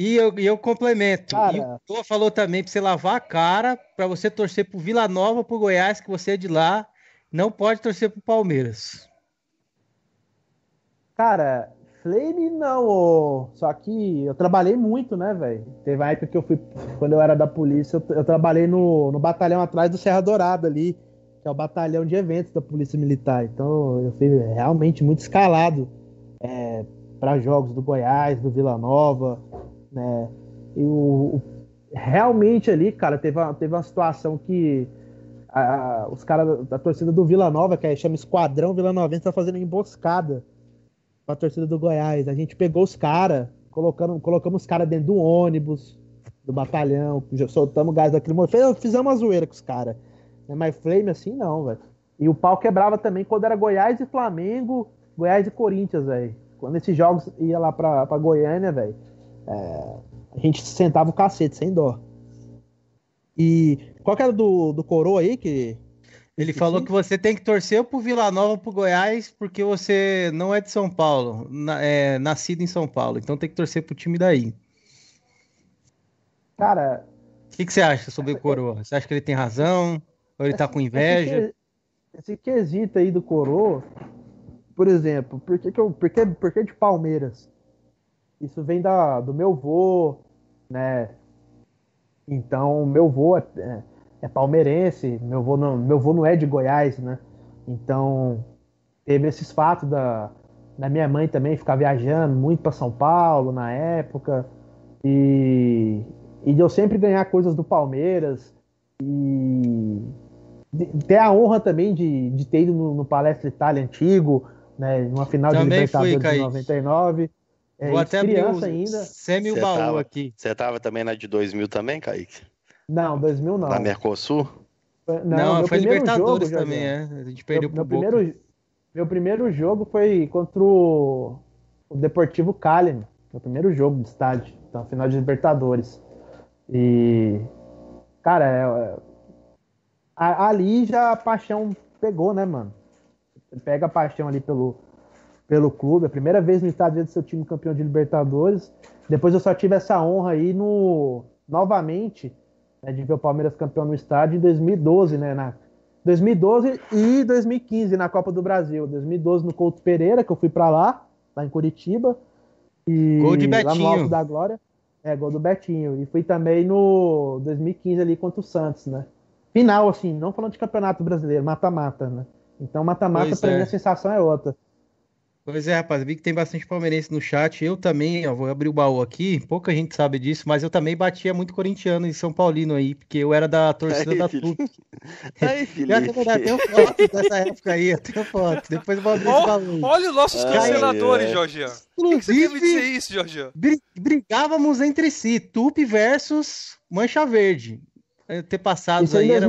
E eu, eu complemento. Cara... E o Tô falou também pra você lavar a cara, pra você torcer pro Vila Nova, pro Goiás, que você é de lá. Não pode torcer pro Palmeiras. Cara, Flame não, só que eu trabalhei muito, né, velho? Teve uma época que eu fui, quando eu era da polícia, eu, eu, trabalhei no, no batalhão atrás do Serra Dourada ali, que é o batalhão de eventos da Polícia Militar. Então eu fui realmente muito escalado é, para jogos do Goiás, do Vila Nova, né? E o, realmente ali, cara, teve uma, teve uma situação que a, os caras da torcida do Vila Nova, que chama Esquadrão Vila Nova, tá fazendo emboscada pra torcida do Goiás. A gente pegou os caras, colocamos, os caras dentro do ônibus, do batalhão, soltamos gás lacrimogêneo, fizemos uma zoeira com os caras. Né? Mas flame assim não, velho. E o pau quebrava também quando era Goiás e Flamengo, Goiás e Corinthians, velho. Quando esses jogos ia lá pra, pra Goiânia, velho, é, a gente sentava o cacete, sem dó. E qual que era do, do Coroa aí que ele falou que você tem que torcer pro Vila Nova, pro Goiás, porque você não é de São Paulo, é nascido em São Paulo. Então tem que torcer pro time daí. Cara. O que, que você acha sobre o Coroa? Você acha que ele tem razão? Ou ele tá com inveja? Esse, esse quesito aí do Coroa, por exemplo, por que, que, eu, por que, por que de Palmeiras? Isso vem da, do meu vô, né? Então, meu vô é, é é palmeirense, meu avô não, meu avô não é de Goiás, né? Então, teve esses fatos da, né? Minha mãe também ficava viajando muito para São Paulo na época. E, e de eu sempre ganhar coisas do Palmeiras. E ter a honra também de, de ter ido no, no Palestra Itália antigo, né? Numa final também de Libertadores fui, de 99. É, Vou até criança ainda. Semi o baú tava, aqui. Você tava também na de 2000 também, Kaique? Não, 2000 não. Na Mercosul? Não, não foi Libertadores jogo, também, é. A gente perdeu meu, meu primeiro, meu primeiro jogo foi contra o, o Deportivo Cali, meu primeiro jogo de estádio, então, final de Libertadores. E, cara, é, é, ali já a paixão pegou, né, mano? Pega a paixão ali pelo, pelo clube. A primeira vez no estádio do seu time campeão de Libertadores. Depois eu só tive essa honra aí no novamente né, de ver o Palmeiras campeão no estádio em 2012, né? Na 2012 e 2015 na Copa do Brasil. 2012 no Couto Pereira, que eu fui para lá, lá em Curitiba. E gol de Betinho. Lá no Alto da Glória. É, gol do Betinho. E fui também no 2015 ali contra o Santos, né? Final, assim, não falando de campeonato brasileiro, mata-mata, né? Então, mata-mata, pra é. mim, a sensação é outra. Pois é, rapaz, vi que tem bastante palmeirense no chat. Eu também, ó, vou abrir o baú aqui. Pouca gente sabe disso, mas eu também batia muito corintiano em São Paulino aí, porque eu era da torcida aí, da TUC. <laughs> Aí, <laughs> Felipe. Eu tenho foto dessa época aí, eu tenho foto. Depois eu vou abrir oh, baú. Olha os nossos canceladores, é. Jorgian. Inclusive, que, que dizer isso, Jorgian? Brigávamos entre si, Tupi versus Mancha Verde. Ter passado isso aí. Era...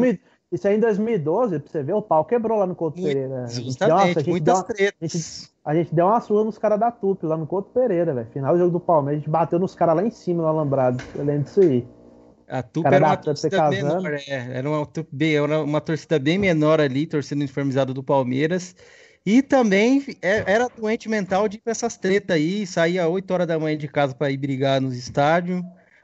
Isso aí em 2012, pra você ver, o pau quebrou lá no Couto Pereira. Justamente, Nossa, muitas uma, tretas. A gente, deu uma surra nos caras da TUP lá no Couto Pereira, velho. Final do jogo do Palmeiras, a gente bateu nos caras lá em cima no Alambrado. Eu lembro disso aí. A TUP era uma torcida menor, é, era, uma, era uma torcida bem menor ali, torcida uniformizada do Palmeiras. E também é, era doente mental de ir pra essas tretas aí, saía 8 horas da manhã de casa para ir brigar nos estádios.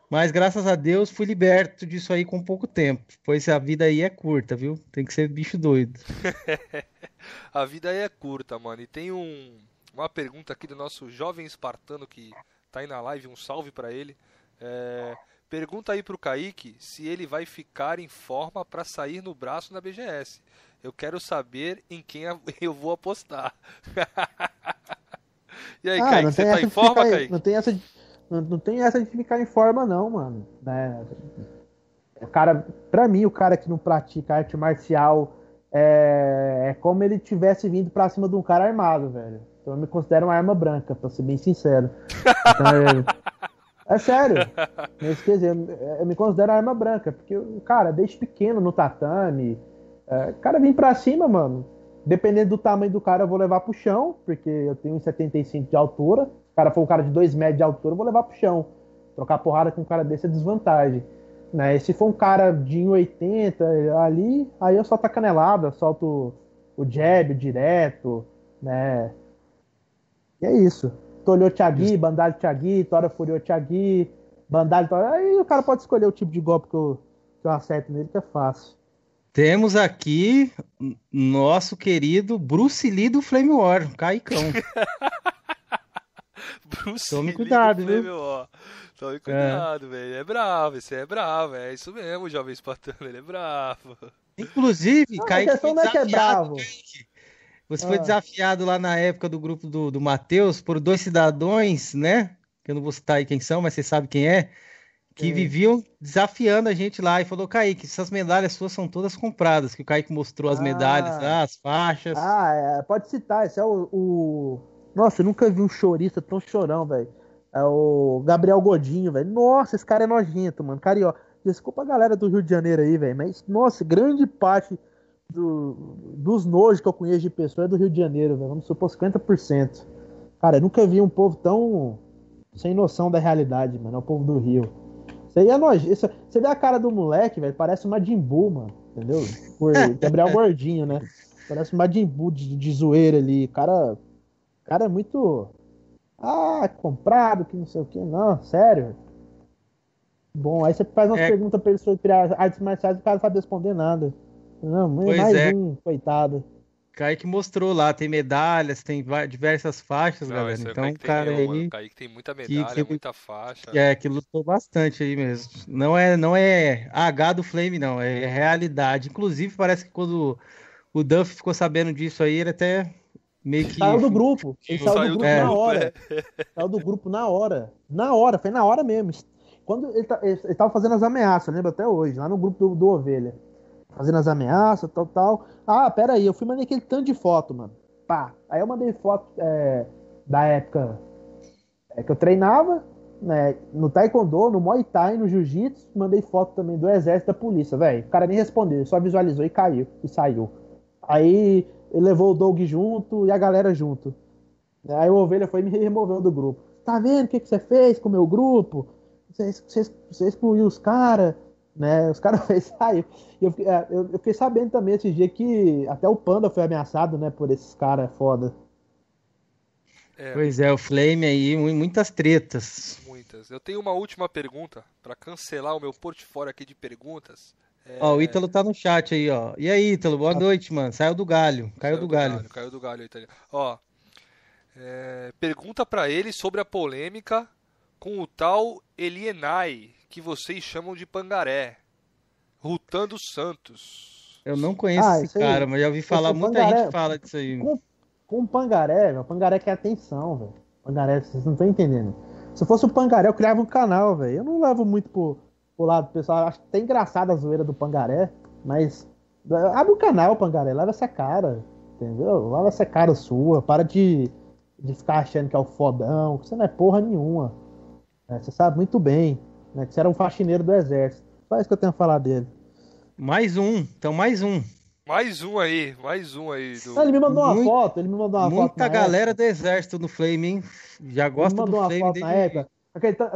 Mas graças a Deus fui liberto disso aí com pouco tempo. Pois a vida aí é curta, viu? Tem que ser bicho doido. <laughs> a vida aí é curta, mano. E tem um, uma pergunta aqui do nosso jovem espartano que tá aí na live. Um salve para ele. É, pergunta aí pro Kaique se ele vai ficar em forma para sair no braço na BGS. Eu quero saber em quem <laughs> eu vou apostar. <laughs> e aí, ah, Kaique, você tá em forma, Kaique? Não tem essa de não, não tem essa de ficar em forma, não, mano. Né? O cara, pra mim, o cara que não pratica arte marcial é, é como ele tivesse vindo pra cima de um cara armado, velho. Então eu me considero uma arma branca, pra ser bem sincero. Então, é, <laughs> é sério. Mas, quer dizer, eu me considero arma branca, porque, cara, desde pequeno no tatame, é, o cara vem pra cima, mano. Dependendo do tamanho do cara, eu vou levar pro chão, porque eu tenho 1,75 de altura cara for um cara de 2 metros de altura, eu vou levar pro chão. Trocar porrada com um cara desse é desvantagem. Né? E se for um cara de 1,80 ali, aí eu solto a canelada, solto o jab direto, né? E é isso. Tolhou Thiagui, bandalho Thiagui, Tora furiou Thiagui, bandalho Tora. Aí o cara pode escolher o tipo de golpe que eu, que eu acerto nele, que é fácil. Temos aqui nosso querido Bruce Lee do Flame War, Caicão. <laughs> Bruce Tome cuidado, viu? Tome cuidado, é. velho. É bravo, esse é bravo, é isso mesmo, jovem espartano, <laughs> ele é bravo. Inclusive, Kaique foi é é desafiado, é Você ah. foi desafiado lá na época do grupo do, do Matheus por dois cidadãos, né? Que eu não vou citar aí quem são, mas você sabe quem é. Que é. viviam desafiando a gente lá e falou, Kaique, essas medalhas suas são todas compradas. Que o Kaique mostrou as ah. medalhas, as faixas. Ah, é, pode citar, esse é o, o nossa, eu nunca vi um chorista tão chorão, velho. É o Gabriel Godinho, velho. Nossa, esse cara é nojento, mano. Carioca. Desculpa a galera do Rio de Janeiro aí, velho. Mas, nossa, grande parte do, dos nojos que eu conheço de pessoa é do Rio de Janeiro, velho. Vamos supor 50%. Cara, eu nunca vi um povo tão sem noção da realidade, mano. É o povo do Rio. Isso aí é nojento. Você vê a cara do moleque, velho. Parece uma Jimbu, mano. Entendeu? Por <laughs> Gabriel Gordinho, né? Parece uma Jimbu de, de zoeira ali. Cara cara é muito. Ah, comprado, que não sei o que. Não, sério. Bom, aí você faz uma é... pergunta pra ele sobre artes marciais e o cara não sabe responder nada. Não, pois mais é. um, coitado. Kaique mostrou lá, tem medalhas, tem diversas faixas, não, galera. Então, o cara aí. Mano, Kaique tem muita medalha, que, muita faixa. É, que lutou bastante aí mesmo. Não é, não é H do Flame, não, é realidade. Inclusive, parece que quando o Duff ficou sabendo disso aí, ele até meio que. Saiu do grupo. Ele saiu, saiu do grupo é. na <laughs> hora. Saiu do grupo na hora. Na hora, foi na hora mesmo. Quando ele, tá, ele, ele tava fazendo as ameaças, lembra até hoje, lá no grupo do, do Ovelha. Fazendo as ameaças, tal, tal. Ah, pera aí, eu fui mandei aquele tanto de foto, mano. Pá. Aí eu mandei foto é, da época é, que eu treinava, né, no Taekwondo, no Muay Thai, no Jiu-Jitsu, mandei foto também do exército da polícia, velho. O cara nem respondeu, só visualizou e caiu, e saiu. Aí ele levou o Doug junto e a galera junto. Aí o Ovelha foi me removendo do grupo. Tá vendo o que, que você fez com o meu grupo? Você, você, você excluiu os caras, né? Os caras <laughs> fez sair. Eu, é, eu, eu, fiquei sabendo também esse dia que até o Panda foi ameaçado, né, por esses caras foda. É. Pois é, o Flame aí, muitas tretas. Muitas. Eu tenho uma última pergunta para cancelar o meu portfólio aqui de perguntas. É... Ó, o Ítalo tá no chat aí, ó. E aí, Ítalo, boa noite, mano. Saiu do galho. Caiu Saiu do, do galho. galho. Caiu do galho, Ítalo. Ó, é... pergunta para ele sobre a polêmica com o tal Elienay, que vocês chamam de Pangaré. Rutando Santos. Eu não conheço ah, esse cara, mas já ouvi falar, muita pangaré, gente fala disso aí. Com com o Pangaré, velho, o Pangaré quer atenção, velho. Pangaré, vocês não estão entendendo. Se fosse o Pangaré, eu criava um canal, velho. Eu não levo muito pro, pro lado do pessoal. Acho que tem engraçada a zoeira do Pangaré, mas. Abre o canal, Pangaré, leva essa cara. Entendeu? Leva essa cara sua. Para de, de ficar achando que é o fodão. Você não é porra nenhuma. É, você sabe muito bem né, que você era um faxineiro do exército. Só isso que eu tenho a falar dele. Mais um, então mais um. Mais um aí, mais um aí. Do... ele me mandou uma Muito, foto, ele me mandou uma muita foto. Muita galera época. do exército no Flame, hein? Já gosta do Flame foto na época.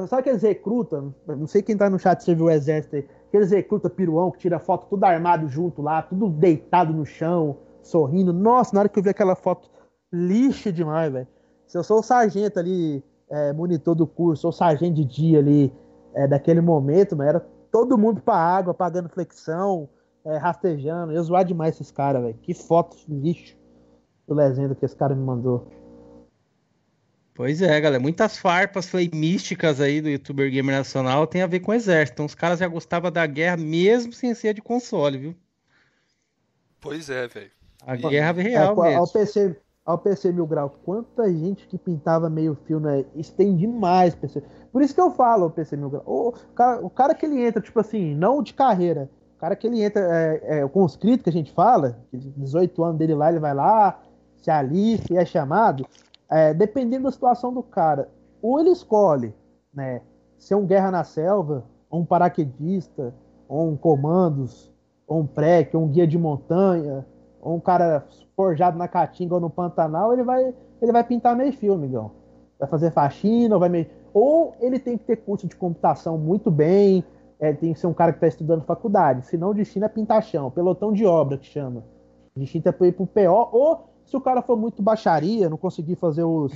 Sabe aqueles recruta? Não sei quem tá no chat se viu o exército aí. Aqueles recruta piruão que tira foto tudo armado junto lá, tudo deitado no chão, sorrindo. Nossa, na hora que eu vi aquela foto, lixa demais, velho. Se eu sou o sargento ali, é, monitor do curso, ou sargento de dia ali, é, daquele momento, mas era todo mundo pra água, pagando flexão é, rastejando. Eu zoar demais esses caras, velho. Que foto lixo do legenda que esse cara me mandou. Pois é, galera. Muitas farpas foi místicas aí do youtuber gamer nacional tem a ver com o exército. Então os caras já gostavam da guerra mesmo sem ser de console, viu? Pois é, velho. A guerra real é, mesmo. Ao PC, ao PC Mil Grau, quanta gente que pintava meio fio, né? Isso tem demais, PC. Por isso que eu falo, o PC Mil Grau. O cara, o cara que ele entra, tipo assim, não de carreira, cara que ele entra, é, é, o conscrito que a gente fala, 18 anos dele lá, ele vai lá, se alista e é chamado, é, dependendo da situação do cara, ou ele escolhe, né, ser um guerra na selva, ou um paraquedista, ou um comandos, ou um prec, ou um guia de montanha, ou um cara forjado na caatinga ou no Pantanal, ele vai, ele vai pintar meio fio, amigão. Vai fazer faxina, ou vai meio... Ou ele tem que ter curso de computação muito bem, é, tem que ser um cara que está estudando faculdade. Senão o destino é pintar chão, pelotão de obra que chama. O destino é para ir para o PO, ou se o cara for muito baixaria, não conseguir fazer os,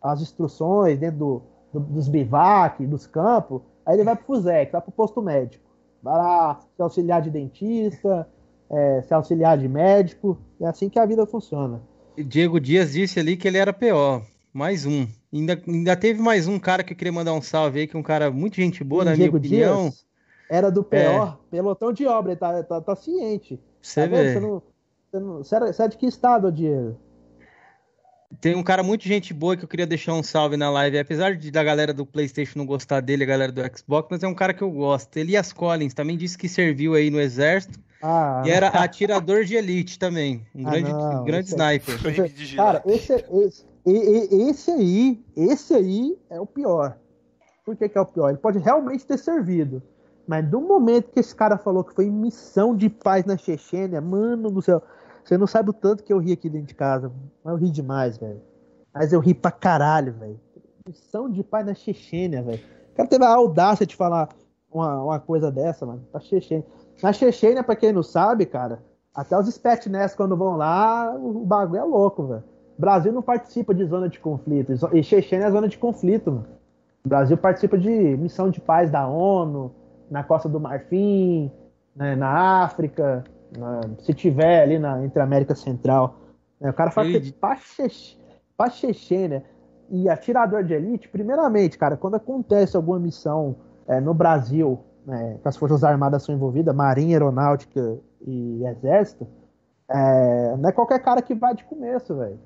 as instruções dentro do, do, dos bivac, dos campos, aí ele vai para o FUSEC, vai para o posto médico. Vai lá ser auxiliar de dentista, é, ser auxiliar de médico. É assim que a vida funciona. Diego Dias disse ali que ele era PO. Mais um. Ainda, ainda teve mais um cara que eu queria mandar um salve aí, que é um cara muito gente boa, e na Diego minha opinião. Dias? era do pior é. pelotão de obra, ele tá, tá, tá ciente. Você tá vê. Você, não, você, você, era, você é de que estado, Diego? Tem um cara muito gente boa que eu queria deixar um salve na live. Apesar de da galera do PlayStation não gostar dele, a galera do Xbox, mas é um cara que eu gosto. Elias Collins também disse que serviu aí no exército. Ah, e era atirador de elite também. Um ah, grande, não, grande sniper. É, cara, esse, esse, esse aí, esse aí é o pior. Por que, que é o pior? Ele pode realmente ter servido. Mas do momento que esse cara falou que foi missão de paz na Chechênia, mano do céu, você não sabe o tanto que eu ri aqui dentro de casa. Mas eu ri demais, velho. Mas eu ri pra caralho, velho. Missão de paz na Chechênia, velho. O cara teve a audácia de falar uma, uma coisa dessa, mano. Pra Chechênia. Na Chechênia, pra quem não sabe, cara, até os Spetness quando vão lá, o bagulho é louco, velho. Brasil não participa de zona de conflito. E Chechênia é zona de conflito, mano. O Brasil participa de missão de paz da ONU, na Costa do Marfim, né, na África, na, se tiver ali na, entre a América Central. Né, o cara fala que pra Chechênia e atirador de elite, primeiramente, cara, quando acontece alguma missão é, no Brasil, né, que as Forças Armadas são envolvidas, Marinha, Aeronáutica e Exército, é, não é qualquer cara que vai de começo, velho.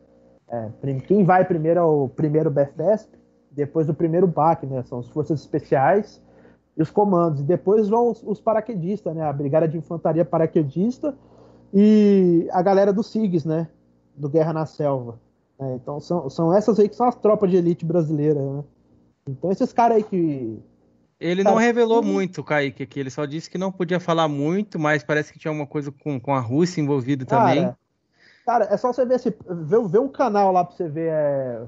É, quem vai primeiro é o primeiro BFESP, depois o primeiro BAC, né? São as forças especiais e os comandos. E depois vão os, os paraquedistas, né? A Brigada de Infantaria Paraquedista e a galera do SIGs, né? Do Guerra na Selva. É, então são, são essas aí que são as tropas de elite brasileira, né? Então esses caras aí que. Ele não revelou muito, Kaique, aqui. Ele só disse que não podia falar muito, mas parece que tinha uma coisa com, com a Rússia envolvida também. Cara, cara, é só você ver, esse, ver, ver um canal lá pra você ver. É,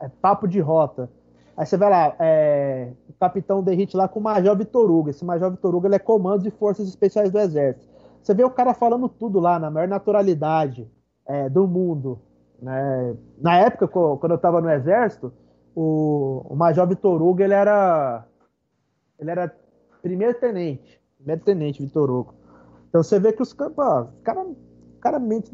é Papo de Rota. Aí você vai lá, é, o capitão Derrite lá com o Major Vitor Hugo. Esse Major Vitor Hugo ele é comando de forças especiais do Exército. Você vê o cara falando tudo lá, na maior naturalidade é, do mundo. Né? Na época, quando eu estava no Exército, o, o Major Vitor Hugo ele era, ele era primeiro tenente. Primeiro tenente Vitor Hugo. Então você vê que os caras. Cara, cara mente,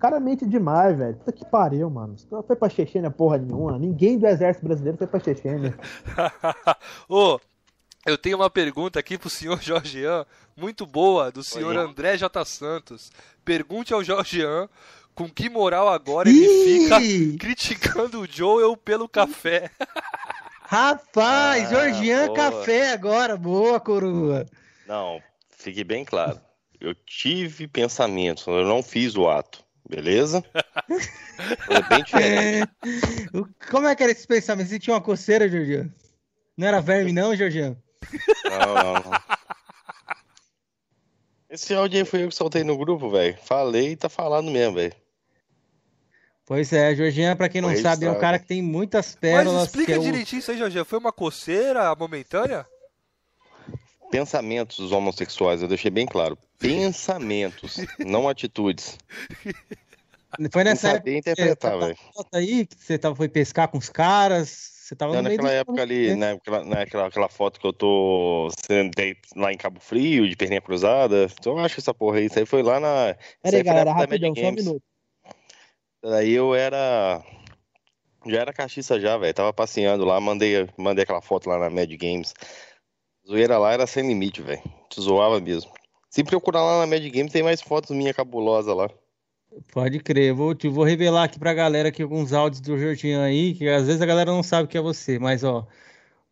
cara mente demais, velho. Puta que pariu, mano. Os caras foi pra Chechênia porra nenhuma. Ninguém do exército brasileiro foi pra Chechênia. <laughs> Ô, eu tenho uma pergunta aqui pro senhor <laughs> Jorgean, muito boa, do senhor Oi. André J. Santos. Pergunte ao Jorgean com que moral agora ele fica criticando o Joel pelo café. <laughs> Rapaz, ah, Georgian boa. Café agora, boa coroa. Não, fique bem claro. Eu tive pensamentos, eu não fiz o ato, beleza? Foi <laughs> bem diferente. Como é que era esse pensamento? Você tinha uma coceira, Georgian? Não era verme, não, Georgian? Não, não, não. Esse áudio aí foi eu que soltei no grupo, velho. Falei e tá falando mesmo, velho. Pois é, Jorginho, pra quem não pois sabe, é um cara que tem muitas pérolas. Mas explica é direitinho o... isso aí, Jorginho. Foi uma coceira momentânea? Pensamentos homossexuais, eu deixei bem claro. <laughs> Pensamentos, não atitudes. Foi nessa época interpretar, velho. aí que você tava, foi pescar com os caras, você tava não, naquela época ali, né? naquela, naquela aquela foto que eu tô sentei lá em Cabo Frio, de perninha cruzada. Então eu acho que essa porra aí, isso aí foi lá na. Peraí, galera, rapidão, só um minuto. Daí eu era. Já era caxiça já, velho. Tava passeando lá, mandei, mandei aquela foto lá na Mad Games. Zoeira lá era sem limite, velho. Te zoava mesmo. Se procurar lá na Mad Games, tem mais fotos minha cabulosa lá. Pode crer, vou, te, vou revelar aqui pra galera aqui alguns áudios do Jorginho aí, que às vezes a galera não sabe que é você, mas ó,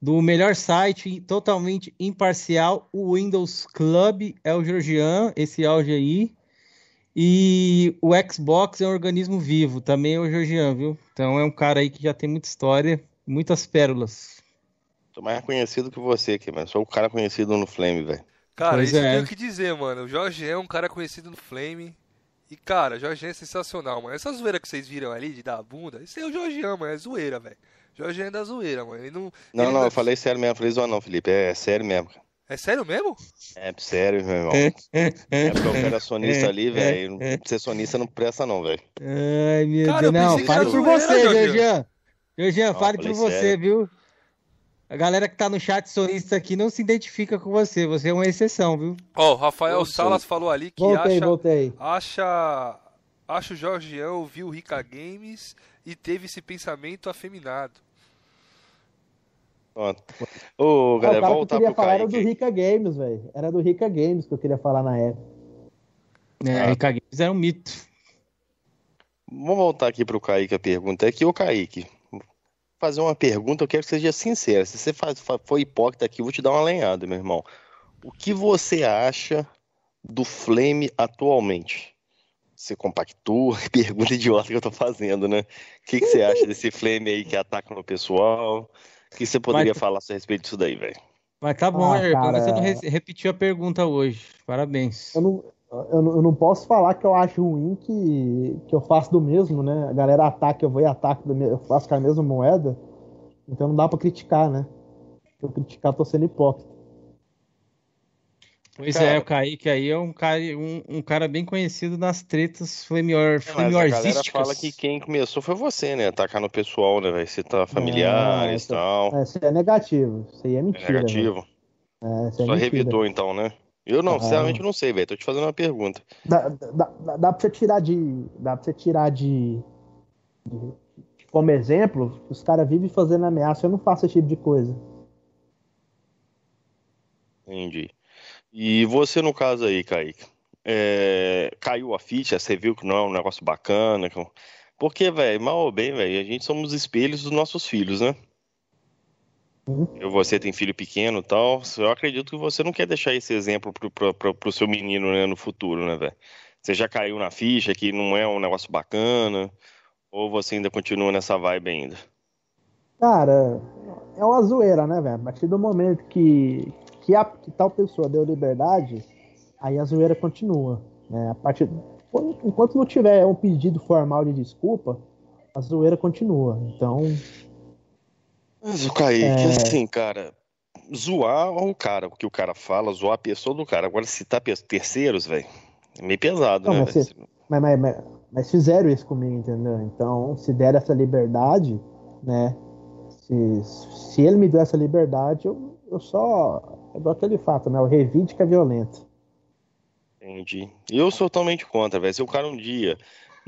do melhor site totalmente imparcial, o Windows Club é o Georgian, esse áudio aí. E o Xbox é um organismo vivo, também é o Georgian, viu? Então é um cara aí que já tem muita história, muitas pérolas. Tô mais conhecido que você aqui, mano. Sou o cara conhecido no Flame, velho. Cara, pois isso é. eu tenho que dizer, mano. O Jorge é um cara conhecido no Flame. E, cara, o Jorge é sensacional, mano. Essa zoeira que vocês viram ali de dar a bunda, isso é o Jorge, mano. É zoeira, velho. Jorge é da zoeira, mano. Ele não. Não, ele não, eu falei sério mesmo. Falei zoar não, Felipe. É, é sério mesmo, cara. É sério mesmo? É sério, meu irmão. é porque eu era sonista ali, velho. Ser sonista não presta, não, velho. Ai, meu Cara, Deus. Não, fale por você, Georgian. Georgian, fale por você, viu? A galera que tá no chat sonista aqui não se identifica com você. Você é uma exceção, viu? Ó, oh, o Rafael Salas falou ali que voltei, acha, voltei. acha. Acha o Jorgian ouviu o Rica Games e teve esse pensamento afeminado. Pronto. Ô, galera, ah, o que eu queria falar Kaique. era do Rica Games, velho. Era do Rica Games que eu queria falar na época. É, ah. Rica Games era um mito. Vamos voltar aqui pro Kaique a pergunta aqui. Ô, Kaique, fazer uma pergunta, eu quero que seja sincero. Se você faz, for hipócrita aqui, eu vou te dar uma lenhada, meu irmão. O que você acha do Flame atualmente? Você compactua? <laughs> Pergunta idiota que eu tô fazendo, né? O que, que você acha desse Flame aí que ataca no pessoal? O que você poderia Mas... falar a respeito disso daí, velho? Mas tá bom, ah, cara... você não re repetiu a pergunta hoje. Parabéns. Eu não, eu, não, eu não posso falar que eu acho ruim que, que eu faço do mesmo, né? A galera ataca, eu vou e ataco, eu faço com a mesma moeda. Então não dá pra criticar, né? Se eu criticar, tô sendo hipócrita. Pois cara, é, o Kaique aí é um cara, um, um cara bem conhecido nas tretas flamior, flamiorcísticas. A galera fala que quem começou foi você, né? Atacar no pessoal, né? Vai citar familiares e tal. Isso é negativo. Isso aí é mentira. É negativo. É, Só é revidou então, né? Eu não, ah, sinceramente não sei, velho. Tô te fazendo uma pergunta. Dá, dá, dá, dá pra você tirar de. Dá pra você tirar de. de como exemplo, os caras vivem fazendo ameaça. Eu não faço esse tipo de coisa. Entendi. E você, no caso aí, Kaique, é, caiu a ficha, você viu que não é um negócio bacana, que Porque, velho, mal ou bem, velho, a gente somos espelhos dos nossos filhos, né? Uhum. Você tem filho pequeno e tal. Eu acredito que você não quer deixar esse exemplo pro, pro, pro, pro seu menino né, no futuro, né, velho? Você já caiu na ficha que não é um negócio bacana? Ou você ainda continua nessa vibe ainda? Cara, é uma zoeira, né, velho? A partir do momento que, que, a, que tal pessoa deu liberdade, aí a zoeira continua. Né? A partir, enquanto não tiver um pedido formal de desculpa, a zoeira continua. Então. Mas o Kaique, é... assim, cara, zoar o cara, o que o cara fala, zoar a pessoa do cara. Agora, citar terceiros, velho, é meio pesado, não, né? Mas, se, mas, mas, mas, mas, fizeram isso comigo, entendeu? Então, se der essa liberdade, né? Se, se ele me deu essa liberdade, eu, eu só. É igual aquele fato, né? O revídica é violento. Entendi. Eu sou totalmente contra, velho. Se o cara um dia.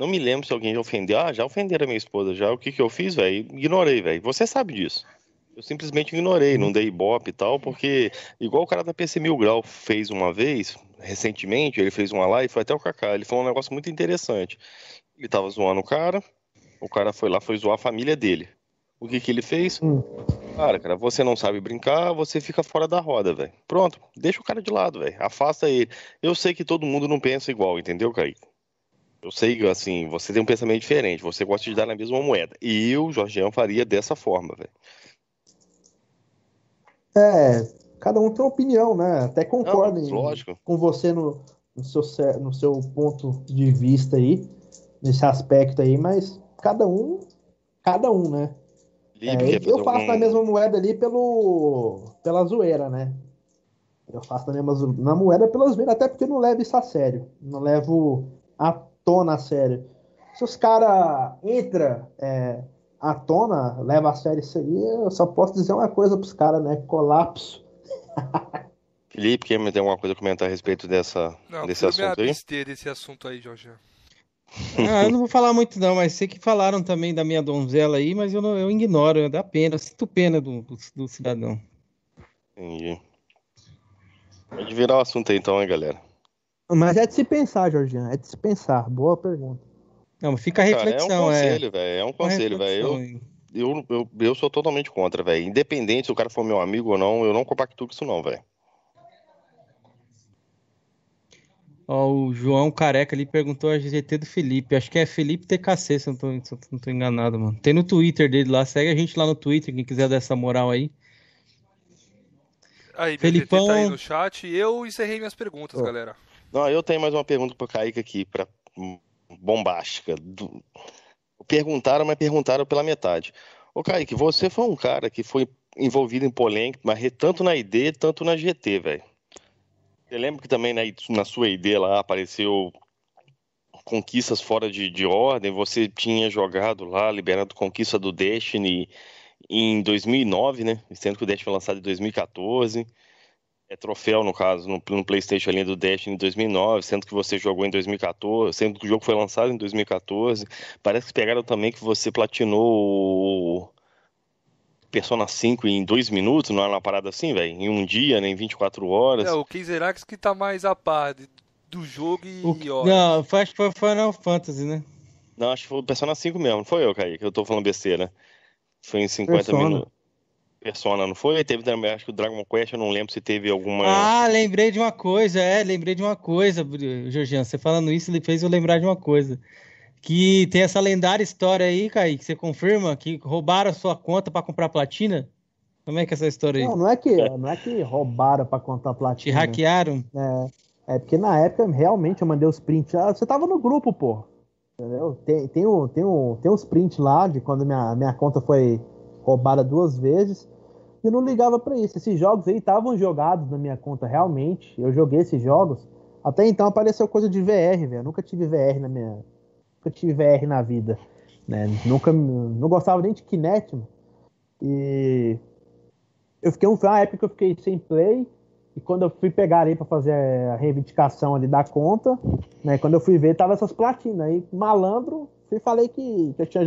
Não me lembro se alguém já ofendeu. Ah, já ofenderam a minha esposa já. O que que eu fiz, velho? Ignorei, velho. Você sabe disso. Eu simplesmente ignorei, não dei ibope e tal, porque, igual o cara da PC Mil Grau fez uma vez, recentemente, ele fez uma live, foi até o Kaká, ele falou um negócio muito interessante. Ele tava zoando o cara, o cara foi lá, foi zoar a família dele. O que que ele fez? Hum. Cara, cara, você não sabe brincar, você fica fora da roda, velho. Pronto, deixa o cara de lado, velho. Afasta ele. Eu sei que todo mundo não pensa igual, entendeu, Kaique? Eu sei que, assim, você tem um pensamento diferente, você gosta de dar na mesma moeda. E eu, Jorgeão, faria dessa forma, velho. É, cada um tem uma opinião, né? Até concordo não, com você no, no, seu, no seu ponto de vista aí, nesse aspecto aí, mas cada um, cada um, né? É, eu faço um... a mesma moeda ali pelo, pela zoeira, né? Eu faço a mesma na moeda pela zoeira, até porque eu não levo isso a sério. Não levo a tona a sério. Se os caras entram é, à tona, leva a sério isso aí, eu só posso dizer uma coisa pros caras, né? Colapso. <laughs> Felipe, quer me ter alguma coisa a comentar a respeito dessa, não, desse assunto aí? Não, desse assunto aí, Jorge. Ah, eu não vou falar muito não, mas sei que falaram também da minha donzela aí, mas eu, não, eu ignoro, dá pena, eu sinto pena do, do, do cidadão. Entendi. Pode virar o assunto aí então, hein, galera. Mas é de se pensar, Jorginho, é de se pensar. Boa pergunta. Não, fica a reflexão, Cara, é um conselho, é. velho, é um conselho, velho. Eu, eu, eu, eu sou totalmente contra, velho. Independente se o cara for meu amigo ou não, eu não compacto com isso não, velho. Ó, o João Careca ali perguntou a GT do Felipe. Acho que é Felipe TKC, se eu não tô, se eu não tô enganado, mano. Tem no Twitter dele lá. Segue a gente lá no Twitter, quem quiser dar essa moral aí. Aí, Felipão... tá aí no chat. Eu encerrei minhas perguntas, oh. galera. Não, eu tenho mais uma pergunta pro Kaique aqui, pra bombástica. Do... Perguntaram, mas perguntaram pela metade. Ô, Kaique, você foi um cara que foi envolvido em polêmica, mas tanto na ID, tanto na GT, velho. Você lembra que também na, na sua ID lá apareceu conquistas fora de, de ordem? Você tinha jogado lá, liberado conquista do Destiny em 2009, né? Sendo que o Destiny foi lançado em 2014. É troféu, no caso, no, no PlayStation ali do Destiny em 2009, sendo que você jogou em 2014, sendo que o jogo foi lançado em 2014. Parece que pegaram também que você platinou Persona 5 em dois minutos, não é uma parada assim, velho? Em um dia, nem né? 24 horas. É, o Kizerax que tá mais a par do jogo e o... horas. Não, acho que foi Final Fantasy, né? Não, acho que foi o Persona 5 mesmo, não foi eu, Kaique, eu tô falando besteira. Foi em 50 Persona. minutos. Persona, não foi? Teve também, acho que o Dragon Quest, eu não lembro se teve alguma. Ah, lembrei de uma coisa, é, lembrei de uma coisa, Georgiano. Você falando isso, ele fez eu lembrar de uma coisa. Que tem essa lendária história aí, Kaique, você confirma que roubaram a sua conta para comprar platina? Como é que é essa história aí? Não, não é que, não é que roubaram para comprar platina. Te hackearam? É, é porque na época realmente eu mandei os prints. Ah, você tava no grupo, pô. Entendeu? Tem, tem, um, tem, um, tem uns prints lá de quando minha, minha conta foi roubada duas vezes. E eu não ligava para isso. Esses jogos aí estavam jogados na minha conta realmente. Eu joguei esses jogos. Até então apareceu coisa de VR, velho. Nunca tive VR na minha, nunca tive VR na vida. Né? Nunca, não gostava nem de Kinect. Mano. E eu fiquei uma época que eu fiquei sem play. E quando eu fui pegar aí para fazer a reivindicação ali da conta, né? Quando eu fui ver, tava essas platinas. Aí, malandro, fui falei que, que eu tinha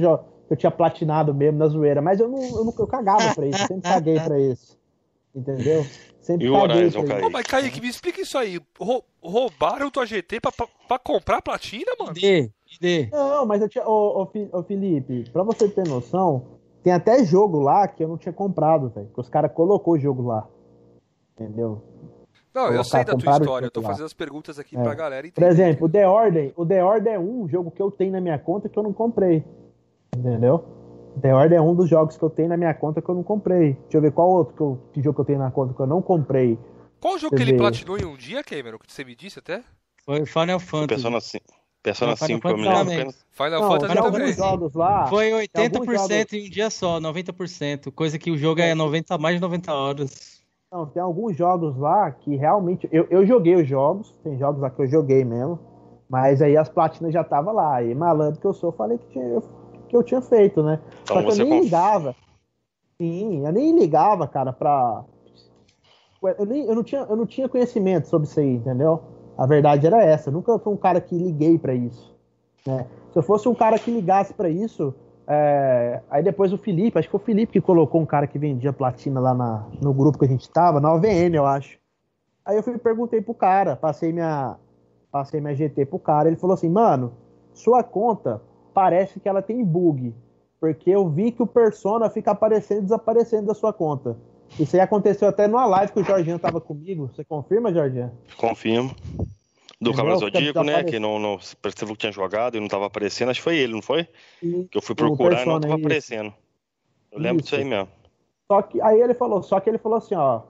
eu tinha platinado mesmo na zoeira, mas eu não, eu, não, eu cagava pra isso, eu sempre caguei pra isso. Entendeu? Sempre e o Horizon, Kaique? Oh, mas Kaique, me explica isso aí. roubaram tua GT pra, pra, pra comprar platina, mano? ID, Não, mas eu tinha. Ô, ô, ô, Felipe, pra você ter noção, tem até jogo lá que eu não tinha comprado, velho. Que os caras colocou o jogo lá. Entendeu? Não, eu sei da tua história, eu tô fazendo as perguntas aqui é. pra galera entender. Por exemplo, o The Order, o The Order é um jogo que eu tenho na minha conta que eu não comprei. Entendeu? The Order é um dos jogos que eu tenho na minha conta que eu não comprei. Deixa eu ver qual outro que, eu, que jogo que eu tenho na conta que eu não comprei. Qual jogo que ele platinou em um dia, Cameron? Que você me disse até? Foi Final Fantasy. Persona 5. Persona 5 eu me lembro. Final não, Fantasy também. Jogos lá, Foi 80% jogos... em um dia só, 90%. Coisa que o jogo é 90, mais de 90 horas. Não, tem alguns jogos lá que realmente. Eu, eu joguei os jogos, tem jogos lá que eu joguei mesmo. Mas aí as platinas já estavam lá. E malandro que eu sou, falei que, tinha, que eu tinha feito, né? Então Só que eu nem conf... ligava. Sim, eu nem ligava, cara, pra. Eu, nem, eu, não tinha, eu não tinha conhecimento sobre isso aí, entendeu? A verdade era essa. Eu nunca fui um cara que liguei para isso. Né? Se eu fosse um cara que ligasse para isso, é... aí depois o Felipe, acho que foi o Felipe que colocou um cara que vendia platina lá na, no grupo que a gente tava, na OVN, eu acho. Aí eu fui, perguntei pro cara, passei minha, passei minha GT pro cara, ele falou assim, mano, sua conta parece que ela tem bug, porque eu vi que o Persona fica aparecendo e desaparecendo da sua conta. Isso aí aconteceu até numa live que o Jorginho tava comigo. Você confirma, Jorginho? Confirmo. Do Cavaleiro Zodíaco, né? Que não, não percebeu que tinha jogado e não tava aparecendo. Acho que foi ele, não foi? que eu fui procurar e não tava aparecendo. Eu lembro isso. disso aí mesmo. Só que aí ele falou, só que ele falou assim, ó.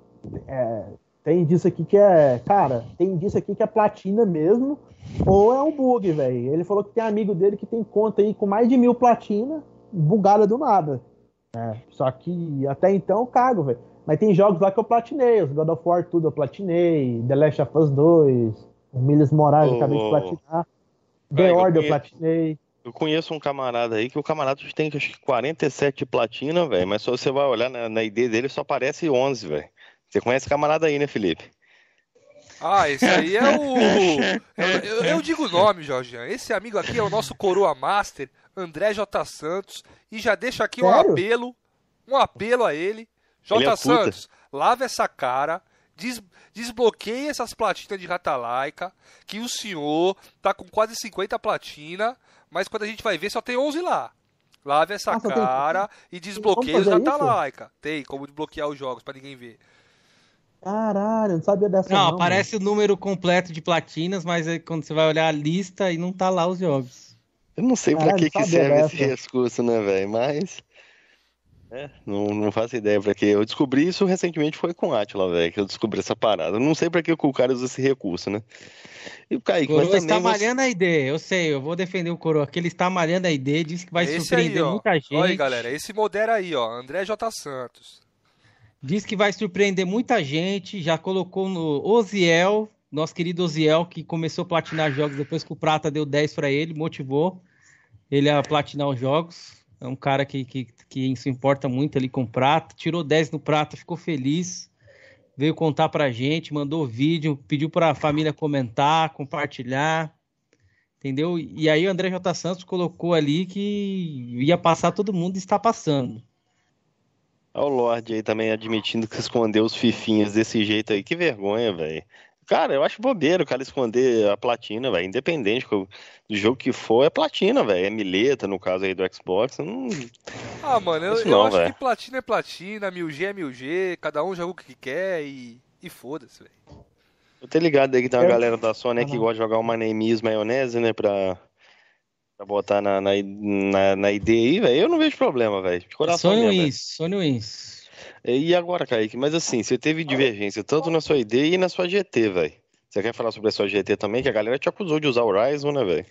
É, tem disso aqui que é. Cara, tem disso aqui que é platina mesmo. Ou é um bug, velho. Ele falou que tem amigo dele que tem conta aí com mais de mil platina, bugada do nada. É, só que até então eu cago, velho. Mas tem jogos lá que eu platinei, os God of War tudo eu platinei, The Last of Us 2, o Miles Morales oh, eu acabei de platinar, The Order eu, eu platinei. Eu conheço um camarada aí que o camarada tem acho que 47 platina, velho, mas se você vai olhar na, na ID dele só aparece 11, velho. Você conhece camarada aí, né, Felipe? Ah, esse aí é o. <laughs> Eu, eu, eu digo o nome, Jorge. Esse amigo aqui é o nosso Coroa Master, André J. Santos. E já deixa aqui Sério? um apelo. Um apelo a ele. J. É Santos, lava essa cara, des, desbloqueie essas platinas de Ratalaika, que o senhor tá com quase 50 platina, mas quando a gente vai ver só tem 11 lá. Lave essa Nossa, cara tem... e desbloqueie os Ratalaika. Tem como desbloquear os jogos para ninguém ver. Caralho, não sabia dessa não. Não, aparece mano. o número completo de platinas, mas aí quando você vai olhar a lista e não tá lá os jogos. Eu não sei para que, que serve dessa. esse recurso, né, velho? Mas. É, não, não faço ideia pra que. Eu descobri isso recentemente, foi com o Atila, velho, que eu descobri essa parada. Eu não sei pra que o cara usa esse recurso, né? E o Kaique, Coroa mas está malhando a ideia, eu sei, eu vou defender o Coroa, que ele está malhando a ideia, diz que vai esse surpreender aí, muita gente. Olha aí, galera, esse modera aí, ó, André J. Santos. Diz que vai surpreender muita gente, já colocou no Oziel, nosso querido Oziel, que começou a platinar jogos depois que o Prata deu 10 para ele, motivou ele a platinar os jogos. É um cara que, que, que se importa muito ali com prata. Tirou 10 no prata, ficou feliz. Veio contar pra gente, mandou vídeo, pediu pra família comentar, compartilhar. Entendeu? E aí o André J. Santos colocou ali que ia passar todo mundo e está passando. Olha o Lorde aí também admitindo que escondeu os fifinhas desse jeito aí. Que vergonha, velho. Cara, eu acho bobeira o cara esconder a platina, velho. Independente do jogo que for, é platina, velho. É mileta, no caso aí do Xbox. Não... Ah, mano, eu, não, eu acho véio. que platina é platina, 1000G é 1000G, cada um joga o que quer e, e foda-se, velho. Eu tô ligado aí que tem uma eu... galera da Sony uhum. que gosta de jogar o Manemis maionese, né, pra, pra botar na, na, na, na ID aí, velho. Eu não vejo problema, velho. Sony Wins, Sony Wins. E agora, Kaique, mas assim, você teve divergência tanto na sua ID e na sua GT, velho. Você quer falar sobre a sua GT também? Que a galera te acusou de usar o Ryzen, né, velho?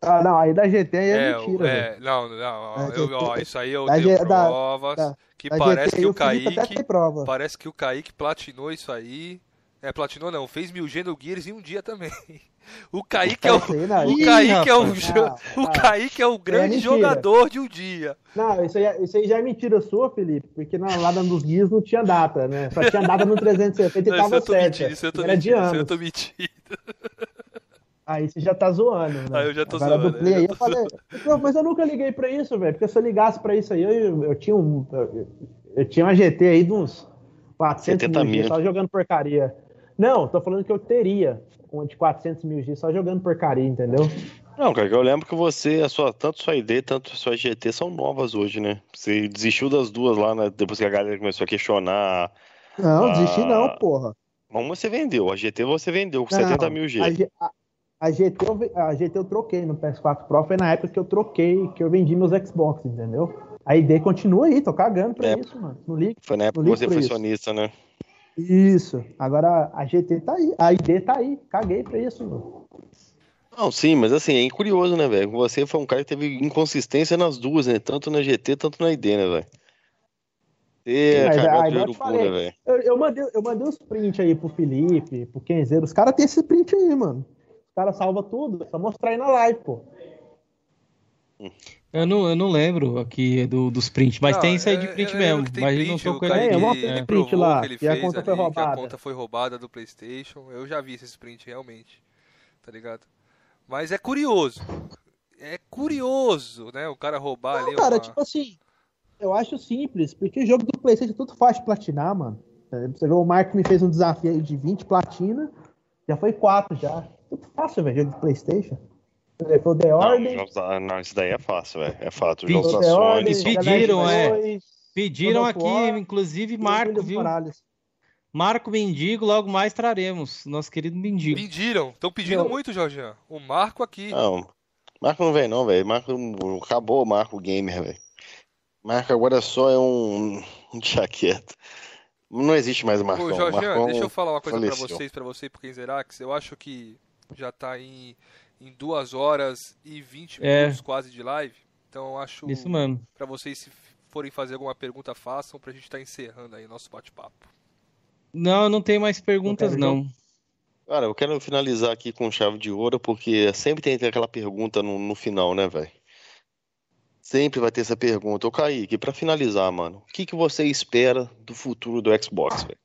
Ah, não, aí da GT aí é, é mentira, é, Não, não, eu, ó, isso aí eu tenho G, provas da, que da parece GT, que o Kaique, parece que o Kaique platinou isso aí. É, platinou não, fez mil G no Gears em um dia também. <laughs> O Kaique é o, o Kaique é o, o Kaique é o grande é jogador de um dia. Não, isso aí, isso aí já é mentira sua, Felipe, porque na, lá nos guias não tinha data, né? Só tinha data no 360 e tava certo. Isso eu tô Era mentindo, isso eu tô mentindo. Aí você já tá zoando, né? Aí eu já tô Agora zoando. Do play, aí eu falei, mas eu nunca liguei pra isso, velho, porque se eu ligasse pra isso aí, eu, eu, eu tinha um. Eu, eu, tinha uma GT aí de uns 400 mil, mil. só jogando porcaria. Não, tô falando que eu teria uma de 400 mil G só jogando porcaria, entendeu? Não, cara, eu lembro que você, a sua, tanto sua ID, tanto sua GT são novas hoje, né? Você desistiu das duas lá, né? Depois que a galera começou a questionar. Não, a... desisti não, porra. Uma você vendeu, a GT você vendeu com não, 70 mil G. A, a, GT eu, a GT eu troquei no PS4 Pro, foi na época que eu troquei, que eu vendi meus Xbox, entendeu? A ID continua aí, tô cagando pra é, isso, mano. Não ligo. Foi na época que você foi sonista, né? Isso. Agora a GT tá aí, a ID tá aí. Caguei pra isso, mano. Não, sim, mas assim, é curioso, né, velho? Você foi um cara que teve inconsistência nas duas, né? Tanto na GT, tanto na ID, né, velho? É, eu, falei, né, eu, eu, mandei, eu mandei os prints aí pro Felipe, pro Kenzeiro. Os caras têm esse print aí, mano. Os caras salvam tudo. É só mostrar aí na live, pô. Eu não, eu não lembro aqui do, dos prints, mas não, tem isso aí de print mesmo. Mas print, não tô com ele. É, uma é. print lá, e a conta ali, foi roubada. a conta foi roubada do PlayStation. Eu já vi esse print realmente. Tá ligado? Mas é curioso. É curioso, né? O cara roubar não, ali. Cara, uma... tipo assim, eu acho simples, porque jogo do PlayStation é tudo fácil de platinar, mano. É, você vê, o Marco me fez um desafio de 20 platina, já foi 4 já. Tudo fácil, velho, jogo do PlayStation. Foi The Order. Não, não, isso daí é fácil, velho. É fato. Jogos da Sony. Pediram, é. Pediram aqui, inclusive Marco, viu? Morales. Marco Mendigo, logo mais traremos. Nosso querido Mendigo. Pediram. Estão pedindo muito, Jorginho. O Marco aqui. Não, Marco não vem não, velho. Marco acabou o Marco Gamer, velho. Marco agora só é um, um chaqueta. Não existe mais Marco. Ô, Marcão deixa eu falar uma coisa para vocês, para você e pro Kenzerax. Eu acho que já tá em, em 2 horas e 20 é. minutos quase de live. Então eu acho. Isso mesmo. Pra vocês, se forem fazer alguma pergunta, façam pra gente estar tá encerrando aí nosso bate-papo. Não, não tem mais perguntas, não. Cara, eu quero finalizar aqui com chave de ouro, porque sempre tem aquela pergunta no, no final, né, velho? Sempre vai ter essa pergunta. Ô, Kaique, pra finalizar, mano, o que, que você espera do futuro do Xbox, velho?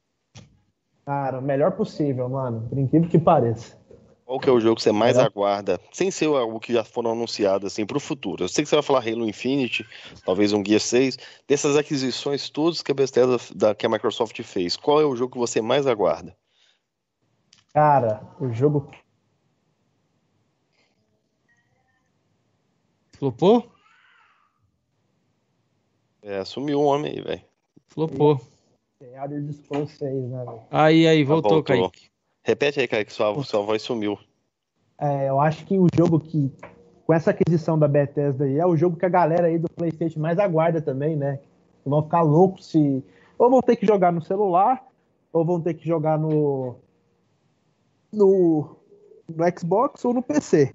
Cara, o melhor possível, mano. Por incrível que pareça. Qual que é o jogo que você mais aguarda, sem ser algo que já foram anunciados assim para o futuro? Eu sei que você vai falar Halo Infinite, talvez um Guia 6, dessas aquisições todas que a Bethesda, da, que a Microsoft fez. Qual é o jogo que você mais aguarda? Cara, o jogo Flopou? É, sumiu um homem aí, velho. Flopou. Tem Elder Scrolls 6, né, velho? Aí, aí, voltou, ah, voltou. Kaique. Repete aí, Kaique, sua, sua voz sumiu. É, eu acho que o jogo que, com essa aquisição da Bethesda aí, é o jogo que a galera aí do PlayStation mais aguarda também, né? Vão ficar loucos se. Ou vão ter que jogar no celular, ou vão ter que jogar no. no, no Xbox ou no PC.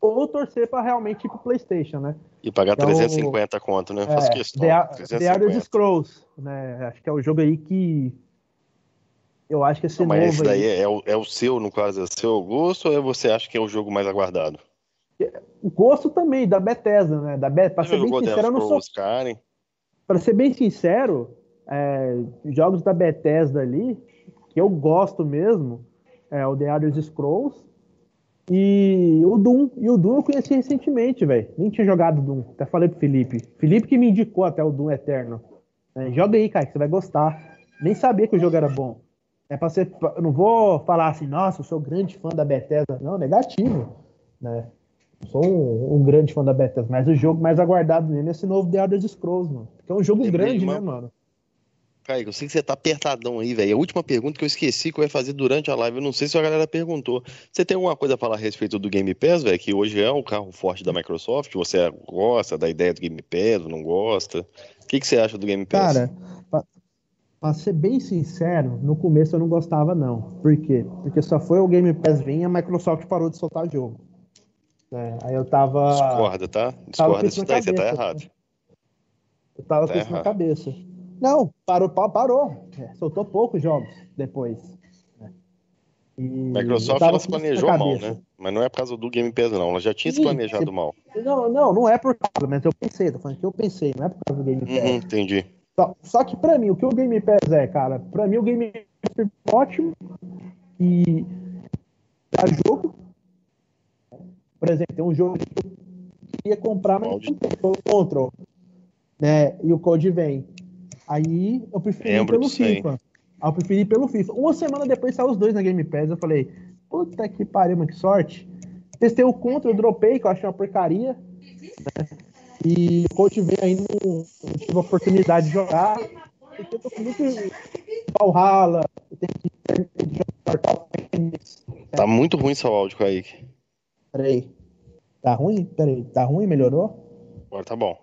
Ou torcer para realmente ir pro PlayStation, né? E pagar então, 350 conto, né? É, Faz questão. The, The Elder Scrolls, né? Acho que é o jogo aí que eu acho que esse não, mas esse daí aí... é, o, é o seu, no caso, é o seu gosto ou é você acha que é o jogo mais aguardado? O gosto também, da Bethesda, né? Da Be... Pra ser bem sincero, eu não sou. Pra ser bem sincero, é, jogos da Bethesda ali, que eu gosto mesmo, é o The Elder Scrolls e o Doom. E o Doom eu conheci recentemente, velho. Nem tinha jogado Doom. Até falei pro Felipe. Felipe que me indicou até o Doom Eterno. É, joga aí, cara, que você vai gostar. Nem sabia que o jogo era bom. É para ser, eu não vou falar assim, nossa, eu sou grande fã da Bethesda, não, negativo, né? Eu sou um, um, grande fã da Bethesda, mas o jogo mais aguardado nele é esse novo The Elder Scrolls, mano. Porque é um jogo grande, né, mano? Kaique, eu sei que você tá apertadão aí, velho. A última pergunta que eu esqueci que eu ia fazer durante a live, eu não sei se a galera perguntou. Você tem alguma coisa a falar a respeito do Game Pass, velho? Que hoje é o carro forte da Microsoft. Você gosta da ideia do Game Pass, não gosta? O que, que você acha do Game Pass? Cara, Pra ser bem sincero, no começo eu não gostava, não. Por quê? Porque só foi o Game Pass vir e a Microsoft parou de soltar jogo. É, aí eu tava. Discorda, tá? Discorda disso daí, você tá errado. Eu tava tá com isso na cabeça. Não, parou, parou. É, soltou poucos jogos depois. Né? E Microsoft ela se planejou mal, né? Mas não é por causa do Game Pass, não. Ela já tinha Sim, se planejado se... mal. Não, não, não é por causa, mas eu pensei, tô falando que eu pensei, não é por causa do Game Pass. Uhum, entendi. Só, só que para mim, o que o Game Pass é, cara? Para mim o Game Pass é ótimo e dá jogo. Por exemplo, tem um jogo que eu queria comprar, mas não tem, o Control. Né? E o Code vem. Aí eu preferi Lembro pelo FIFA. Aí eu preferi pelo FIFA. Uma semana depois saiu os dois na Game Pass. Eu falei, puta que pariu, mas que sorte. testei o contra, eu dropei, que eu achei uma porcaria. Né? E o coach veio aí, não, não tive a oportunidade de jogar. Porque eu tô com muito Valhalla, eu tenho que jogar Tá muito ruim seu áudio, Kaique. Peraí. Tá ruim? Peraí, tá ruim? Melhorou? Agora tá bom.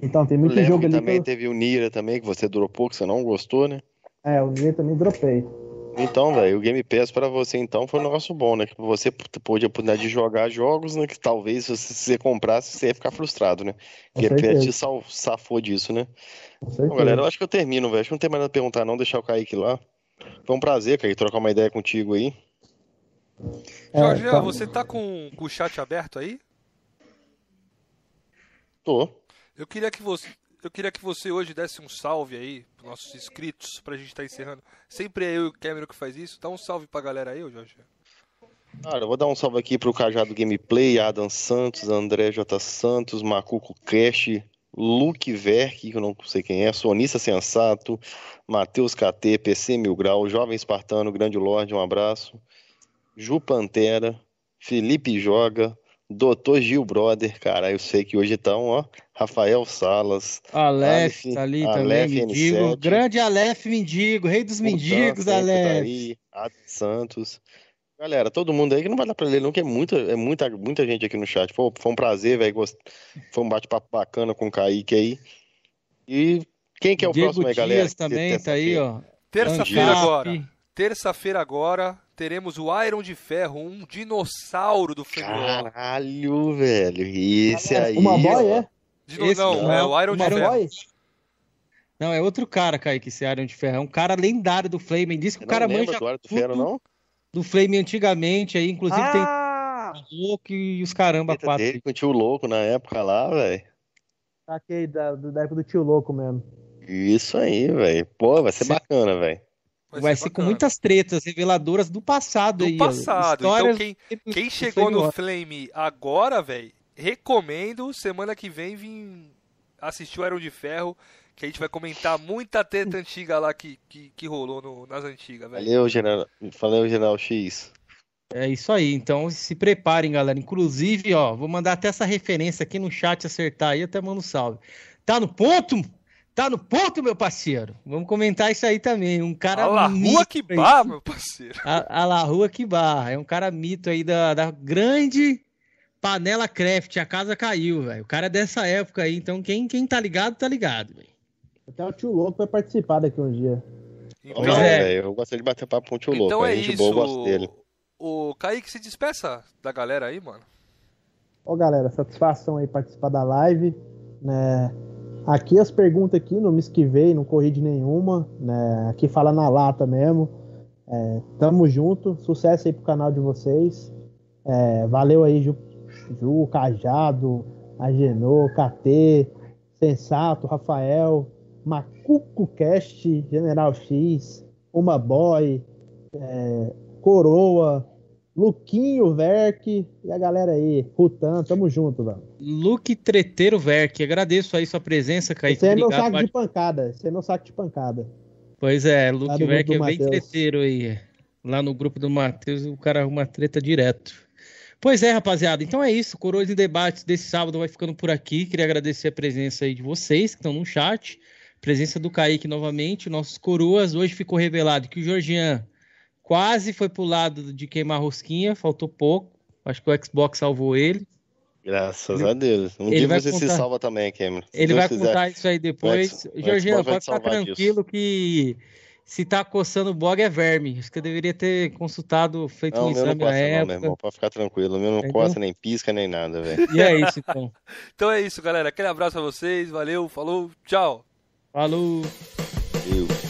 Então, tem muito jogo ali. também teve o Nira também, que você dropou, que você não gostou, né? É, o Nira também dropei. Então, velho, o Game Pass para você então foi um negócio bom, né? Que você pôde a oportunidade de jogar jogos, né? Que talvez se você comprasse, você ia ficar frustrado, né? O Game Pass te safou disso, né? Bom, galera, eu acho que eu termino, velho. Acho que não tem mais nada a perguntar, não. Deixar o Kaique lá. Foi um prazer, Kaique, trocar uma ideia contigo aí. É, Jorge, tá... você tá com, com o chat aberto aí? Tô. Eu queria que você, eu queria que você hoje desse um salve aí pros nossos inscritos pra gente estar tá encerrando. Sempre é eu e o Cameron que faz isso. Dá um salve pra galera aí, Jorge. Cara, eu vou dar um salve aqui pro Cajado Gameplay, Adam Santos, André J. Santos, Macuco Cash, Luke Verk, que eu não sei quem é, Sonista Sensato, Matheus KT, PC Mil Grau, Jovem Espartano, Grande Lorde, um abraço. Ju Pantera, Felipe Joga, Doutor Gil Brother, cara, eu sei que hoje estão, ó, Rafael Salas, Aleph, tá ali Aleph, também, mendigo, grande Aleph Mendigo, rei dos mendigos, tá Aleph. Tá Santos. Galera, todo mundo aí que não vai dar pra ler, não, que é muita, é muita, muita gente aqui no chat. Pô, foi um prazer, velho. Foi um bate-papo bacana com o Kaique aí. E quem que é o Diego próximo aí, galera? também tá aí, ó. Terça-feira agora. Terça-feira agora teremos o Iron de Ferro, um dinossauro do Flamewall. Caralho, velho. Esse aí. Uma boy, é? Dino... Esse, não, não, é o Iron de Ferro. Boy? Não, é outro cara, Kaique, esse Iron de Ferro. É um cara lendário do Flame. Diz que o cara manja. Do, do Ferro, não? do Flame antigamente aí, inclusive ah! tem louco e os caramba Eita quatro. Dele com o tio louco na época lá, velho. Saquei da, da época do tio louco mesmo. Isso aí, velho. Pô, vai ser Sim. bacana, velho. Vai, vai ser, ser com muitas tretas reveladoras do passado do aí. Do passado. Então quem, quem chegou no Flame agora, velho, recomendo semana que vem vir assistir o Aero de Ferro que a gente vai comentar muita treta <laughs> antiga lá que, que, que rolou no, nas antigas, velho. Valeu, General, valeu, General X. É isso aí, então se preparem, galera. Inclusive, ó, vou mandar até essa referência aqui no chat acertar aí, até mando um salve. Tá no ponto? Tá no ponto, meu parceiro. Vamos comentar isso aí também. Um cara. A La Rua que barra, meu parceiro. A, a La Rua que barra. É um cara mito aí da, da grande panela craft. A casa caiu, velho. O cara é dessa época aí. Então, quem, quem tá ligado, tá ligado, velho. Até o tio Louco vai participar daqui um dia. Então, é, eu gostaria de bater papo com o tio então Louco. É, é isso. Boa, eu gosto dele. O Kaique se despeça da galera aí, mano. Ô galera, satisfação aí participar da live. Né? Aqui as perguntas aqui, não me esquivei, não corri de nenhuma. Né? Aqui fala na lata mesmo. É, tamo junto, sucesso aí pro canal de vocês. É, valeu aí, Ju, Ju Cajado, Agenô, KT, Sensato, Rafael, Macuco Cast, General X, Uma Boy, é, Coroa, Luquinho Verk e a galera aí, Rutan, tamo junto, velho. Luque Treteiro Verk, agradeço aí sua presença, Kaique. Esse é meu saco de pancada, esse é meu saco de pancada. Pois é, Luke Verk é bem treteiro aí. Lá no grupo do Matheus, o cara arruma treta direto. Pois é, rapaziada. Então é isso. Coroas em Debates desse sábado vai ficando por aqui. Queria agradecer a presença aí de vocês que estão no chat. Presença do Kaique novamente, nossos coroas. Hoje ficou revelado que o Georgian quase foi pro lado de queimar rosquinha, faltou pouco. Acho que o Xbox salvou ele. Graças ele, a Deus. Um dia você contar, se salva também, Cameron. Se ele Deus vai quiser. contar isso aí depois. Georgian, pode ficar tranquilo disso. que se tá coçando o blog é verme. Acho que eu deveria ter consultado, feito não, um exame não coça, época. Não, meu irmão, pode ficar tranquilo. O meu não Entendeu? coça, nem pisca, nem nada, velho. E é isso, então. <laughs> então é isso, galera. Aquele abraço a vocês. Valeu, falou, tchau. Falou! Valeu.